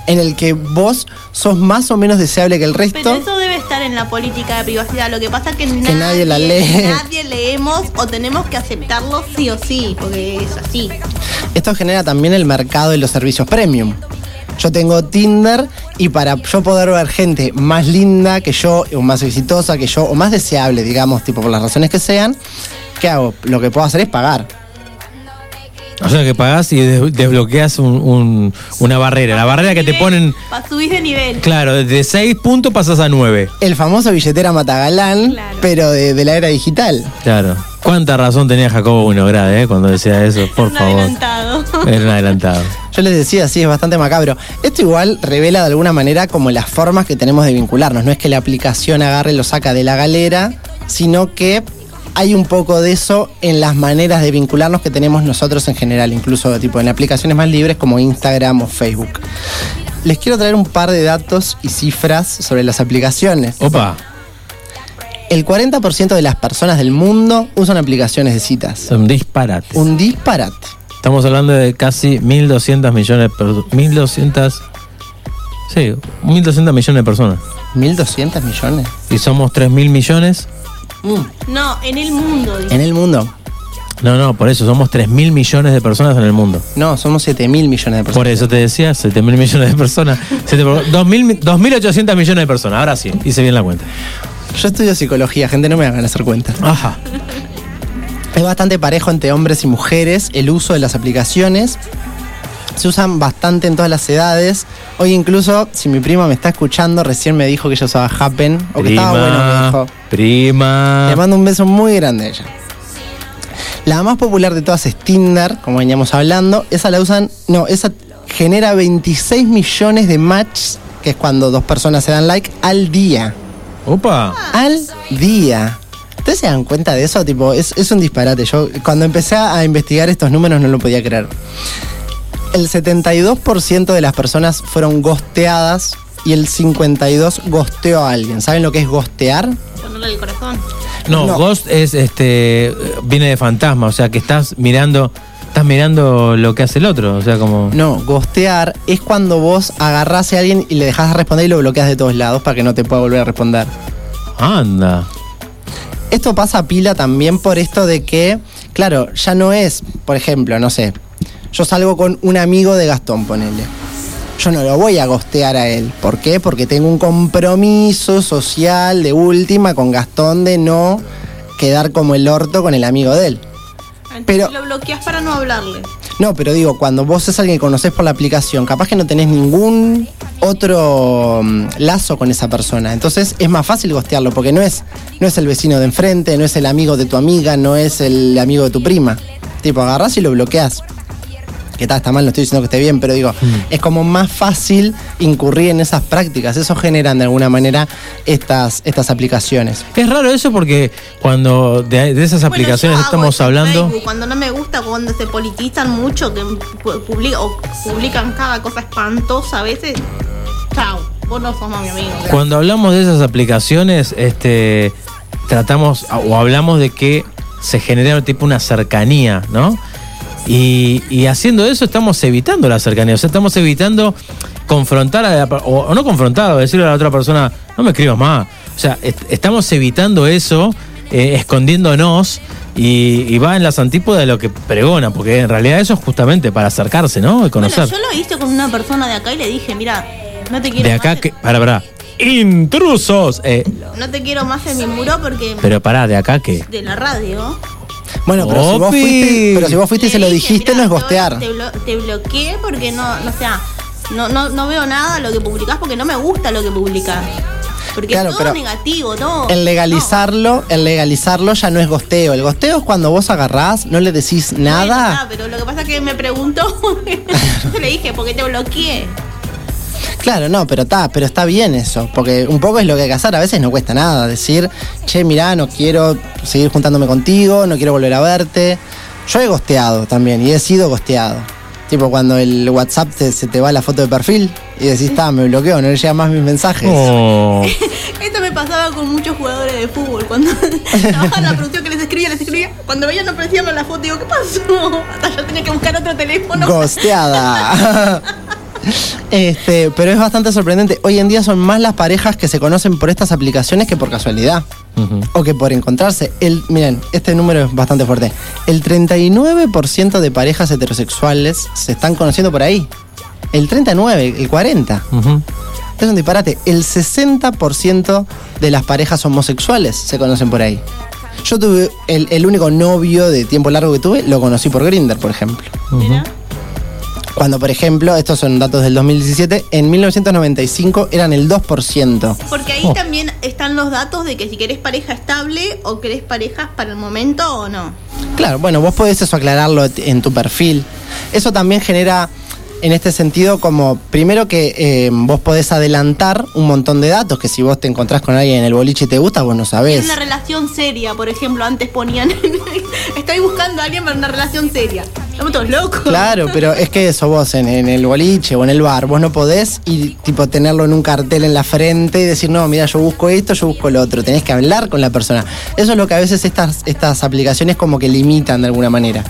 [SPEAKER 20] en el que vos sos más o menos deseable que el
[SPEAKER 8] Pero
[SPEAKER 20] resto.
[SPEAKER 8] eso debe estar en la política de privacidad. Lo que pasa es que,
[SPEAKER 20] nadie la lee.
[SPEAKER 8] Nadie leemos o tenemos que aceptarlo sí o sí, porque es así.
[SPEAKER 20] Esto genera también el mercado de los servicios premium. Yo tengo Tinder y para yo poder ver gente más linda que yo, o más exitosa que yo, o más deseable, digamos, tipo por las razones que sean, ¿qué hago? Lo que puedo hacer es pagar.
[SPEAKER 7] O sea que pagás y des- desbloqueas un- un- una barrera. La barrera que te ponen,
[SPEAKER 8] Para subir de nivel.
[SPEAKER 7] claro, de 6 puntos pasas a 9.
[SPEAKER 20] El famoso billetera Matagalán, pero de, de la era digital.
[SPEAKER 7] Claro. ¿Cuánta razón tenía Jacobo Winograd, eh, cuando decía eso? Por favor.
[SPEAKER 8] Adelantado.
[SPEAKER 7] Era un adelantado.
[SPEAKER 20] Yo les decía, sí, es bastante macabro. Esto igual revela de alguna manera como las formas que tenemos de vincularnos. No es que la aplicación agarre y lo saca de la galera, sino que hay un poco de eso en las maneras de vincularnos que tenemos nosotros en general, incluso tipo en aplicaciones más libres como Instagram o Facebook. Les quiero traer un par de datos y cifras sobre las aplicaciones.
[SPEAKER 7] Opa.
[SPEAKER 20] El 40% de las personas del mundo usan aplicaciones de citas.
[SPEAKER 7] Un disparate.
[SPEAKER 20] Un disparate.
[SPEAKER 7] Estamos hablando de casi 1.200 millones de personas. 1.200. Sí, 1.200 millones de personas.
[SPEAKER 20] ¿1.200 millones?
[SPEAKER 7] Y somos 3.000 millones.
[SPEAKER 8] No, en el mundo. dice.
[SPEAKER 20] En el mundo.
[SPEAKER 7] No, no, por eso somos 3.000 millones de personas en el mundo.
[SPEAKER 20] No, somos 7 mil millones de personas.
[SPEAKER 7] Por eso te decía, 7.000 millones de personas. 7 por- 2.000 2.800 millones de personas. Ahora sí, hice bien la cuenta.
[SPEAKER 20] Yo estudio psicología, gente, no me hagan hacer cuentas.
[SPEAKER 7] Ajá.
[SPEAKER 20] Es bastante parejo entre hombres y mujeres el uso de las aplicaciones. Se usan bastante en todas las edades. Hoy incluso, si mi prima me está escuchando, recién me dijo que ella usaba Happen. O que estaba bueno, me dijo.
[SPEAKER 7] prima.
[SPEAKER 20] Le mando un beso muy grande a ella. La más popular de todas es Tinder, como veníamos hablando. Esa la usan, no, esa genera 26 millones de matches, que es cuando dos personas se dan like, al día.
[SPEAKER 7] Opa.
[SPEAKER 20] Al día. ¿Ustedes se dan cuenta de eso? Tipo, es, es un disparate. Yo cuando empecé a investigar estos números no lo podía creer. El 72% de las personas fueron gosteadas y el 52% gosteó a alguien. ¿Saben lo que es gostear?
[SPEAKER 8] Ponerle el corazón.
[SPEAKER 7] No,
[SPEAKER 20] No.
[SPEAKER 7] Ghost es este viene de fantasma, o sea que estás mirando estás mirando lo que hace el otro, o sea como
[SPEAKER 20] No, gostear es cuando vos agarrás a alguien y le dejás de responder y lo bloqueas de todos lados para que no te pueda volver a responder.
[SPEAKER 7] anda.
[SPEAKER 20] Esto pasa pila también por esto de que, claro, ya no es, por ejemplo, no sé, yo salgo con un amigo de Gastón, ponele. yo no lo voy a gostear a él. ¿Por qué? Porque tengo un compromiso social de última con Gastón de no quedar como el orto con el amigo de él.
[SPEAKER 8] Entonces lo bloqueas para no hablarle.
[SPEAKER 20] No, pero digo, cuando vos es alguien que conocés por la aplicación, capaz que no tenés ningún otro mm, lazo con esa persona. Entonces es más fácil gostearlo, porque no es, no es el vecino de enfrente, no es el amigo de tu amiga, no es el amigo de tu prima. Tipo, agarrás y lo bloqueás. Que tal, está mal, no estoy diciendo que esté bien, pero digo, es como más fácil incurrir en esas prácticas. Eso generan de alguna manera estas, estas aplicaciones.
[SPEAKER 7] Es raro eso porque cuando de, de esas aplicaciones estamos hablando.
[SPEAKER 8] Facebook, cuando no me gusta, cuando se politizan mucho, que o publican cada cosa espantosa a veces. Chao, vos no sos más mi amigo.
[SPEAKER 7] Cuando hablamos de esas aplicaciones, este, tratamos o hablamos de que se genera tipo una cercanía, ¿no? Y, y haciendo eso estamos evitando la cercanía, o sea, estamos evitando confrontar a la, o, o no confrontar, o decirle a la otra persona, no me escribas más. O sea, est- estamos evitando eso, eh, escondiéndonos. Y, y va en las antípodas de lo que pregona, porque en realidad eso es justamente para acercarse, ¿no? Y
[SPEAKER 8] Bueno,
[SPEAKER 7] conocer.
[SPEAKER 8] yo lo hice con una persona de acá y le dije, mira, no te quiero
[SPEAKER 7] de acá
[SPEAKER 8] más,
[SPEAKER 7] que. Para, para. Intrusos. Eh,
[SPEAKER 8] no te quiero más en mi muro porque
[SPEAKER 7] pero pará, de acá que.
[SPEAKER 8] de la radio.
[SPEAKER 20] Bueno, pero si vos
[SPEAKER 7] Opi.
[SPEAKER 20] fuiste, pero si vos fuiste y se lo dijiste, no es gostear.
[SPEAKER 8] Te, blo- te bloqueé porque no, no o sea, no, no, no veo nada lo que publicás porque no me gusta lo que publicás. Porque
[SPEAKER 20] Claro,
[SPEAKER 8] es todo
[SPEAKER 20] pero
[SPEAKER 8] negativo, todo.
[SPEAKER 20] El legalizarlo, el legalizarlo ya no es gosteo. El gosteo es cuando vos agarrás, no le decís nada.
[SPEAKER 8] Ah, pero lo que pasa es que me preguntó, yo le dije, ¿por qué te bloqueé?
[SPEAKER 20] Claro, no, pero está, pero está bien eso, porque un poco es lo que hay que hacer, a veces no cuesta nada, decir, che, mirá, no quiero seguir juntándome contigo, no quiero volver a verte. Yo he gosteado también y he sido gosteado. Tipo cuando el WhatsApp te- se te va la foto de perfil y decís, está, me bloqueo, no le llegan más mis mensajes.
[SPEAKER 7] Oh.
[SPEAKER 8] Esto me pasaba con muchos jugadores de fútbol. Cuando trabajaban la producción que les escribía, les escribía. Cuando veían no aparecían la foto, digo, ¿qué pasó? Hasta yo tenía que buscar otro teléfono.
[SPEAKER 20] Gosteada. Este, pero es bastante sorprendente. Hoy en día son más las parejas que se conocen por estas aplicaciones que por casualidad. O que por encontrarse. El, miren, este número es bastante fuerte. El 39% de parejas heterosexuales se están conociendo por ahí. El 39, el 40. Es un disparate. El 60% de las parejas homosexuales se conocen por ahí. Yo tuve el, el único novio de tiempo largo que tuve, lo conocí por Grinder, por ejemplo. Cuando, por ejemplo, estos son datos del 2017, en 1995 eran el 2%.
[SPEAKER 8] Porque ahí
[SPEAKER 20] Oh.
[SPEAKER 8] también están los datos de que si querés pareja estable o querés parejas para el momento o no.
[SPEAKER 20] Claro, bueno, vos podés eso aclararlo en tu perfil. Eso también genera, en este sentido, como primero que eh, vos podés adelantar un montón de datos, que si vos te encontrás con alguien en el boliche y te gusta, vos no
[SPEAKER 8] Es
[SPEAKER 20] sabés.
[SPEAKER 8] una relación seria, por ejemplo, antes ponían. Estoy buscando a alguien para una relación seria. Estamos todos locos.
[SPEAKER 20] Claro, pero es que eso vos en, en el boliche o en el bar, vos no podés y tipo tenerlo en un cartel en la frente y decir, no, mira, yo busco esto, yo busco lo otro. Tenés que hablar con la persona. Eso es lo que a veces estas, estas aplicaciones como que limitan de alguna manera.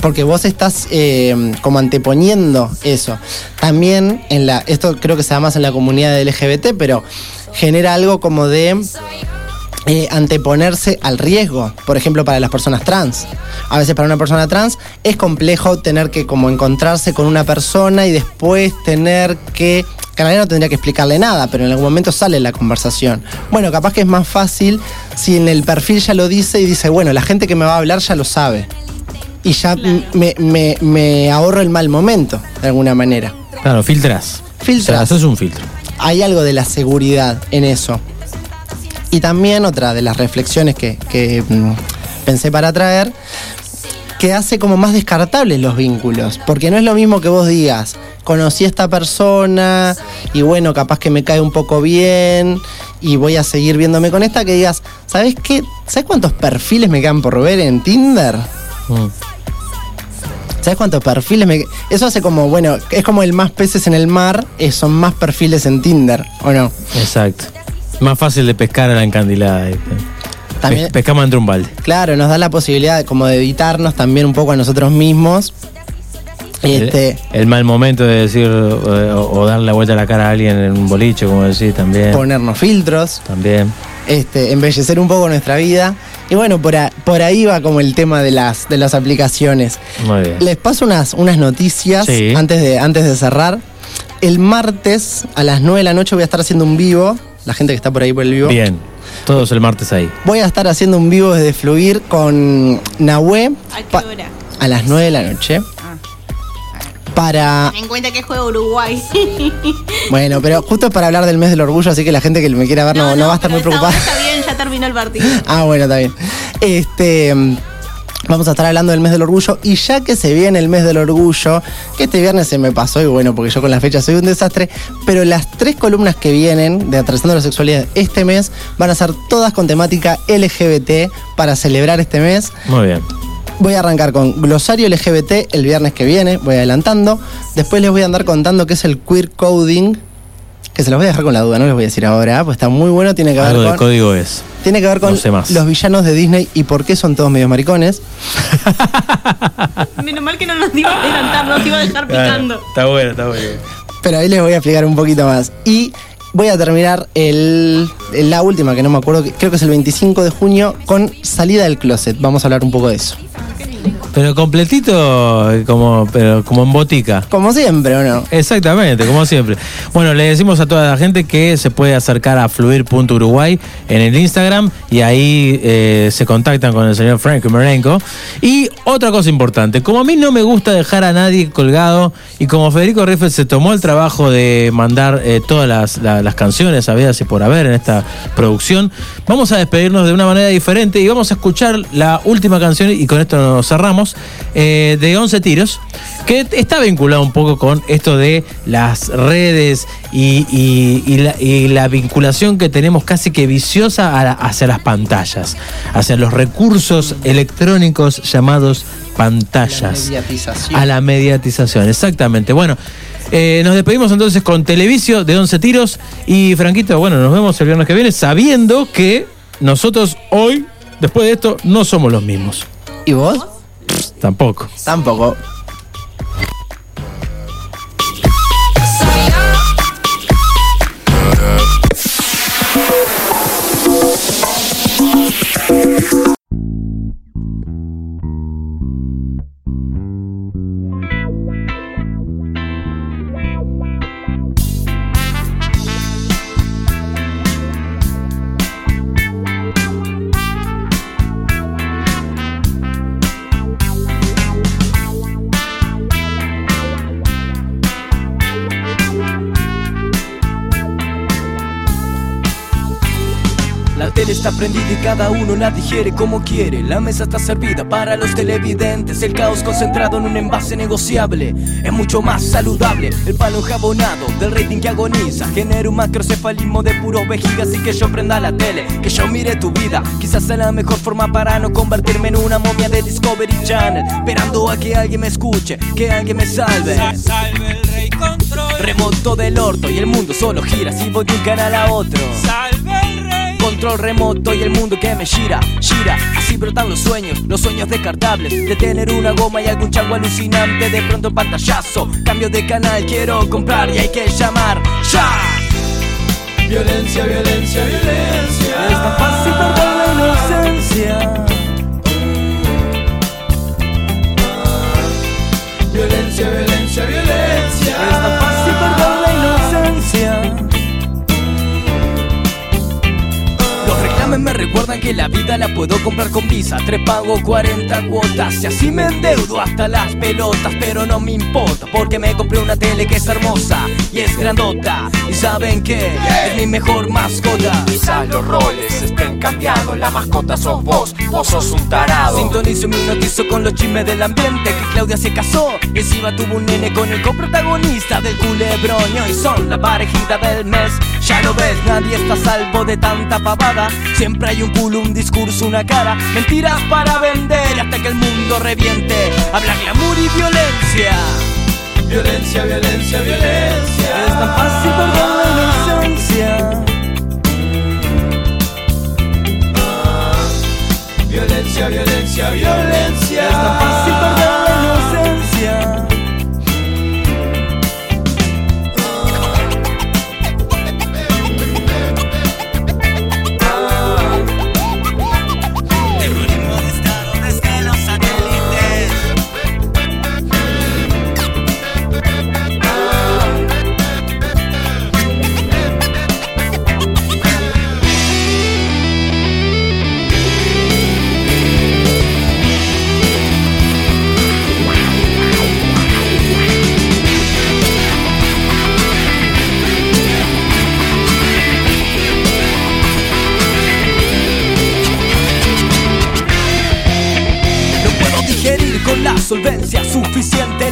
[SPEAKER 20] Porque vos estás eh, como anteponiendo eso. También en la, esto creo que se da más en la comunidad LGBT, pero genera algo como de eh, anteponerse al riesgo, por ejemplo, para las personas trans. A veces para una persona trans es complejo tener que como encontrarse con una persona y después tener que... Que en realidad no tendría que explicarle nada, pero en algún momento sale la conversación. Bueno, capaz que es más fácil si en el perfil ya lo dice y dice, bueno, la gente que me va a hablar ya lo sabe. Y ya me, me- me ahorro el mal momento, de alguna manera.
[SPEAKER 7] Claro, filtras.
[SPEAKER 20] Filtras.
[SPEAKER 7] O sea, haces un filtro.
[SPEAKER 20] Hay algo de la seguridad en eso. Y también otra de las reflexiones que, que, mm, pensé para traer, que hace como más descartables los vínculos. Porque no es lo mismo que vos digas, conocí a esta persona y bueno, capaz que me cae un poco bien y voy a seguir viéndome con esta, que digas, ¿sabes qué? ¿Sabes cuántos perfiles me quedan por ver en Tinder? ¿Sabes cuántos perfiles me.? Eso hace como, bueno, es como el más peces en el mar, eh, son más perfiles en Tinder, ¿o no?
[SPEAKER 7] Exacto. Más fácil de pescar a la encandilada.
[SPEAKER 20] También-
[SPEAKER 7] Pe- pescamos entre un balde.
[SPEAKER 20] Claro, nos da la posibilidad de, como de editarnos también un poco a nosotros mismos. Este,
[SPEAKER 7] El, el mal momento de decir eh, o, o darle la vuelta a la cara a alguien en un boliche, como decís, también.
[SPEAKER 20] ponernos filtros,
[SPEAKER 7] También.
[SPEAKER 20] este, embellecer un poco nuestra vida. Y bueno, por, a- por ahí va como el tema de las, de las aplicaciones.
[SPEAKER 7] Muy bien.
[SPEAKER 20] Les paso unas, unas noticias
[SPEAKER 7] Sí.
[SPEAKER 20] antes, de, antes de cerrar. El martes a las 9 de la noche voy a estar haciendo un vivo. La gente que está por ahí por el vivo.
[SPEAKER 7] Bien, todos el martes ahí.
[SPEAKER 20] Voy a estar haciendo un vivo desde Fluir con Nahue
[SPEAKER 8] ¿A qué hora?
[SPEAKER 20] a las 9 de la noche. Para.
[SPEAKER 8] Ten en cuenta que juega Uruguay.
[SPEAKER 20] Bueno, pero justo es para hablar del mes del orgullo, así que la gente que me quiera ver no, no va a estar muy preocupada.
[SPEAKER 8] está bien, ya terminó el partido.
[SPEAKER 20] Ah, bueno, está bien. Este. Vamos a estar hablando del mes del orgullo y ya que se viene el mes del orgullo, que este viernes se me pasó y bueno, porque yo con la fecha soy un desastre, pero las tres columnas que vienen de Atravesando la Sexualidad este mes van a ser todas con temática LGBT para celebrar este mes.
[SPEAKER 7] Muy bien.
[SPEAKER 20] Voy a arrancar con glosario LGBT el viernes que viene, voy adelantando. Después les voy a andar contando qué es el queer coding, que se los voy a dejar con la duda, no les voy a decir ahora, pues está muy bueno, tiene que ver
[SPEAKER 7] Algo de
[SPEAKER 20] con...
[SPEAKER 7] código es.
[SPEAKER 20] Tiene que ver con
[SPEAKER 7] No sé más.
[SPEAKER 20] los villanos de Disney y por qué son todos medios maricones.
[SPEAKER 8] Menos mal que no nos iba a adelantar, nos iba a dejar picando.
[SPEAKER 7] Está bueno, está bueno.
[SPEAKER 20] Pero ahí les voy a explicar un poquito más. Y voy a terminar el, la última, que no me acuerdo, que- creo que es el 25 de junio, con salida del closet. Vamos a hablar un poco de eso.
[SPEAKER 7] Pero completito, eh, como, pero como en botica.
[SPEAKER 20] Como siempre, ¿o no?
[SPEAKER 7] Exactamente, como siempre. Bueno, le decimos a toda la gente que se puede acercar a fluir.uruguay en el Instagram y ahí eh, se contactan con el señor Frank Merenco. Y otra cosa importante, como a mí no me gusta dejar a nadie colgado y como Federico Riffel se tomó el trabajo de mandar eh, todas las, la- las canciones habidas y por haber en esta producción, vamos a despedirnos de una manera diferente y vamos a escuchar la última canción y con esto nos cerramos, eh, de 11 tiros, que está vinculado un poco con esto de las redes y, y- y la, y la vinculación que tenemos casi que viciosa la- hacia las pantallas, hacia los recursos electrónicos llamados pantallas.
[SPEAKER 20] Mediatización.
[SPEAKER 7] A la mediatización, exactamente. Bueno, eh, nos despedimos entonces con Televisio de 11 tiros y Franquito, bueno, nos vemos el viernes que viene sabiendo que nosotros hoy, después de esto, no somos los mismos.
[SPEAKER 20] ¿Y vos?
[SPEAKER 7] Tampoco.
[SPEAKER 20] Tampoco.
[SPEAKER 6] Tele está prendida y cada uno la digiere como quiere. La mesa está servida para los televidentes. El caos concentrado en un envase negociable es mucho más saludable. El palo enjabonado del rating que agoniza genera un macrocefalismo de puro vejiga. Así que yo prenda la tele, que yo mire tu vida. Quizás sea la mejor forma para no convertirme en una momia de Discovery Channel. Esperando a que alguien me escuche, que alguien me salve.
[SPEAKER 21] Salve el rey control.
[SPEAKER 6] Remoto del orto y el mundo solo gira si voy de un canal a otro.
[SPEAKER 21] Salve.
[SPEAKER 6] Control remoto y el mundo que me gira, gira. Así brotan los sueños, los sueños descartables. De tener una goma y algún chango alucinante. De pronto pantallazo, cambio de canal, quiero comprar y hay que llamar ya. Violencia, violencia, violencia. Es tan fácil perder la inocencia. Violencia, violencia, violencia. Recuerdan que la vida la puedo comprar con visa. Tres pago 40 cuotas y así me endeudo hasta las pelotas. Pero no me importa porque me compré una tele que es hermosa y es grandota. Y saben que es mi mejor mascota.
[SPEAKER 21] Quizás los roles estén cambiados, la mascota sos vos, vos sos un tarado.
[SPEAKER 6] Sintonizo y me notizo con los chismes del ambiente Que Claudia se casó y encima tuvo un nene con el coprotagonista del culebroño Y son la parejita del mes Ya lo ves, nadie está a salvo de tanta pavada Siempre hay un culo, un discurso, una cara. Mentiras para vender hasta que el mundo reviente. Habla glamour y violencia. Violencia, violencia, violencia. Es tan fácil perder la inocencia. Violencia, violencia, violencia. Es tan fácil perder la inocencia.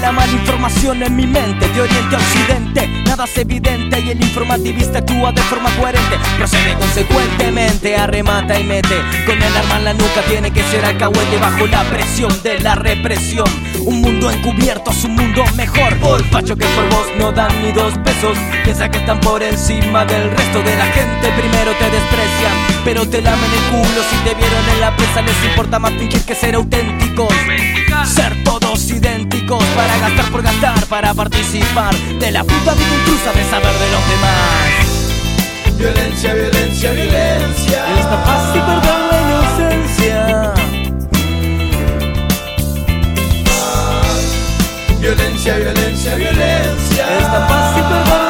[SPEAKER 6] La mala información en mi mente, de oriente a occidente, nada es evidente y el informativista actúa de forma coherente. Procede consecuentemente, arremata y mete. Con el arma en la nuca tiene que ser alcahuete bajo la presión de la represión. Un mundo encubierto es un mundo mejor. Por facho que por vos no dan ni dos pesos. Piensa que están por encima del resto de la gente. Primero te desprecian, pero te lamen el culo. Si te vieron en la presa, les importa más fingir que ser auténticos. Ser todos idénticos para gastar por gastar, para participar de la puta vida intrusa de saber de los demás.
[SPEAKER 22] Violencia, violencia, violencia.
[SPEAKER 6] Esta paz y perdón la inocencia.
[SPEAKER 22] Violencia, violencia.
[SPEAKER 6] Esta paz y perdón